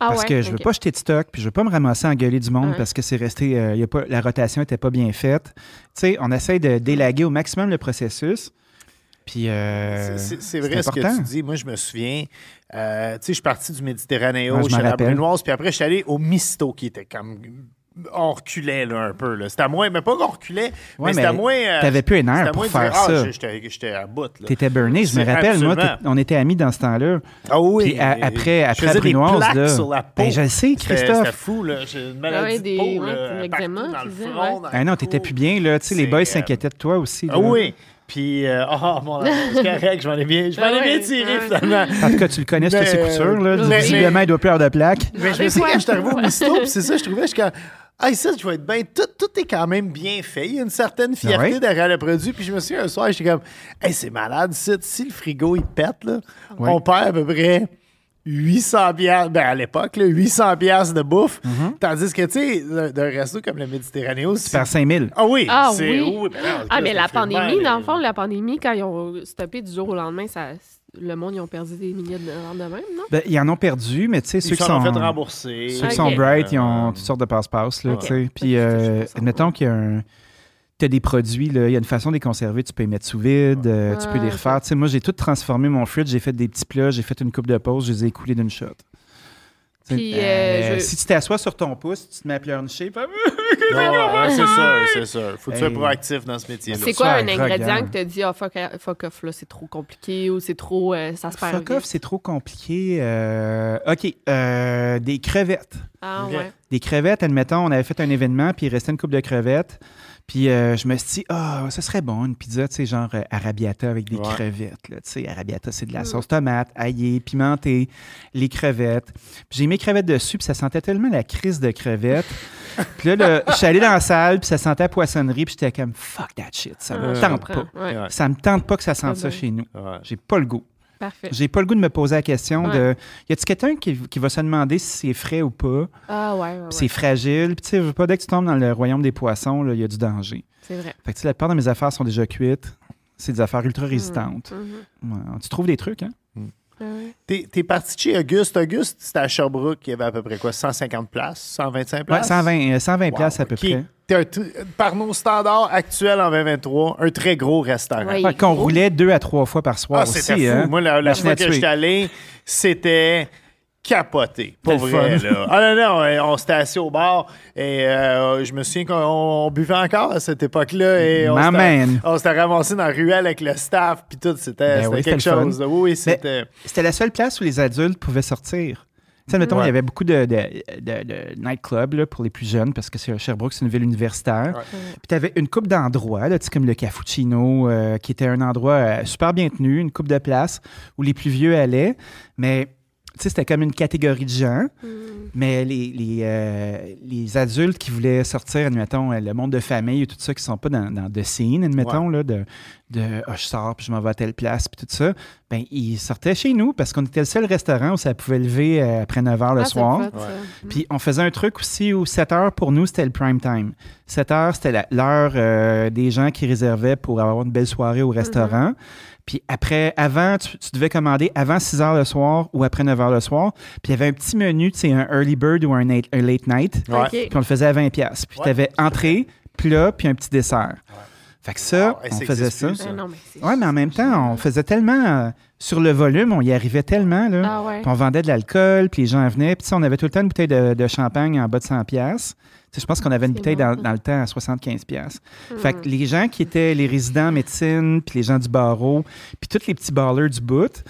Ah parce ouais, que je veux ok. pas jeter de stock, puis je veux pas me ramasser en gueuler du monde Ouais. parce que c'est resté, euh, il y a pas, la rotation était pas bien faite. Tu sais, on essaie de délaguer au maximum le processus. Puis, euh, C'est- vrai ce que important. tu dis. Moi, je me souviens, euh, tu sais, je suis parti du Méditerranéo, Ouais, je suis à rappelle. Brunoise, puis après, je suis allé au Misto, qui était comme. On reculait là, un peu. là. C'était à moins, mais pas qu'on reculait, Ouais, mais c'était moins. euh, t'avais plus un air c'était à pour faire dire, Ah, ça. j'étais j'étais à bout. là. T'étais burné, je me rappelle, moi, absolument. t'es- on était amis dans ce temps-là. Ah oui. Puis à- après, je après à Brunoise, des là, sur la peau. ben, je le sais, C'était- C'était Christophe. fou, là. J'ai une maladie Ouais, des- de peau, ouais, là, dans le front, ouais. dans Ah non, t'étais plus bien, là. Tu sais, les boys euh, s'inquiétaient de toi aussi. Ah oui. Puis, euh, oh mon amour, c'est correct, je m'en ai bien, je m'en ai Ah bien tiré finalement. En tout cas, tu le connais, Mais, c'est ses coutures. Là. mais- Visiblement, il doit plus avoir de plaques. Mais je me souviens fois. quand je suis arrivé au Misto, puis c'est ça, je trouvais, je suis comme, ah, ça, je vais être bien. Tout, tout est quand même bien fait. Il y a une certaine fierté Ouais. derrière le produit. Puis je me souviens, un soir, j'étais comme, hey, c'est malade, si, si le frigo, il pète, là, Ouais. on perd à peu près 800 piastres, ben à l'époque, là, 800 piastres de bouffe. Tandis que, tu sais, d'un- resto comme le Méditerranéo, Tu perds 5000. Ah oui, Ah c'est oui. ben non, Ah, mais la pandémie, ben, dans le fond, la pandémie, quand ils ont stoppé du jour au lendemain, ça, le monde, ils ont perdu des milliers de dollars de même, non? Ben, ils en ont perdu, mais tu sais, ceux Ils qui sont. ont fait rembourser. Ceux qui sont bright, ils ont Euh, toutes sortes de passe-passe. là, tu sais. Puis, euh, admettons qu'il y a un. Tu as des produits, il y a une façon de les conserver. Tu peux les mettre sous vide, euh, tu peux les refaire. Tu moi, j'ai tout transformé mon fridge, j'ai fait des petits plats, j'ai fait une coupe de pause, je les ai écoulés d'une shot. Tu Puis, euh, je- Si tu t'assois sur ton pouce, tu te mets à pleurnicher. Non, ouais, c'est sûr, c'est sûr. Faut que tu sois proactif dans ce métier-là. C'est ça, quoi un ingrédient que tu as dit, ah, fuck, fuck off, là, c'est trop compliqué ou c'est trop. euh, ça se perd. Fuck off, c'est trop compliqué. Euh, OK, euh, des crevettes. Ah, ouais. Des crevettes, admettons, on avait fait un événement, puis il restait une coupe de crevettes. Puis euh, je me suis dit, ah, ça serait bon, une pizza, tu sais, genre euh, arrabbiata avec des Ouais. crevettes. Là, tu sais, arrabbiata, c'est de la Mm. sauce tomate, aillée, pimentée, les crevettes. Puis j'ai mis crevettes dessus, puis ça sentait tellement la crise de crevettes. puis là, je suis allé dans la salle, puis ça sentait la poissonnerie, puis j'étais comme, fuck that shit, ça me Ah, tente pas. Ouais. Ça me tente pas que ça sente ça chez nous. Ouais. J'ai pas le goût. Parfait. J'ai pas le goût de me poser la question Ouais. de y a-t-il quelqu'un qui, qui va se demander si c'est frais ou pas, Ah, ouais, ouais, ouais. puis c'est fragile, puis tu sais, je veux pas dès que tu tombes dans le royaume des poissons, là, il y a du danger. C'est vrai. Fait que tu sais, la plupart de mes affaires sont déjà cuites. C'est des affaires ultra résistantes. Mhm. Ouais. Tu trouves des trucs, hein? Ah ouais. T'es, t'es parti de chez Auguste. Auguste, c'était à Sherbrooke. Il y avait à peu près quoi? 150 places? 125 Ouais, places? 120, euh, 120 Wow. places à peu près. T'es un tr- par nos standards actuels en 2023, un très gros restaurant. Qu'on roulait deux à trois fois par soir Ah, aussi. c'était fou. hein? Moi, la, la fois que tuer. j'étais allé, c'était capoté. Pour vrai, fun. là. Ah non, non, on s'était assis au bar et euh, je me souviens qu'on on buvait encore à cette époque-là et on s'était, man. on s'était ramassé dans la ruelle avec le staff puis tout. C'était, Ben c'était oui, quelque chose. Oui, oui, c'était... C'était la seule place où les adultes pouvaient sortir. Tu sais, mettons, Ouais. il y avait beaucoup de, de, de, de nightclubs pour les plus jeunes, parce que c'est- Sherbrooke, c'est une ville universitaire. Ouais. Puis tu avais une coupe d'endroits, là, tu sais, comme le Cappuccino, euh, qui était un endroit euh, super bien tenu, une coupe de place où les plus vieux allaient. Mais sais, c'était comme une catégorie de gens. Mhm. Mais les, les, euh, les adultes qui voulaient sortir, admettons, euh, le monde de famille et tout ça, qui sont pas dans, dans de scene, admettons, là, de, de ah, je sors puis je m'en vais à telle place puis tout ça, ben ils sortaient chez nous parce qu'on était le seul restaurant où ça pouvait lever euh, après 9 h le Ah, soir. ça. Puis on faisait un truc aussi où 7 heures pour nous, c'était le prime time. 7 heures, c'était l'heure euh, des gens qui réservaient pour avoir une belle soirée au restaurant. Puis après, avant, tu, tu devais commander avant 6 heures le soir ou après 9 heures le soir. Puis il y avait un petit menu, tu sais, un early bird ou un, late- un late night. Ouais. Puis on le faisait à 20$. piastres. Puis Ouais. tu avais entrée, plat, puis un petit dessert. Fait que ça, on ça faisait ça. plus, ça. Ah, non, mais Ouais, mais en même temps, on faisait tellement euh, sur le volume, on y arrivait tellement. Là. Ah ouais. Puis on vendait de l'alcool, puis les gens venaient. Puis on avait tout le temps une bouteille de, de champagne en bas de 100$. piastres. Je pense qu'on avait une bouteille bon, dans, le temps à 75$. piastres. Hmm. Fait que les gens qui étaient les résidents en médecine, puis les gens du barreau, puis tous les petits ballers du bout,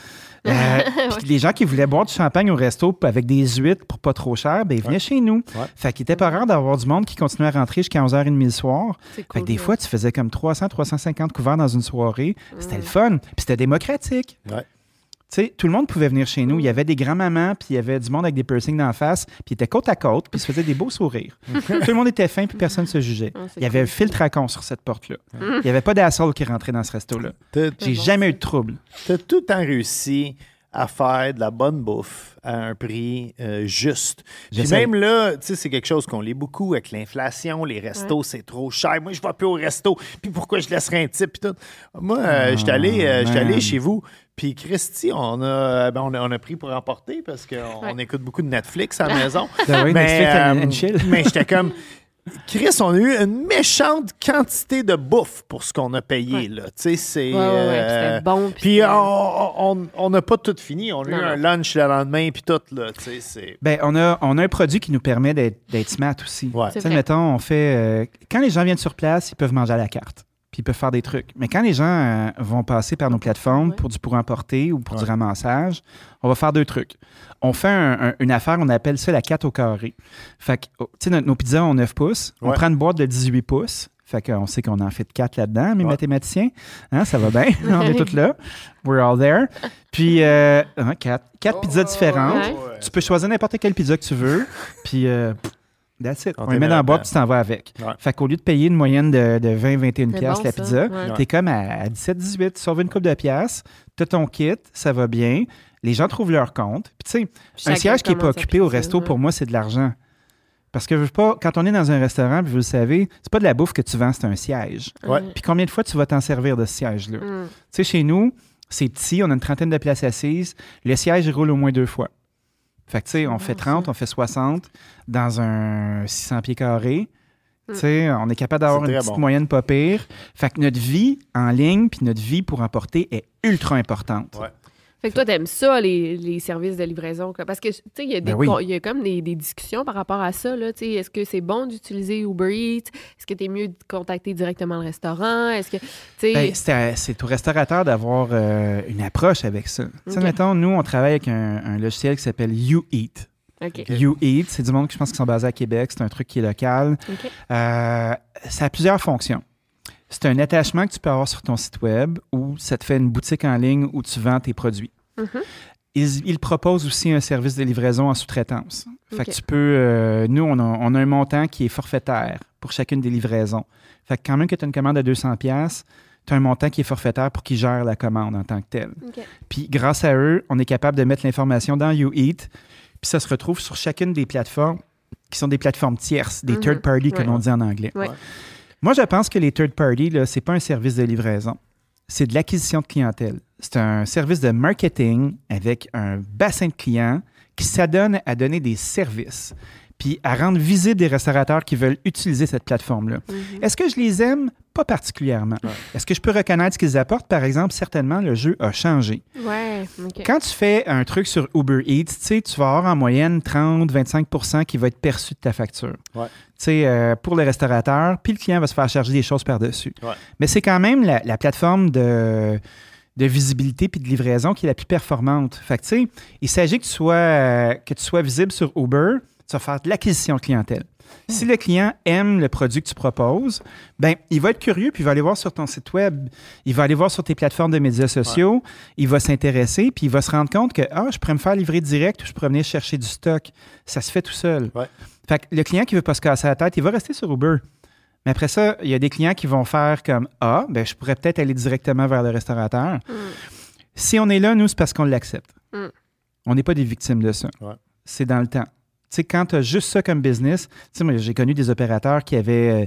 euh, puis les gens qui voulaient boire du champagne au resto avec des huîtres pour pas trop cher, ben ils venaient chez nous. Ouais. Fait qu'il était pas rare d'avoir du monde qui continuait à rentrer jusqu'à 11h30 le soir. Fait que des fois, tu faisais comme 300, 350 couverts dans une soirée. puis C'était le Mm. fun. Puis c'était démocratique. Sais, tout le monde pouvait venir chez nous. Il y avait des grands-mamans, puis il y avait du monde avec des piercings d'en face, puis ils étaient côte à côte, puis ils se faisaient des beaux sourires. tout le monde était fin, puis personne ne se jugeait. Ah, Il y avait un filtre à con sur cette porte-là. Il n'y avait pas d'assaut qui rentrait dans ce resto-là. J'ai bon, jamais ça. eu de trouble. t'as tout le temps réussi à faire de la bonne bouffe à un prix euh, juste. Puis même là, tu sais, c'est quelque chose qu'on lit beaucoup avec l'inflation, les restos, c'est trop cher. Moi, je vais plus au resto. Puis pourquoi je laisserais un type? Puis tout? Moi, euh, j'étais allé, euh, j'étais allé chez vous. Puis Christy, on a, ben, on a, on a pris pour emporter parce qu'on Ouais. écoute beaucoup de Netflix à la maison. Ben oui, and chill. mais j'étais comme... Chris, on a eu une méchante quantité de bouffe pour ce qu'on a payé. Ouais. Là. Tu sais, c'est... Ouais, ouais, ouais, euh, c'était bon. puis euh, on- on on n'a pas tout fini. On a eu un lunch le lendemain, puis tout, là. Tu sais, c'est... Ben, on a, on a un produit qui nous permet d'être d'être smart aussi. Mettons, on fait. euh, quand les gens viennent sur place, ils peuvent manger à la carte. Puis ils peuvent faire des trucs. Mais quand les gens euh, vont passer par nos plateformes Ouais. pour du pour emporter ou pour du ramassage, on va faire deux trucs. On fait un- un- une affaire, on appelle ça la 4 au carré. Fait que, oh, tu sais, nos pizzas ont 9 pouces. On prend une boîte de 18 pouces. Fait qu'on sait qu'on en fait quatre là-dedans, mes mathématiciens. Hein, ça va bien? on est tous là. We're all there. Puis, euh, hein, quatre, quatre pizzas différentes. Ouais. Tu peux choisir n'importe quelle pizza que tu veux. Puis, euh, that's it. On les met dans la boîte, puis tu t'en vas avec. Ouais. Fait qu'au lieu de payer une moyenne de, de 20-21 C'est piastres bon, la pizza, Ouais. t'es comme à, à 17-18, tu sauves une coupe de piastres, t'as ton kit, ça va bien. Les gens trouvent leur compte. Puis, tu sais, un siège qui n'est pas occupé au resto, ouais. pour moi, c'est de l'argent. Parce que je veux pas, quand on est dans un restaurant, puis vous le savez, c'est pas de la bouffe que tu vends, c'est un siège. Ouais. Puis combien de fois tu vas t'en servir de ce siège-là? Mm. Tu sais, chez nous, c'est petit, on a une trentaine de places assises. Le siège, il roule au moins deux fois. Fait que, tu sais, on fait 30, on fait 60 dans un 600 pieds carrés. Tu sais, on est capable d'avoir une petite bon. moyenne pas pire. Fait que notre vie en ligne puis notre vie pour emporter est ultra importante. Ouais. Fait que toi, t'aimes ça, les, les services de livraison. quoi. Parce que, tu sais, il y, a des Ben oui. il y a comme des, des discussions par rapport à ça. là. Tu sais, Est-ce que c'est bon d'utiliser Uber Eats? Est-ce que t'es mieux de contacter directement le restaurant? Est-ce que, tu sais... Ben, c'est au restaurateur d'avoir euh, une approche avec ça. Tu sais, Ok. mettons, nous, on travaille avec un, un logiciel qui s'appelle YouEat. OK. YouEat, c'est du monde que je pense qui sont basés à Québec. C'est un truc qui est local. OK. Euh, ça a plusieurs fonctions. C'est un attachement que tu peux avoir sur ton site web ou ça te fait une boutique en ligne où tu vends tes produits. Mhm. Ils, ils proposent aussi un service de livraison en sous-traitance. Fait que tu peux. euh, nous, on a, on a un montant qui est forfaitaire pour chacune des livraisons. Fait que quand même que tu as une commande à 200$, tu as un montant qui est forfaitaire pour qu'ils gèrent la commande en tant que tel. OK. Puis grâce à eux, on est capable de mettre l'information dans YouEat, puis ça se retrouve sur chacune des plateformes qui sont des plateformes tierces, des Mhm. third party comme Ouais. on dit en anglais. Ouais. Moi, je pense que les third party, là, c'est pas un service de livraison. C'est de l'acquisition de clientèle. C'est un service de marketing avec un bassin de clients qui s'adonne à donner des services, puis à rendre visibles des restaurateurs qui veulent utiliser cette plateforme-là. Mhm. Est-ce que je les aime? Pas particulièrement. Est-ce que je peux reconnaître ce qu'ils apportent? Par exemple, certainement, le jeu a changé. Ouais. Quand tu fais un truc sur Uber Eats, tu vas avoir en moyenne 30-25% qui va être perçu de ta facture. Ouais. Tu sais, euh, pour le restaurateur, puis le client va se faire charger des choses par-dessus. Ouais. Mais c'est quand même la, la plateforme de, de visibilité puis de livraison qui est la plus performante. Fait que, tu sais, il s'agit que tu sois, euh, que tu sois visible sur Uber, tu vas faire de l'acquisition de clientèle. Si le client aime le produit que tu proposes, ben il va être curieux puis il va aller voir sur ton site web, il va aller voir sur tes plateformes de médias sociaux, il va s'intéresser puis il va se rendre compte que ah, je pourrais me faire livrer direct ou je pourrais venir chercher du stock. Ça se fait tout seul. Ouais. Fait que le client qui veut pas se casser la tête, il va rester sur Uber. Mais après ça, il y a des clients qui vont faire comme Ah, ben je pourrais peut-être aller directement vers le restaurateur. Si on est là, nous, c'est parce qu'on l'accepte. Mm. On n'est pas des victimes de ça. Ouais. C'est dans le temps. Sais, quand tu juste ça comme business, tu sais, j'ai connu des opérateurs qui avaient euh,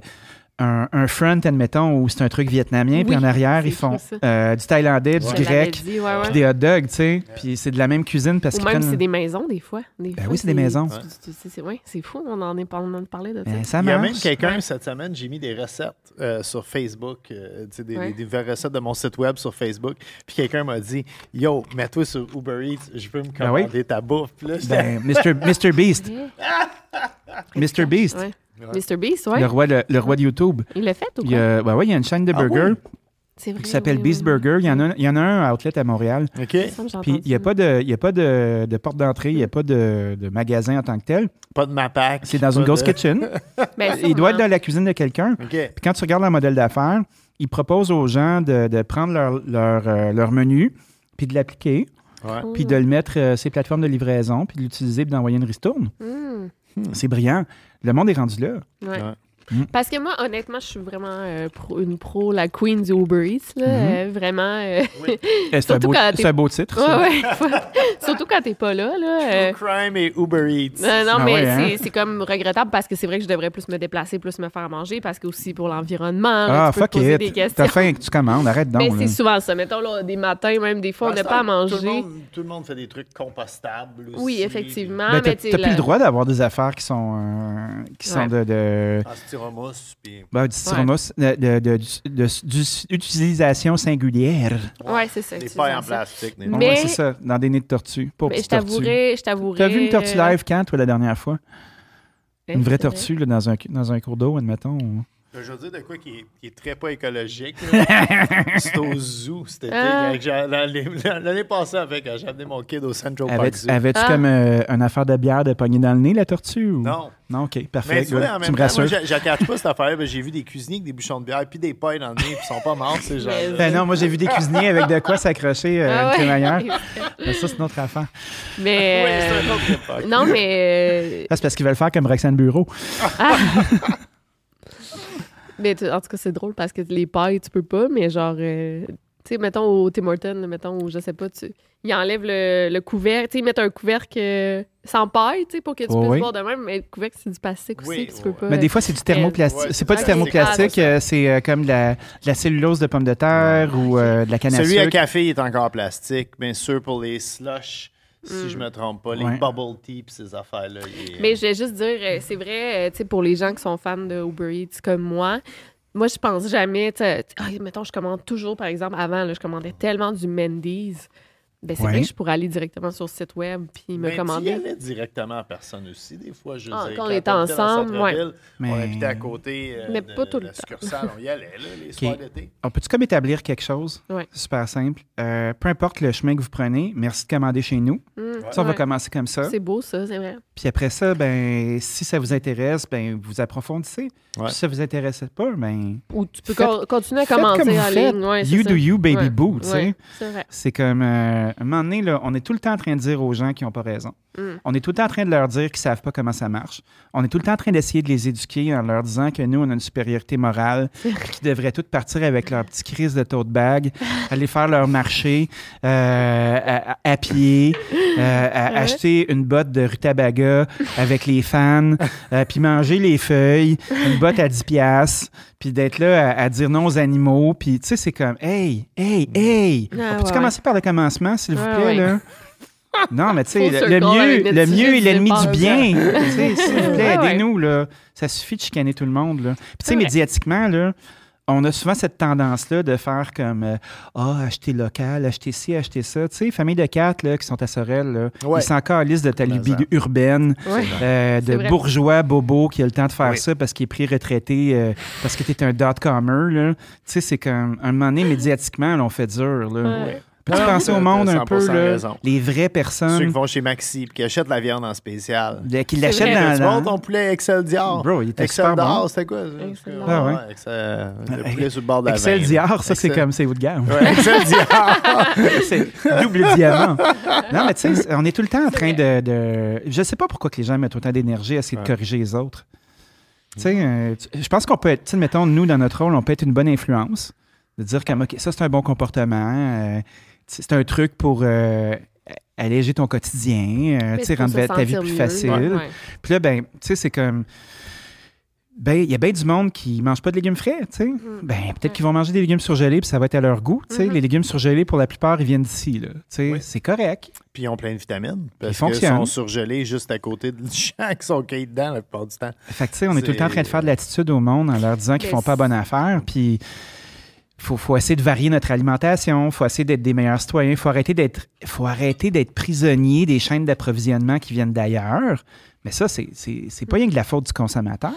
un, un front, admettons, où c'est un truc vietnamien, puis en arrière, ils font euh, du thaïlandais, du grec, dit, ouais, ouais. puis des hot dogs, tu sais. Puis c'est de la même cuisine parce qu'ils même prennent... c'est des maisons, des fois. Des Ben fois, oui, c'est des maisons. C'est ouais, c'est fou, on en, est, on en parlait de ça. Ben, ça Il y a même quelqu'un cette semaine, j'ai mis des recettes euh, sur Facebook, euh, tu sais, des, Ouais. des, des vraies recettes de mon site web sur Facebook. Puis quelqu'un m'a dit Yo, mets-toi sur Uber Eats, je peux me Ben oui. commander ta bouffe. Là, Ben, Mr. Mr. Beast. Mr. Beast. Ouais. Mr. Beast, ouais. Le, roi, de- le roi de YouTube. Il l'a fait ou Il quoi? ben ouais, il y a une chaîne de Ah burgers C'est vrai. qui s'appelle oui, Beast oui, oui. Burger. Il y, en a, il y en a un à Outlet à Montréal. OK. Il Puis il n'y a pas de, il y a pas de, de porte d'entrée, il n'y a pas de, de magasin en tant que tel. Pas de Mapac. C'est dans une ghost de- kitchen. Ben, il doit être dans la cuisine de quelqu'un. OK. Puis quand tu regardes leur modèle d'affaires, ils proposent aux gens de, de prendre leur, leur, euh, leur menu, puis de l'appliquer, Ouais. puis de le mettre euh, sur les plateformes de livraison, puis de l'utiliser, puis d'envoyer une ristourne. Hmm. C'est brillant. Le monde est rendu là. Ouais. Mm. Parce que moi, honnêtement, je suis vraiment euh, pro- une pro, la queen du Uber Eats. Là, Mhm. euh, vraiment. euh, Eh, C'est un, Surtout beau- un titre. ça. ouais, ouais. Surtout quand t'es pas là. là euh, True Crime et Uber Eats. Non, non, Ah mais ouais, hein? c'est- c'est comme regrettable parce que c'est vrai que je devrais plus me déplacer, plus me faire manger parce que aussi pour l'environnement, là, Ah, tu peux te fuck poser des it. questions. T'as faim que tu commandes, arrête donc. Mais c'est souvent ça. Mettons, là, des matins, même des fois, on n'a pas à Tout le, manger. monde, tout le monde fait des trucs compostables. Oui, effectivement. Ben, t'as mais t'as plus le droit d'avoir des affaires qui sont, qui sont Ouais. de, de, En styromousse. Puis... ben, du styromousse, de, de- de- de- d'utilisation singulière. Ouais, c'est ça. Des pailles en plastique. des- Mais- c'est ça, dans des nids de tortue. Mais je t'avouerais, je t'avouerais. T'as vu une tortue euh, live quand, toi, la dernière fois? ouais, Une vraie tortue là, dans, un, dans un cours d'eau, admettons. Ou- Je veux dire de quoi qui est, qui est très pas écologique. C'est au zoo été. Ah. L'année passée, avec, quand j'ai amené mon kid au Central Park Zoo. Avais-tu Ah. comme euh, une affaire de bière de pogner dans le nez, la tortue? Ou... Non. Non, OK, Mais parfait. tu en tu me temps, rassures. moi, pas cette affaire. J'ai vu des cuisiniers avec des bouchons de bière puis des pailles dans le nez puis ils sont pas morts, ces gens Mais- Ben non, moi j'ai vu des cuisiniers avec de quoi s'accrocher euh, Ah une ouais. crémaillère. Mais ça, c'est notre affaire. Mais. Oui, c'est un euh, autre époque. non, mais. euh, c'est parce qu'ils veulent faire comme Roxane Bureau. Mais tu- en tout cas, c'est drôle parce que les pailles, tu peux pas, mais genre, euh, tu sais, mettons au Tim Hortons, mettons, ou je sais pas, tu, ils enlèvent le, le couvercle, tu sais, ils mettent un couvercle euh, sans paille, tu sais, pour que tu Oh puisses oui. boire de même, mais le couvercle, c'est du plastique aussi, Oui, puis tu peux pas. Mais des fois, c'est du thermoplastique. Ouais, c'est pas du thermoplastique, plastique. euh, c'est euh, comme de la, de la cellulose de pomme de terre ou euh, de la canne à Celui à café est encore plastique, bien sûr, pour les slush, si je me trompe pas, les Ouais. bubble tea pis ces affaires-là. est- Mais je vais juste dire, euh, c'est vrai, euh, tu sais, pour les gens qui sont fans de Uber Eats comme moi, moi, je pense jamais, tu sais, ah, mettons, je commande toujours, par exemple, avant, là, je commandais tellement du Mendy's. Ben, c'est Ouais. vrai que je pourrais aller directement sur le site web puis me Mais tu y commander. allais directement à personne aussi, des fois. Je Ah, dire, quand on était ensemble, Mais- On habitait à côté euh, Mais de, pas tout de le la temps. succursale. On y allait, là, les soirs d'été. On peut-tu comme établir quelque chose? Ouais. C'est super simple. Euh, peu importe le chemin que vous prenez, merci de commander chez nous. Mm, Ça, on va commencer comme ça. C'est beau, ça, c'est vrai. Puis après ça, ben, si ça vous intéresse, ben, vous approfondissez. Ouais. Puis si ça vous intéresse pas, ben, Ou tu peux Faites- continuer à commenter en ligne. You ça. do you, baby boo, tu sais. ouais, c'est vrai. C'est comme, euh, un moment donné, on est tout le temps en train de dire aux gens qui n'ont pas raison. Mm. On est tout le temps en train de leur dire qu'ils ne savent pas comment ça marche. On est tout le temps en train d'essayer de les éduquer en leur disant que nous, on a une supériorité morale, qu'ils devraient tous partir avec leur petit crise de tote bag, aller faire leur marché euh, à, pied, euh, à- Ouais. acheter une botte de rutabaga avec les fans, euh, puis manger les feuilles, une botte à 10 piastres, puis d'être là à, à dire non aux animaux. Puis, tu sais, c'est comme, hey, hey, hey, Ah, on peut-tu ouais, commencer par le commencement, s'il vous Ouais, plaît, là? Non, mais tu sais, le, mieux, le mieux est l'ennemi du bien. S'il vous plaît, aidez-nous, là. Ça suffit de chicaner tout le monde, là. Puis, tu sais, médiatiquement, là, on a souvent cette tendance-là de faire comme euh, Ah, acheter local, acheter ci, acheter ça. Tu sais, famille de quatre là, qui sont à Sorel, là, Ouais. ils sont encore en liste de ça. urbaine, Ouais. euh, C'est de vrai. bourgeois bobo qui a le temps de faire Oui. ça parce qu'il est pris retraité, euh, parce que tu es un dot-comer. là. Tu sais, c'est comme, un moment donné, médiatiquement, là, on fait dur. Là. Ouais. Peux-tu Non, penser au monde un peu, 100% là, raison. les vraies Ceux qui personnes vont chez Maxi et qui achètent la viande en spécial. qui l'achètent dans Tu ton poulet Excel Dior? Bro, il était Excel super Dior, bon. c'était quoi? ça? Excel Ah ouais. Excel- le poulet sur le bord de la Excel veine. Dior, ça, c'est comme c'est haut de gamme. Ouais, Excel Dior. c'est double diamant. Non, mais tu sais, on est tout le temps en train de, de- Je sais pas pourquoi que les gens mettent autant d'énergie à essayer de corriger les autres. Tu sais, euh, je pense qu'on peut être, tu sais, mettons, nous, dans notre rôle, on peut être une bonne influence. De dire comme, OK, ça, c'est un bon comportement. euh, c'est un truc pour euh, alléger ton quotidien, euh, tu sais, rendre ta vie plus mieux. facile. Ouais, ouais. Puis là, ben, tu sais, c'est comme. Ben, il y a bien du monde qui mange pas de légumes frais, tu sais. Ben, peut-être qu'ils vont manger des légumes surgelés puis ça va être à leur goût, tu sais. Mhm. Les légumes surgelés, pour la plupart, ils viennent d'ici, là. Tu sais, Oui. c'est correct. Puis ils ont plein de vitamines. Parce Ils sont surgelés juste à côté du champ qui sont cueillis dedans la plupart du temps. Fait que, tu sais, on est tout le temps en train de faire de l'attitude au monde en leur disant qu'ils Mais font pas bonne affaire. Puis, faut, faut essayer de varier notre alimentation. faut essayer d'être des meilleurs citoyens. faut arrêter d'être faut arrêter d'être prisonnier des chaînes d'approvisionnement qui viennent d'ailleurs. Mais ça, c'est c'est- pas rien que la faute du consommateur.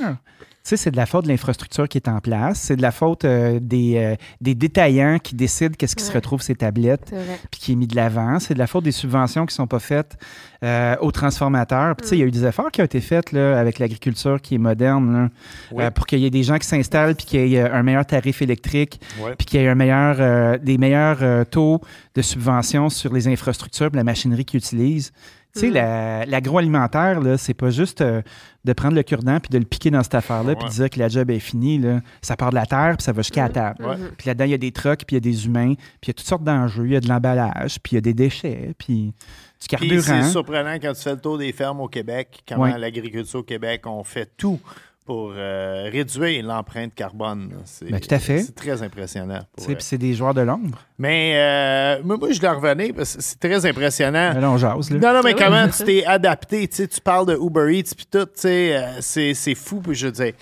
Sais, c'est de la faute de l'infrastructure qui est en place. C'est de la faute euh, des, euh, des détaillants qui décident qu'est-ce qui se retrouve ces tablettes puis qui est mis de l'avant. C'est de la faute des subventions qui sont pas faites euh, aux transformateurs. Puis, tu sais, il y a eu des efforts qui ont été faits là, avec l'agriculture qui est moderne là, Oui. euh, pour qu'il y ait des gens qui s'installent puis qu'il y ait un meilleur tarif électrique Ouais. puis qu'il y ait un meilleur, euh, des meilleurs euh, taux de subvention sur les infrastructures et la machinerie qu'ils utilisent. Tu sais, Mm. la- l'agroalimentaire, là, c'est pas juste euh, de prendre le cure-dent puis de le piquer dans cette affaire-là puis de dire que la job est finie. Là. Ça part de la terre puis ça va jusqu'à la table. Mhm. Puis là-dedans, il y a des trucks, puis il y a des humains, puis il y a toutes sortes d'enjeux. Il y a de l'emballage, puis il y a des déchets, puis du carburant. c'est surprenant quand tu fais le tour des fermes au Québec, comment Ouais. l'agriculture au Québec, on fait tout pour euh, réduire l'empreinte carbone. C'est Ben, tout à fait. C'est très impressionnant. Puis c'est des joueurs de l'ombre. Mais euh, moi, moi, je dois revenir parce que c'est très impressionnant. Là, on jase. Là. Non, non, mais oui, comment tu t'es adapté? Tu sais, tu parles de Uber Eats puis tout, tu sais, euh, c'est, c'est fou. Puis je veux dire,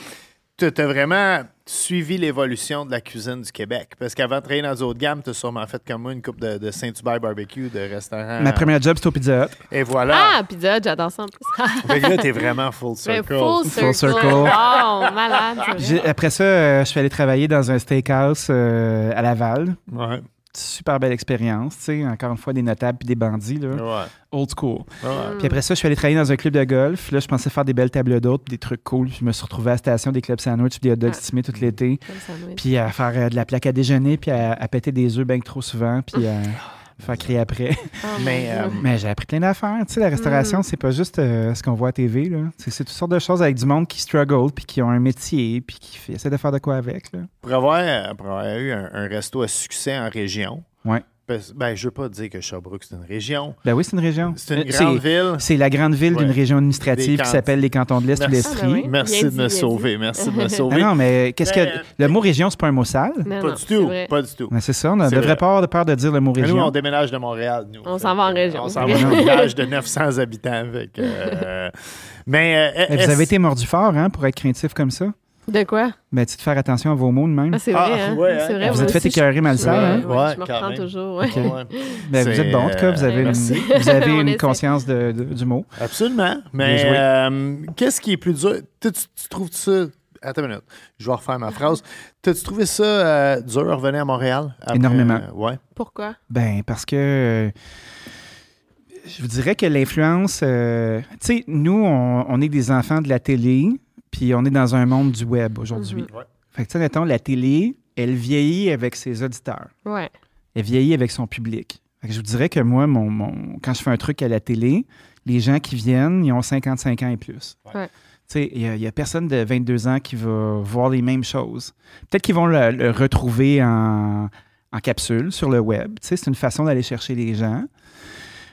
tu as vraiment suivi l'évolution de la cuisine du Québec? Parce qu'avant de travailler dans d'autres gammes, tu as sûrement fait comme moi une coupe de, de Saint-Hubert barbecue, de restaurant. Ma première job, c'était au Pizza Hut. Et voilà. Ah, pizza, j'adore ça en plus. Fait que là, t'es vraiment full circle. full circle. Full circle. Wow, malade. Après ça, euh, je suis allé travailler dans un steakhouse euh, à Laval. Ouais. Super belle expérience, tu sais. Encore une fois, des notables puis des bandits, là. Ouais. Old school. ouais. Puis après ça, je suis allé travailler dans un club de golf. Là, je pensais faire des belles tables d'hôtes, puis des trucs cool. Je me suis retrouvé à la station des clubs sandwich, puis des hot dogs Ah. stimés tout l'été. Comme sandwich. Puis à faire euh, de la plaque à déjeuner, puis à, à péter des œufs bien que trop souvent, puis à faire crier après. Oh, Mais, euh, Mais j'ai appris plein d'affaires. Tu sais, la restauration, Mm. c'est pas juste euh, ce qu'on voit à TV. là. C'est toutes sortes de choses avec du monde qui struggle, puis qui ont un métier, puis qui fait- essaie de faire de quoi avec. Là. Pour avoir, euh, pour avoir eu un, un resto à succès en région, Ouais. Ben, je veux pas dire que Sherbrooke, c'est une région. Ben oui, c'est une région. C'est une Euh, grande ville. C'est la grande ville Ouais. d'une région administrative qui s'appelle les cantons de l'Est ou l'Estrie. Ah, ben oui. Merci de dit, me sauver. Merci de me sauver. non, mais qu'est-ce Ben, que. euh, Le mot région, c'est pas un mot sale? Non, Pas non, du tout. Pas du tout. Mais c'est ça, on ne C'est devrait vrai. pas avoir de peur de dire le mot Mais nous, région. on déménage de Montréal. Nous. On s'en va en région. On s'en va dans un village de 900 habitants. fait que, euh, mais euh, Mais vous avez été mordu fort hein, pour être craintif comme ça? De quoi? Ben, tu te faire attention à vos mots de même. Ah, c'est Ah, vrai, hein? ouais, hein, c'est vrai. quand vous êtes fait écœurer mal sale, hein? ouais, Ouais, je me reprends toujours. ouais. Ouais. Ben, vous êtes bon, en tout cas. Vous avez, euh, une, merci. vous avez une conscience de- de- du mot. Absolument. Mais euh, qu'est-ce qui est plus dur? Tu, tu- tu trouves ça. Attends une minute. Je vais refaire ma phrase. T'as-tu trouvé ça euh, dur à revenir à Montréal? après- Énormément. euh, ouais. Pourquoi? Ben, parce que je vous dirais que l'influence. euh, tu sais, nous, on, on est des enfants de la télé, puis on est dans un monde du web aujourd'hui. Mhm. Ouais. Fait que, tu sais, mettons, la télé, elle vieillit avec ses auditeurs. Ouais. Elle vieillit avec son public. Fait que je vous dirais que moi, mon, mon- quand je fais un truc à la télé, les gens qui viennent, ils ont 55 ans et plus. Ouais. Tu sais, il n'y a, personne de 22 ans qui va voir les mêmes choses. Peut-être qu'ils vont le, le retrouver en, en capsule sur le web. Tu sais, c'est une façon d'aller chercher les gens.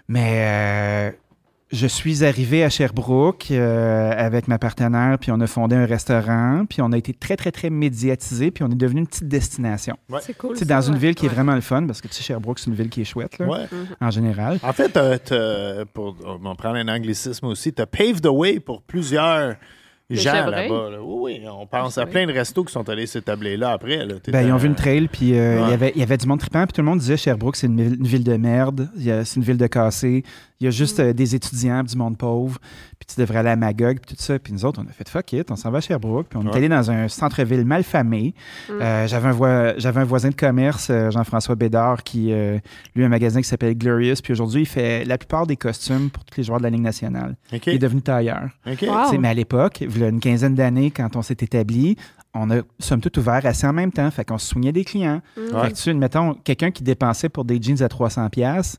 Mais euh, je suis arrivé à Sherbrooke euh, avec ma partenaire, puis on a fondé un restaurant, puis on a été très, très, très médiatisé, puis on est devenu une petite destination. Ouais. C'est cool. Ça, dans une ouais. ville qui est vraiment le fun, parce que tu sais, Sherbrooke, c'est une ville qui est chouette, là, Ouais. en général. En fait, t'as- t'as- pour on va prendre un anglicisme aussi, tu as paved the way pour plusieurs gens là-bas. là. Oui, oui, on pense Ah, à plein de restos qui sont allés s'établir là après. Là. Ben, ils ont vu une trail, puis euh, il Ouais. y avait- il y avait du monde trippant, puis tout le monde disait Sherbrooke, c'est une, ville- une ville de merde, c'est une ville de cassés, il y a juste euh, des étudiants, du monde pauvre, puis tu devrais aller à Magog, puis tout ça. Puis nous autres, on a fait fuck it, on s'en va à Sherbrooke, puis on est allé dans un centre-ville mal famé. Mm. Euh, j'avais, un voi- j'avais un voisin de commerce, euh, Jean-François Bédard, qui, euh, lui, a un magasin qui s'appelle Glorious, puis aujourd'hui, il fait la plupart des costumes pour tous les joueurs de la Ligue nationale. Il est devenu tailleur. Wow. Mais à l'époque, il y a une quinzaine d'années, quand on s'est établi, on a, somme toute, ouvert assez en même temps. Fait qu'on se soignait des clients. Mm. Fait que, tu mettons, quelqu'un qui dépensait pour des jeans à 300$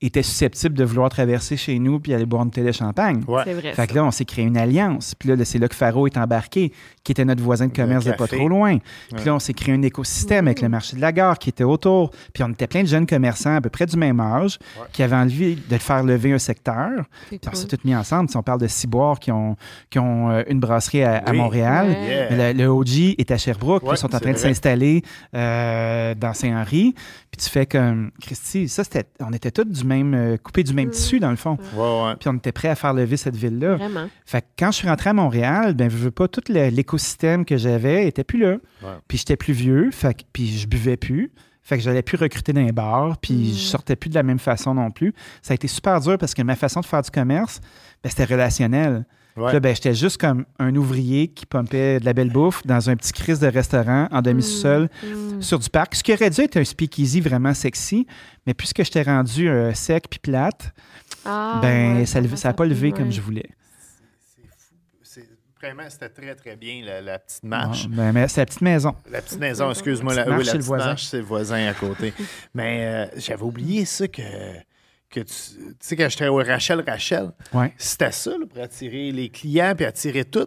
piastres était susceptible de vouloir traverser chez nous puis aller boire une télé champagne. Ouais. C'est vrai. Fait que là, on s'est créé une alliance. Puis là, c'est là que Faro est embarqué, qui était notre voisin de commerce de pas trop loin. Puis Ouais. là, on s'est créé un écosystème avec le marché de la gare qui était autour. Puis on était plein de jeunes commerçants à peu près du même âge Ouais. qui avaient envie de faire lever un secteur. Puis on s'est tous mis ensemble. Si on parle de Ciboire qui ont, qui ont euh, une brasserie à. Montréal. Ouais. Yeah. Mais Le, le OG est à Sherbrooke. ils sont en train de s'installer euh, dans Saint-Henri. Puis tu fais comme, Christy, ça, c'était, on était tous du même, euh, coupés du même Mm. tissu, dans le fond. Ouais, ouais. Puis on était prêts à faire lever cette ville-là. Vraiment. Fait que quand je suis rentré à Montréal, ben, je veux pas, tout l'écosystème que j'avais était plus là. Ouais. Puis j'étais plus vieux, fait que, puis je buvais plus. Fait que j'allais plus recruter dans les bars, puis Mm. je sortais plus de la même façon non plus. Ça a été super dur parce que ma façon de faire du commerce, ben, c'était relationnel. Puis Ouais. Là, ben, j'étais juste comme un ouvrier qui pompait de la belle bouffe dans un petit crise de restaurant en demi-sous-sol Mm. sur du parc. Ce qui aurait dû être un speakeasy vraiment sexy, mais puisque j'étais rendu euh, sec puis plate, Ah, ben ouais, ça n'a pas levé ouais. comme je voulais. C'est- Vraiment, c'était très, très bien, la, la petite marche. Ah, ben, mais c'est la petite maison. La petite maison, excuse-moi. La La, petite oui, marche, la c'est le petite voisin. marche, c'est le voisin à côté. Mais euh, j'avais oublié ça que, que tu, tu sais, quand j'étais au Rachel Rachel, Ouais. c'était ça là, pour attirer les clients puis attirer tout.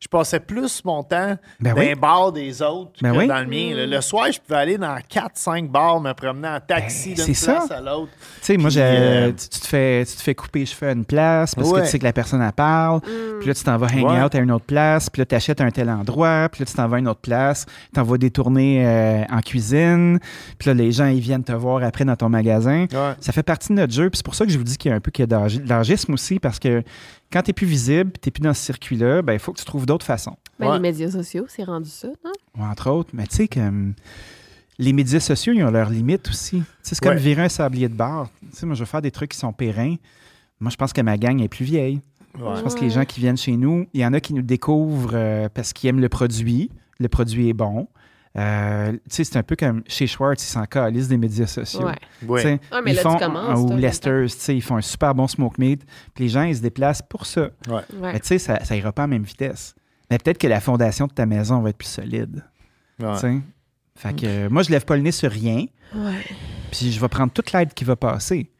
Je passais plus mon temps Ben dans oui. les bars des autres Ben que oui. dans le mien. là. Le soir, je pouvais aller dans 4-5 bars, me promener en taxi Ben, d'une place ça. à l'autre. Tu sais, moi, euh, tu, tu te fais, tu te fais couper les cheveux à une place parce que tu sais que la personne, elle parle. Mm. Puis là, tu t'en vas hang Ouais. out à une autre place. Puis là, tu achètes un tel endroit. Puis là, tu t'en vas à une autre place. Tu vas des tournées euh, en cuisine. Puis là, les gens, ils viennent te voir après dans ton magasin. Ouais. Ça fait partie de notre jeu. Puis c'est pour ça que je vous dis qu'il y a un peu qu'il y a de l'argisme aussi, parce que quand tu plus visible, tu plus dans ce circuit-là, ben il faut que tu trouves d'autres façons. Ben, Ouais. Les médias sociaux, c'est rendu ça, non? Entre autres. Mais tu sais que hum, les médias sociaux, ils ont leurs limites aussi. C'est comme Ouais. virer un sablier de bar. Tu sais, moi, je veux faire des trucs qui sont pérennes. Moi, je pense que ma gang est plus vieille. Ouais. Je pense que les gens qui viennent chez nous, il y en a qui nous découvrent euh, parce qu'ils aiment le produit. Le produit est bon. Euh, tu sais, c'est un peu comme chez Schwartz, ils s'en calissent des médias sociaux. Ouais. Ouais. Tu Ah, mais ils là, tu font, commences, ou Lester's, tu sais, ils font un super bon smoke meat. Puis les gens, ils se déplacent pour ça. Ouais. Mais tu sais, ça, ça ira pas à la même vitesse. Mais peut-être que la fondation de ta maison va être plus solide. Tu. Fait que euh, moi, je lève pas le nez sur rien. Puis je vais prendre toute l'aide qui va passer.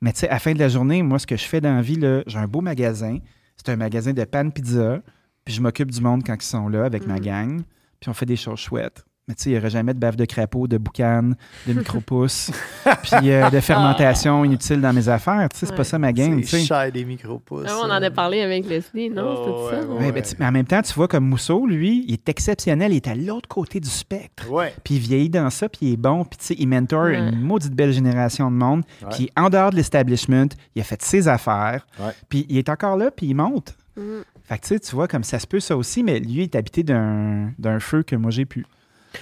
Mais tu sais, à la fin de la journée, moi, ce que je fais dans la vie, là, j'ai un beau magasin. C'est un magasin de pan pizza. Puis je m'occupe du monde quand ils sont là avec ma Mm. gang. Puis on fait des choses chouettes. Mais tu sais, il n'y aurait jamais de bave de crapaud, de boucan, de micro-pouces, puis euh, de fermentation inutile dans mes affaires. Tu sais, c'est pas ça ma game. tu C'est sais. cher des micro-pouces. Ah, on en a parlé avec Leslie, non? Oh, ça? ouais, Ouais, ben, tu- mais en même temps, tu vois, comme Mousseau, lui, il est exceptionnel. Il est à l'autre côté du spectre. Puis il vieillit dans ça, puis il est bon. Puis tu sais, il mentor Ouais. une maudite belle génération de monde. Puis en dehors de l'establishment, il a fait ses affaires. Puis il est encore là, puis il monte. Mm. Fait que tu sais, tu vois, comme ça se peut ça aussi, mais lui, il est habité d'un d'un feu que moi, j'ai pu.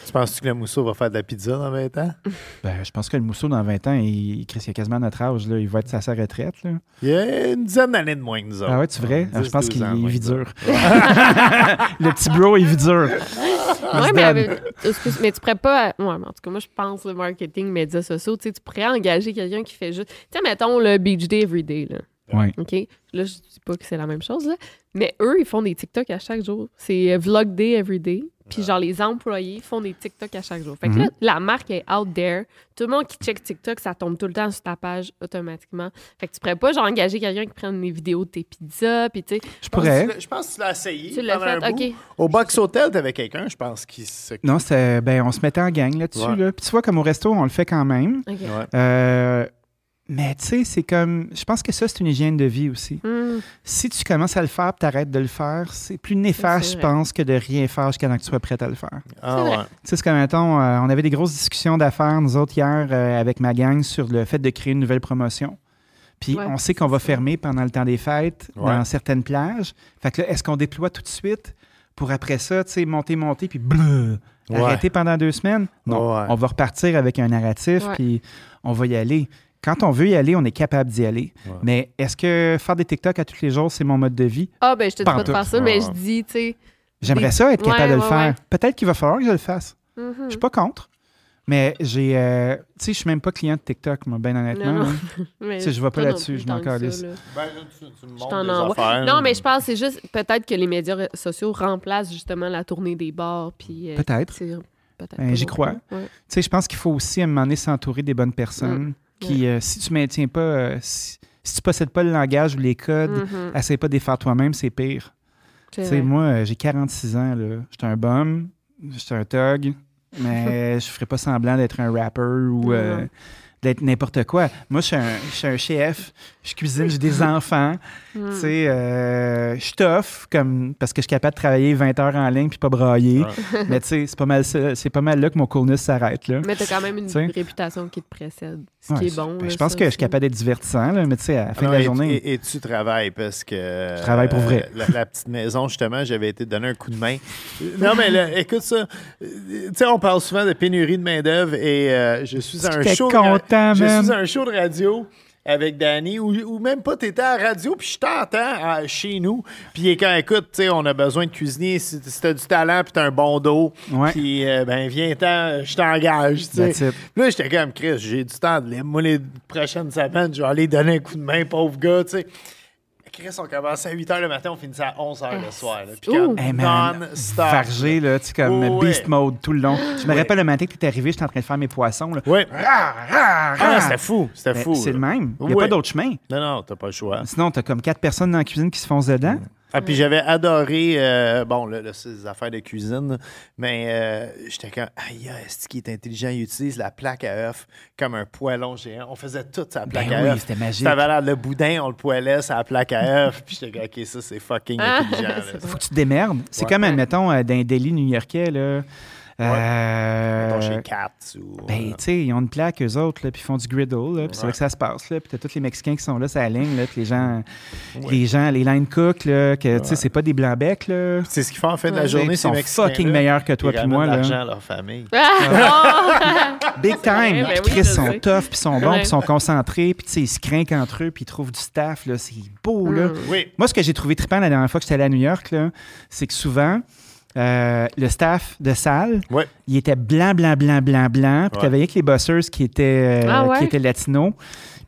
Tu penses-tu que le mousseau va faire de la pizza dans 20 ans? Ben, je pense que le Mousseau, dans 20 ans, il, Chris, il a quasiment notre âge. Là. Il va être à sa retraite. Là. Il y a une dizaine d'années de moins que nous autres. Ah ouais, tu vrai? Ah, je 10, pense 12 qu'il il vit dur. le petit bro, il vit dur. Ouais, mais, mais tu pourrais pas. Ouais, en tout cas, moi, je pense le marketing, médias sociaux. Tu sais, tu pourrais engager quelqu'un qui fait juste. Tu sais, mettons le Beach Day Everyday, là. Ouais. OK? Là, je dis pas que c'est la même chose, là. Mais eux, ils font des TikTok à chaque jour. C'est Vlog Day Everyday. Puis, genre, les employés font des TikTok à chaque jour. Fait que Mhm. là, la marque est out there. Tout le monde qui check TikTok, ça tombe tout le temps sur ta page automatiquement. Fait que tu pourrais pas, genre, engager quelqu'un qui prenne des vidéos de tes pizzas. Puis, tu sais, Je pourrais. Je pense que tu l'as essayé. tu l'as fait. OK. Au Box Hotel, t'avais quelqu'un, je pense, qui se. Non, c'est, ben, on se mettait en gang là-dessus. Ouais. Là. Puis tu vois, comme au resto, on le fait quand même. OK. Ouais. Euh, mais tu sais, c'est comme. Je pense que ça, c'est une hygiène de vie aussi. Hmm. Si tu commences à le faire et t'arrêtes de le faire, c'est plus néfaste, je pense, que de rien faire jusqu'à temps que tu sois prête à le faire. Ah ouais. Tu sais, c'est comme, mettons, euh, on avait des grosses discussions d'affaires, nous autres, hier, euh, avec ma gang, sur le fait de créer une nouvelle promotion. Puis Ouais, on sait qu'on va fermer pendant le temps des fêtes Ouais. dans certaines plages. Fait que là, est-ce qu'on déploie tout de suite pour après ça, tu sais, monter, monter, puis bleu, Ouais. arrêter pendant deux semaines? Non. Ouais. On va repartir avec un narratif, puis on va y aller. Quand on veut y aller, on est capable d'y aller. Ouais. Mais est-ce que faire des TikTok à tous les jours, c'est mon mode de vie? Ah, ben, je te dis Pas de faire ça, mais je dis, tu sais. J'aimerais Des- ça être capable Ouais, de le ouais, faire. ouais. Peut-être qu'il va falloir que je le fasse. mhm. Je suis pas contre. Mais j'ai. euh, tu sais, je suis même pas client de TikTok, moi, bien honnêtement. Tu sais, je vais pas là-dessus, je m'en calisse. Ben, tu, tu me Je montres t'en des affaires. Non, mais je pense que c'est juste peut-être que les médias sociaux remplacent justement la tournée des bars. Puis, euh, Peut-être. c'est- peut-être Ben, j'y crois. Ouais. Tu sais, je pense qu'il faut aussi, à un moment donné, s'entourer des bonnes personnes qui, euh, si tu maintiens pas. euh, si, si tu possèdes pas le langage ou les codes, Mhm. essaie pas de les faire toi-même, c'est pire. Tu sais, moi, euh, j'ai 46 ans, là. J'étais un bum, j'étais un thug, mais je ferais pas semblant d'être un rapper ou euh, d'être n'importe quoi. Moi, je suis un, je suis un chef, je cuisine, j'ai des enfants. Mm. Tu sais, euh, je suis tough, comme, parce que je suis capable de travailler 20 heures en ligne puis pas brailler. mais tu sais, c'est pas, mal ça- c'est pas mal là que mon coolness s'arrête, là. Mais t'as quand même une réputation qui te précède. Ce Ouais, qui est bon. ben, là, je pense ça que je suis capable d'être divertissant, là, mais tu sais, à la fin de la et, journée... et- et tu travailles parce que. Je travaille pour vrai. La, la petite maison, justement, j'avais été donner un coup de main. Non, mais là, écoute ça. Euh, Tu sais, on parle souvent de pénurie de main-d'œuvre et euh, je suis à un show. de- content, je man. suis à un show de radio avec Danny ou, ou même pas, t'étais à la radio, puis je t'entends chez nous. Puis quand écoute, tu sais, on a besoin de cuisinier, si, si t'as du talent, puis t'as un bon dos, puis euh, ben viens-ten, je t'engage, tu sais. Là, j'étais comme, Chris, j'ai du temps de libre. Moi, les prochaines semaines, je vais aller donner un coup de main, pauvre gars, tu sais. Chris, on commençait à 8 h le matin, on finissait à 11 h le soir. Là. Puis comme Hey man, non-stop. vargé, là, tu sais, comme Ouais. beast mode tout le long. Je me Ouais. rappelle le matin que tu es arrivé, j'étais en train de faire mes poissons. Là. Ouais. Ah, c'était fou. C'était Ben, fou. C'est le même. Il n'y a pas d'autre chemin. Non, non, t'as pas le choix. Sinon, tu as comme quatre personnes dans la cuisine qui se foncent dedans. Ah, puis j'avais adoré, euh, bon, là, là, c'est des affaires de cuisine, mais euh, j'étais comme, aïe, est-ce qu'il est intelligent? Il utilise la plaque à œuf comme un poêlon géant? On faisait tout sa plaque Ben à oui, œuf. c'était magique. Ça avait l'air de le boudin, on le poêlait, ça la plaque à œuf. Puis j'étais comme, OK, ça, c'est fucking Ah, intelligent. là. Faut que tu te démerdes. C'est Ouais. comme, admettons, euh, dans un délit new-yorkais, là, Euh, Mettons chez Cats ou. ben, tu sais, ils ont une plaque, eux autres, là, puis ils font du griddle, là, puis c'est là que ça se passe, là. Puis t'as tous les Mexicains qui sont là, ça ligne, là, puis les gens, les gens, les line cooks, là, que, tu sais, c'est pas des blancs-becs, là. c'est ce qu'ils font en fin de la Ouais. journée, Ils ces sont Mexicains. fucking meilleurs que toi Ils puis moi, là. l'argent à leur famille. Ah! Big time! ben Puis oui, Chris sont tough, puis sont bons, Ouais. puis sont concentrés, puis tu sais, ils se craquent entre eux, puis ils trouvent du staff, là. C'est beau, là. Oui. Moi, ce que j'ai trouvé trippant la dernière fois que j'étais allé à New York, là, c'est que souvent, euh, le staff de salle, Ouais. il était blanc, blanc, blanc, blanc, blanc. Puis Ouais. t'avais avec les bossers qui étaient, euh, Ah ouais? qui étaient latinos.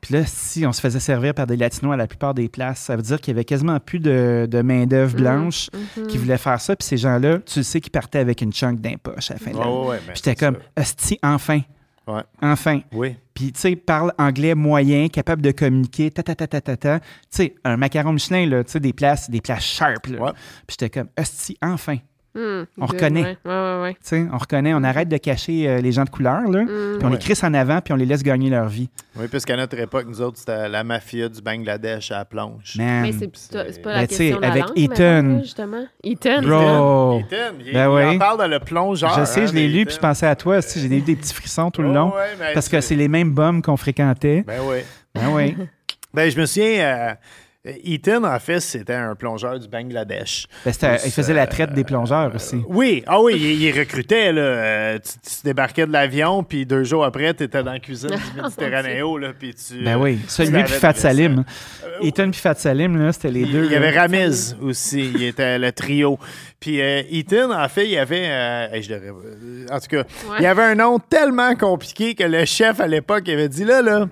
Puis là, si on se faisait servir par des latinos à la plupart des places, ça veut dire qu'il y avait quasiment plus de, de main-d'œuvre blanche qui voulait faire ça. Puis ces gens-là, tu le sais qu'ils partaient avec une chunk d'un poche à la fin de l'année. ouais, ouais, Puis j'étais comme, hostie, enfin. Ouais. Enfin. Oui. Puis, tu sais, parle anglais moyen, capable de communiquer, ta ta ta ta ta ta. Tu sais, un macaron Michelin, là, tu sais, des places, des places sharp, là. Ouais. Puis j'étais comme, hostie, enfin. Hmm, On reconnaît. Ouais, ouais, ouais. ouais. Tu sais, on reconnaît, on arrête de cacher euh, les gens de couleur, là. Puis on les crisse en avant, puis on les laisse gagner leur vie. Oui, puisqu'à notre époque, nous autres, c'était la mafia du Bangladesh à la planche. Man. Mais c'est c'est pas Ben, la sais, question de la avec langue, Ethan. justement. Ethan. Bro! Ethan, il, Ben il en parle dans le plongeur. Je sais, hein, je l'ai de lu, Ethan. puis je pensais à toi. tu sais, J'ai eu des petits frissons tout le Oh, long. ouais, ben, parce que c'est- c'est les mêmes bums qu'on fréquentait. Ben oui. Ben oui. Ben, je me souviens, euh, Ethan, en fait, c'était un plongeur du Bangladesh. Ben, il faisait la traite des Euh, plongeurs aussi. Oui, ah oui, il, il recrutait. Là. Euh, tu, tu débarquais de l'avion, puis deux jours après, tu étais dans la cuisine du Méditerranéo. Là, puis tu, Ben oui. Celui puis Fat. Salim. Ethan puis Fat Salim, là, c'était les Il, deux. il y avait. Ramiz aussi, il était le trio. Puis euh, Ethan, en fait, il y avait. euh, hey, je devrais- euh, en tout cas, il y avait un nom tellement compliqué que le chef à l'époque avait dit là, là.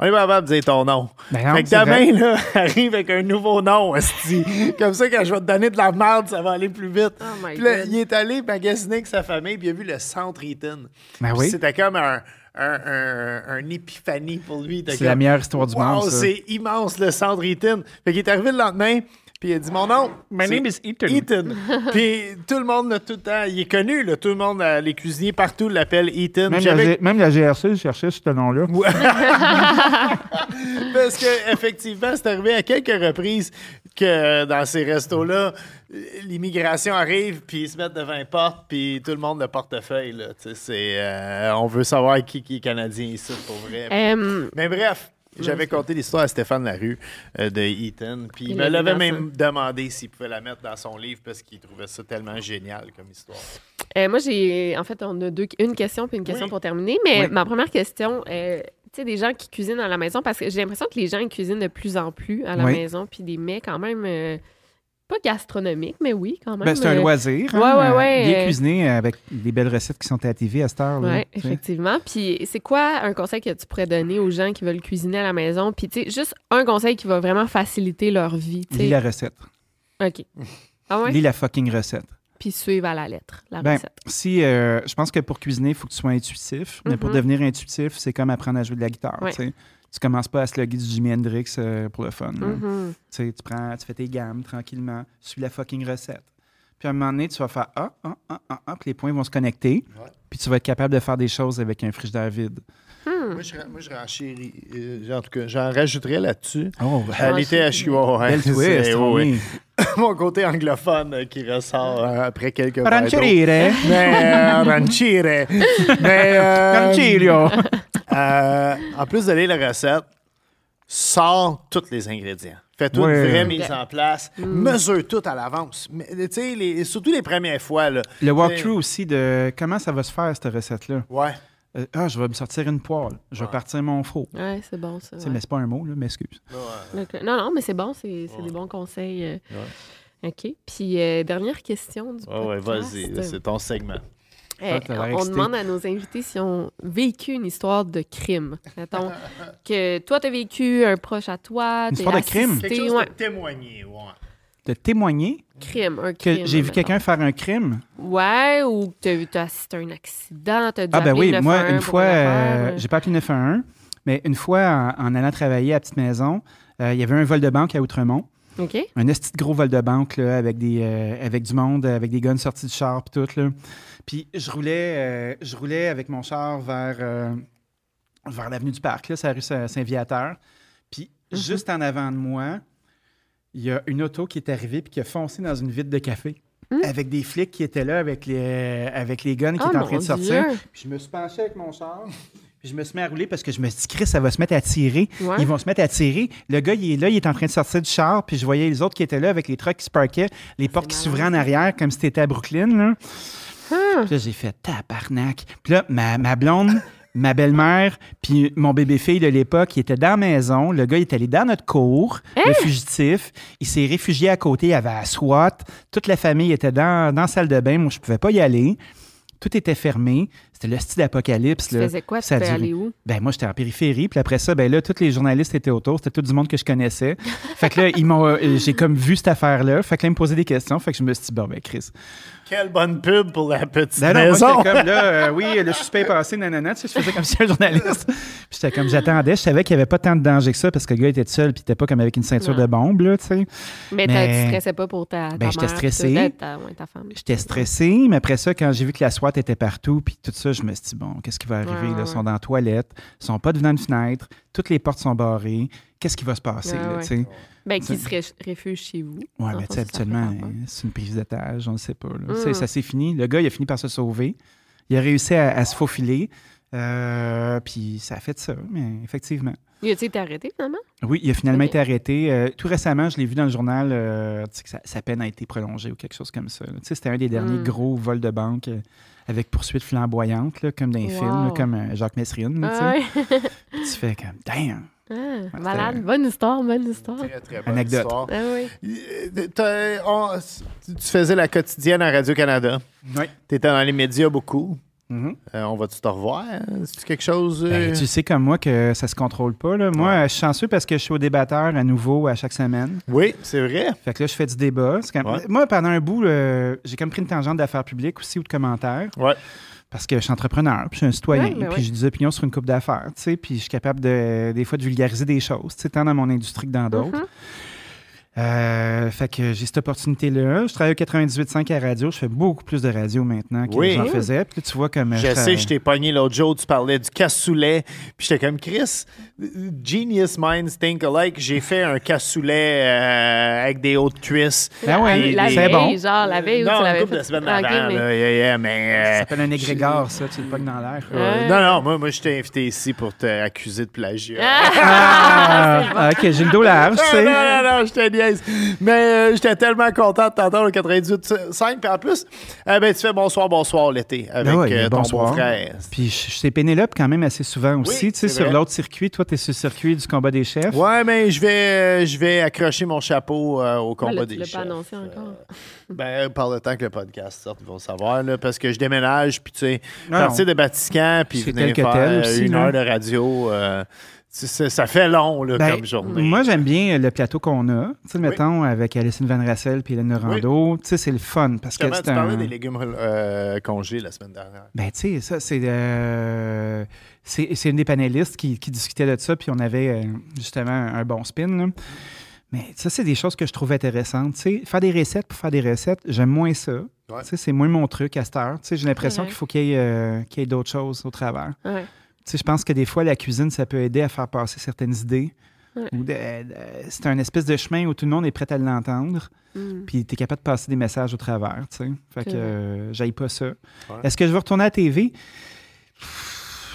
On est pas capable de dire ton nom. Ben non, fait que demain, là, arrive avec un nouveau nom, esti. Comme ça, quand je vais te donner de la merde, ça va aller plus vite. Oh my puis là, God. il est allé magasiner avec sa famille, puis il a vu le centre Eaton. Ben oui. C'était comme un, un, un- un épiphanie pour lui. C'est la meilleure histoire du monde. C'est immense, le centre Eaton. Fait qu'il est arrivé le lendemain, puis il a dit Mon nom, My name is Ethan. Ethan. puis tout le monde, là, tout le temps, il est connu, là, tout le monde, euh, les cuisiniers partout l'appellent Ethan. Même, la, G- même la GRC cherchait ce nom-là. Parce que effectivement, c'est arrivé à quelques reprises que dans ces restos-là, l'immigration arrive, puis ils se mettent devant une porte, puis tout le monde le portefeuille. Là, Tu sais, c'est, euh, on veut savoir qui, qui est canadien ici, pour vrai. Mais bref, j'avais conté l'histoire à Stéphane Larue euh, de Eaton, puis il Il me l'a l'avait même demandé s'il pouvait la mettre dans son livre parce qu'il trouvait ça tellement génial comme histoire. euh, moi, j'ai. En fait, on a deux, une question puis une question Oui. pour terminer. Mais Oui. ma première question, euh, tu sais, des gens qui cuisinent à la maison, parce que j'ai l'impression que les gens ils cuisinent de plus en plus à la Oui. maison, puis des mets quand même. Euh, pas gastronomiques, mais oui, quand même. Ben, c'est un euh, loisir. ouais, ouais, ouais, Bien euh, cuisiné avec des belles recettes qui sont à la TV à cette heure. Oui, effectivement. Puis c'est quoi un conseil que tu pourrais donner aux gens qui veulent cuisiner à la maison? Puis tu sais, juste un conseil qui va vraiment faciliter leur vie. tu sais. Lis la recette. OK. Ah ouais? Lis la fucking recette. Puis suivre à la lettre la Ben, recette. si, euh, je pense que pour cuisiner, il faut que tu sois intuitif. Mais pour Mhm. devenir intuitif, c'est comme apprendre à jouer de la guitare. Ouais. Tu commences pas à slugger du Jimi Hendrix euh, pour le fun. Mhm. Tu prends, tu fais tes gammes tranquillement, suis la fucking recette. Puis à un moment donné, tu vas faire ah, ah, ah, ah, ah, puis les points vont se connecter. Puis tu vas être capable de faire des choses avec un frigidaire vide. Moi, je, moi, je renchéris. euh, en tout cas, j'en rajouterais là-dessus. Oh, À ouais. oui. Mon côté anglophone euh, qui ressort euh, après quelques d'eau. Rancherire. Mais, euh, ranchire. Mais, euh, Rancherio. Euh, en plus de lire la recette, sors tous les ingrédients. Fais toute Ouais. une vraie mise en place. Mesure tout à l'avance. Mais, Tu sais, les- surtout les premières fois. Là. Le walkthrough aussi de comment ça va se faire, cette recette-là. Ouais. Euh, ah, je vais me sortir une poêle. Je vais partir mon four. Ouais, c'est bon ça. Ouais. Mais c'est pas un mot, là, mais excuse. Donc, euh, non, non, mais c'est bon, c'est des bons conseils. euh. OK. Puis, euh, dernière question du Ouais, ouais, podcast. vas-y. C'est ton segment. Ah, l'air on demande à nos invités si ont vécu une histoire de crime. Mettons que toi, tu as vécu un proche à toi. Une histoire de crime? Quelque chose ouais. de témoigné. Ouais. De témoigner? Crime, un que j'ai vu quelqu'un faire un crime? Ouais, ou que tu as, assisté à un accident, tu as dû Ah ben oui, moi, 911 une fois, euh, j'ai pas appelé 911, mais une fois, en, en allant travailler à Petite Maison, euh, il y avait un vol de banque à Outremont. OK. Un esti de gros vol de banque là, avec, des, euh, avec du monde, avec des guns sortis du char puis tout. Là. Puis je roulais, euh, je roulais avec mon char vers, euh, vers l'avenue du Parc, là, c'est la rue Saint- Saint-Viateur. Puis Mhm. juste en avant de moi, il y a une auto qui est arrivée puis qui a foncé dans une vitre de café. avec des flics qui étaient là, avec les, avec les guns qui Oh, étaient en train de sortir. Dieu. Puis je me suis penché avec mon char. Puis je me suis mis à rouler parce que je me suis dit, Chris, ça va se mettre à tirer. Ouais. Ils vont se mettre à tirer. Le gars, il est là, il est en train de sortir du char. Puis je voyais les autres qui étaient là avec les trucks qui se parquaient, les portes qui s'ouvraient en arrière, comme si t'étais à Brooklyn. Là. Puis là, j'ai fait tabarnak. Puis là, ma, ma blonde, ma belle-mère, puis mon bébé-fille de l'époque, il était dans la maison. Le gars, il est allé dans notre cour, Hein? le fugitif. Il s'est réfugié à côté. Il avait la SWAT. Toute la famille était dans, dans la salle de bain. Moi, je pouvais pas y aller. Tout était fermé. C'était le style d'apocalypse. Tu là. faisais quoi? Tu Ça a peux duré- aller où? Ben, moi, j'étais en périphérie. Puis après ça, ben là, tous les journalistes étaient autour. C'était tout du monde que je connaissais. fait que là, ils m'ont, euh, j'ai comme vu cette affaire-là. Fait que là, ils me posaient des questions. Fait que je me suis dit, bon, ben, Chris, Quelle bonne pub pour la petite ben non, moi, maison. j'étais comme là, euh, oui, le suspect est passé, nanana, tu sais, je faisais comme si j'étais un journaliste. Puis j'étais comme, j'attendais, je savais qu'il n'y avait pas tant de danger que ça parce que le gars était seul, puis il était pas comme avec une ceinture Non. de bombe, là, tu sais. Mais, t'as- Mais- tu stressais pas pour ta, ta Ben, j'étais stressé. Ouais. J'étais stressé, mais après ça, quand j'ai vu que la SWAT était partout, puis tout ça, je me suis dit, bon, qu'est-ce qui va arriver? Ouais, là? ouais, Ils sont dans la toilette, ils sont pas devant une fenêtre, toutes les portes sont barrées. Qu'est-ce qui va se passer, Ouais, là, ouais. tu sais? Ben, qui se ré- réfugie chez vous. Ouais, Dans mais tu sais, habituellement, euh, c'est une prise d'étage, on ne sait pas. là. Mm. Ça s'est fini. Le gars, il a fini par se sauver. Il a réussi à, à se faufiler. Euh, puis ça a fait ça, mais effectivement. Il a-tu été arrêté, finalement? Oui, il a finalement été arrêté. Euh, tout récemment, je l'ai vu dans le journal, euh, que sa, sa peine a été prolongée ou quelque chose comme ça. C'était un des derniers Mm. gros vols de banque euh, avec poursuite flamboyante, là, comme dans les Wow. films, là, comme euh, Jacques Messrine. là, tu. Ah, fais comme, damn! Ah, malade. Bonne histoire, bonne histoire. Très, très bonne Anecdote. histoire. Ah oui. Euh, on- tu faisais la quotidienne à Radio-Canada. Oui. Tu étais dans les médias beaucoup. Mhm. Euh, on va-tu te revoir? C'est quelque chose. euh, Ben, tu sais comme moi que ça se contrôle pas. Là. Moi, je suis chanceux parce que je suis au débatteur à nouveau à chaque semaine. Oui, c'est vrai. Fait que là, je fais du débat. C'est comme- Ouais. Moi, pendant un bout, euh, j'ai comme pris une tangente d'affaires publiques aussi ou de commentaires. Ouais. Parce que je suis entrepreneur, puis je suis un citoyen, Ouais, puis ouais. j'ai des opinions sur une coupe d'affaires, tu sais, puis je suis capable de, des fois de vulgariser des choses, tu sais, tant dans mon industrie que dans d'autres. Mhm. Euh, fait que j'ai cette opportunité-là. Je travaille au 98.5 à radio. Je fais beaucoup plus de radio maintenant que Oui. j'en faisais. Puis là, tu vois comme... Je tra- sais, je t'ai pogné l'autre jour, tu parlais du cassoulet. Puis j'étais comme Chris, genius minds think alike. J'ai fait un cassoulet euh, avec des hautes cuisses. Ben ouais, Puis la des- c'est veille, bon. genre, la veille où non, tu l'avais fait. de semaines Ah, ok, avant. mais- là, yeah, yeah, mais, Ça euh, s'appelle un égrégore, ça. Tu le pognes dans l'air. euh, non, non, moi, moi je t'ai invité ici pour t'accuser de plagiat. Ah, ah, OK, j'ai le dos large, tu Ah, sais. non, non, non, je te niaise. Mais euh, j'étais tellement content de t'entendre au 98.5. Puis en plus, euh, ben, tu fais bonsoir, bonsoir l'été avec Ben ouais, euh, ton bonsoir. beau-frère. Puis je je sais Pénélope quand même assez souvent aussi. Oui, tu sais, sur l'autre circuit, toi, tu es sur le circuit du combat des chefs. Ouais, mais je vais, euh, je vais accrocher mon chapeau euh, au Ouais, combat là, des tu l'as chefs. pas annoncé encore. Ben, par le temps que le podcast sorte, ils vont savoir, là, parce que je déménage, puis tu sais, Non, partir de Batiscan, puis venir faire tel aussi, une là. heure de radio, euh, ça fait long, là, Ben, comme journée. Moi, j'aime bien le plateau qu'on a. Tu sais, mettons, avec Alison Van Rassel puis Hélène Norando. Tu sais, c'est le fun parce que tu parlais un... des légumes euh, congelés la semaine dernière. Ben, tu sais, ça, c'est... euh, c'est une des panélistes qui, qui discutait de ça, puis on avait euh, justement un bon spin, là. Mais ça, c'est des choses que je trouve intéressantes. Tu sais, faire des recettes pour faire des recettes, j'aime moins ça. Ouais. Tu sais, c'est moins mon truc à cette heure. Tu sais, j'ai l'impression Ouais. qu'il faut qu'il y ait, euh, d'autres choses au travers. Ouais. Je pense que des fois, la cuisine, ça peut aider à faire passer certaines idées. Ouais. C'est un espèce de chemin où tout le monde est prêt à l'entendre, Mm. puis tu es capable de passer des messages au travers. Tu sais. Fait que euh, j'aille pas ça. Est-ce que je veux retourner à la TV?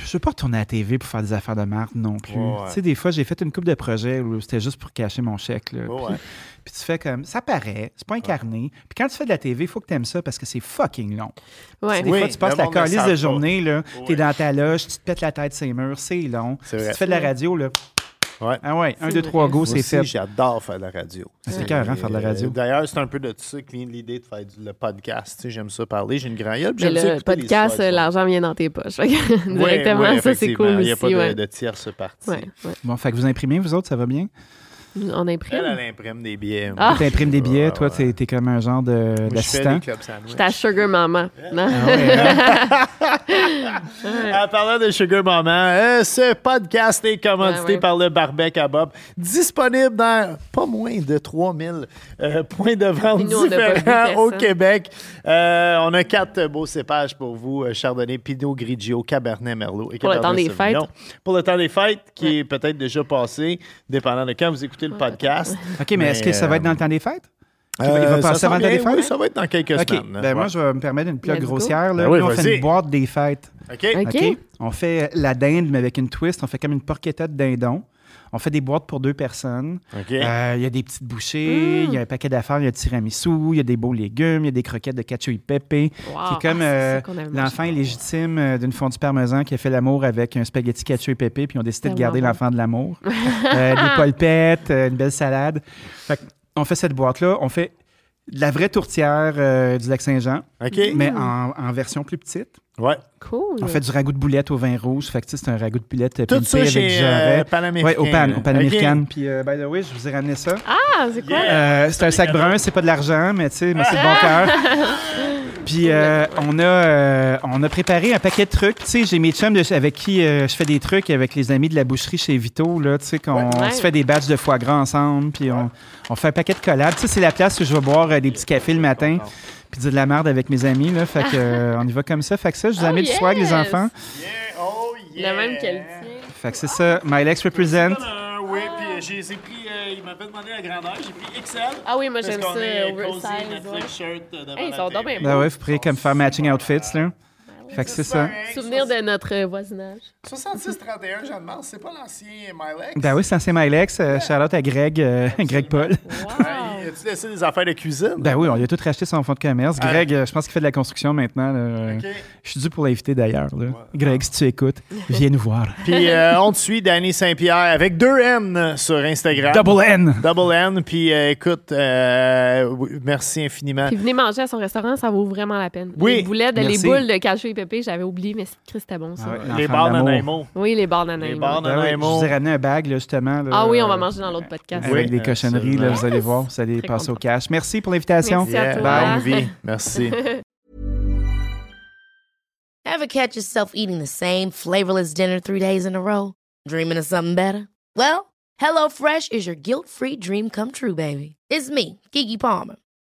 Je veux pas retourner à la TV pour faire des affaires de marde non plus. Ouais, ouais. Tu sais, des fois, j'ai fait une coupe de projets où c'était juste pour cacher mon chèque. Là. Puis, ouais. puis tu fais comme, ça paraît, c'est pas incarné. Puis quand tu fais de la TV, il faut que tu aimes ça parce que c'est fucking long. Ouais. Des Oui, fois, tu passes la calice de journée, là, t'es dans ta loge, tu te pètes la tête sur les murs, c'est long. Si tu fais de la radio, là, Ouais. ah ouais, un, C'est deux, trois, vrai. go, Moi c'est fait. j'adore faire de la radio. C'est écœurant, faire de la radio. Euh, D'ailleurs, c'est un peu de ça que vient l'idée de faire du- le podcast. Tu sais, J'aime ça parler, j'ai une grande gueule, j'aime ça le podcast, histoires. l'argent vient dans tes poches. Ouais, Directement, ouais, ça, c'est cool Il n'y a aussi. pas de, ouais. de tierce partie. Ouais, ouais. Bon, fait que vous imprimez, vous autres, ça va bien? On imprime? Elle, elle imprime des billets. Ah. Tu imprimes des billets, toi, t'es, t'es comme un genre de, Moi, je fais d'assistant. des clubs sandwich. J'étais à Sugar Maman. Non? Ah ouais, hein? En parlant de Sugar Maman, euh, ce podcast est commandité Ouais, ouais. par le Barbec à Bob, disponible dans pas moins de 3000 euh, points de vente nous, différents au. Québec. Euh, on a quatre beaux cépages pour vous, Chardonnay, Pinot Grigio, Cabernet Merlot et Pour le temps des fêtes. Pour le temps des fêtes, qui est peut-être déjà passé, dépendant de quand vous écoutez le podcast. OK, mais, est-ce que ça va être dans le temps des fêtes? Il va- il va Euh, ça passer avant bien, des fêtes? oui, ça va être dans quelques OK. semaines. Ben, Moi, je vais me permettre une plug grossière. Là. Ben oui, Nous, on fait une boîte des fêtes. OK. OK. OK? On fait la dinde, mais avec une twist. On fait comme une porchetta de dindon. On fait des boîtes pour deux personnes. Euh, Il y a des petites bouchées, il y a un paquet d'affaires, il y a du tiramisu, il y a des beaux légumes, il y a des croquettes de cacio e pepe. Wow. qui est comme Ah, euh, l'enfant illégitime euh, d'une fondue parmesan qui a fait l'amour avec un spaghetti cacio e pepe, puis ils ont décidé de garder bon. l'enfant de l'amour. Euh, des polpettes, euh, une belle salade. Fait on fait cette boîte-là. On fait de la vraie tourtière euh, du Lac-Saint-Jean, OK. mais en, en version plus petite. Ouais. Cool. On fait du ragoût de boulette au vin rouge. Fait que tu sais, c'est un ragoût de boulette Tout pimpé ça avec chez du euh. Panaméricain. Oui, au pan, au pan OK. américaine. Puis, euh, by the way, je vous ai ramené ça. Ah, c'est quoi? Euh, c'est un sac brun, c'est pas de l'argent, mais tu sais, mais c'est de bon cœur. Puis euh, on a euh, on a préparé un paquet de trucs. Tu sais, j'ai mes chums de- avec qui euh, je fais des trucs avec les amis de la boucherie chez Vito là. Tu sais qu'on Ouais. se fait des batchs de foie gras ensemble, puis on, on fait un paquet de collabs. Tu sais, c'est la place où je vais boire euh, des petits cafés le matin. Puis dire de la merde avec mes amis, là. Fait que, euh, on y va comme ça. Fait que ça, je vous Oh, amène du swag, les yes! enfants. Oh, yeah. Le même qu'elle tient. Fait que c'est ça. My Lex represent. Euh, oui, puis j'ai j'ai pris, euh, il m'avait demandé la grandeur, j'ai pris XL. Ah oui, moi parce j'aime qu'on ça, est oversize. cozy, Netflix ouais. shirt euh, devant Hey, ils la sont télé. donc bien Ben ouais, vous pourrez comme faire matching outfits, là. Fait que c'est ça. Souvenir de notre voisinage. 66-31, Jeanne Mars, c'est pas l'ancien Milex? Ben oui, c'est ancien My Lex. Euh, shout out à Greg, euh, Greg Paul. Wow. Hey, As-tu laissé des affaires de cuisine? Ben oui, on lui a tout racheté son fonds de commerce. Greg, euh, je pense qu'il fait de la construction maintenant. là. OK. Je suis dû pour l'inviter d'ailleurs. là. Greg, si tu écoutes, viens nous voir. Puis euh, on te suit, Danny Saint-Pierre, avec deux N sur Instagram. Double N! Double N. Puis euh, écoute, euh, oui, merci infiniment. Puis venez manger à son restaurant, ça vaut vraiment la peine. Oui, Les boulettes, les merci. boules de cacho et pépé, j'avais oublié, mais c'est c'était bon ça. Ah ouais, Les bars d'Anaimo. Oui, les bars Les d'Anaïm. bars Ben oui, je vous ai ramené un bag, là, justement. là, Ah oui, on va manger dans l'autre podcast. Avec Oui, des cochonneries, là, vous allez voir, vous allez Très passer au content. cash. Merci pour l'invitation. Merci à Yeah, toi. bonne vie. Merci. Ever catch yourself eating the same flavorless dinner three days in a row? Dreaming of something better? Well, HelloFresh is your guilt free dream come true, baby. It's me, Kiki Palmer.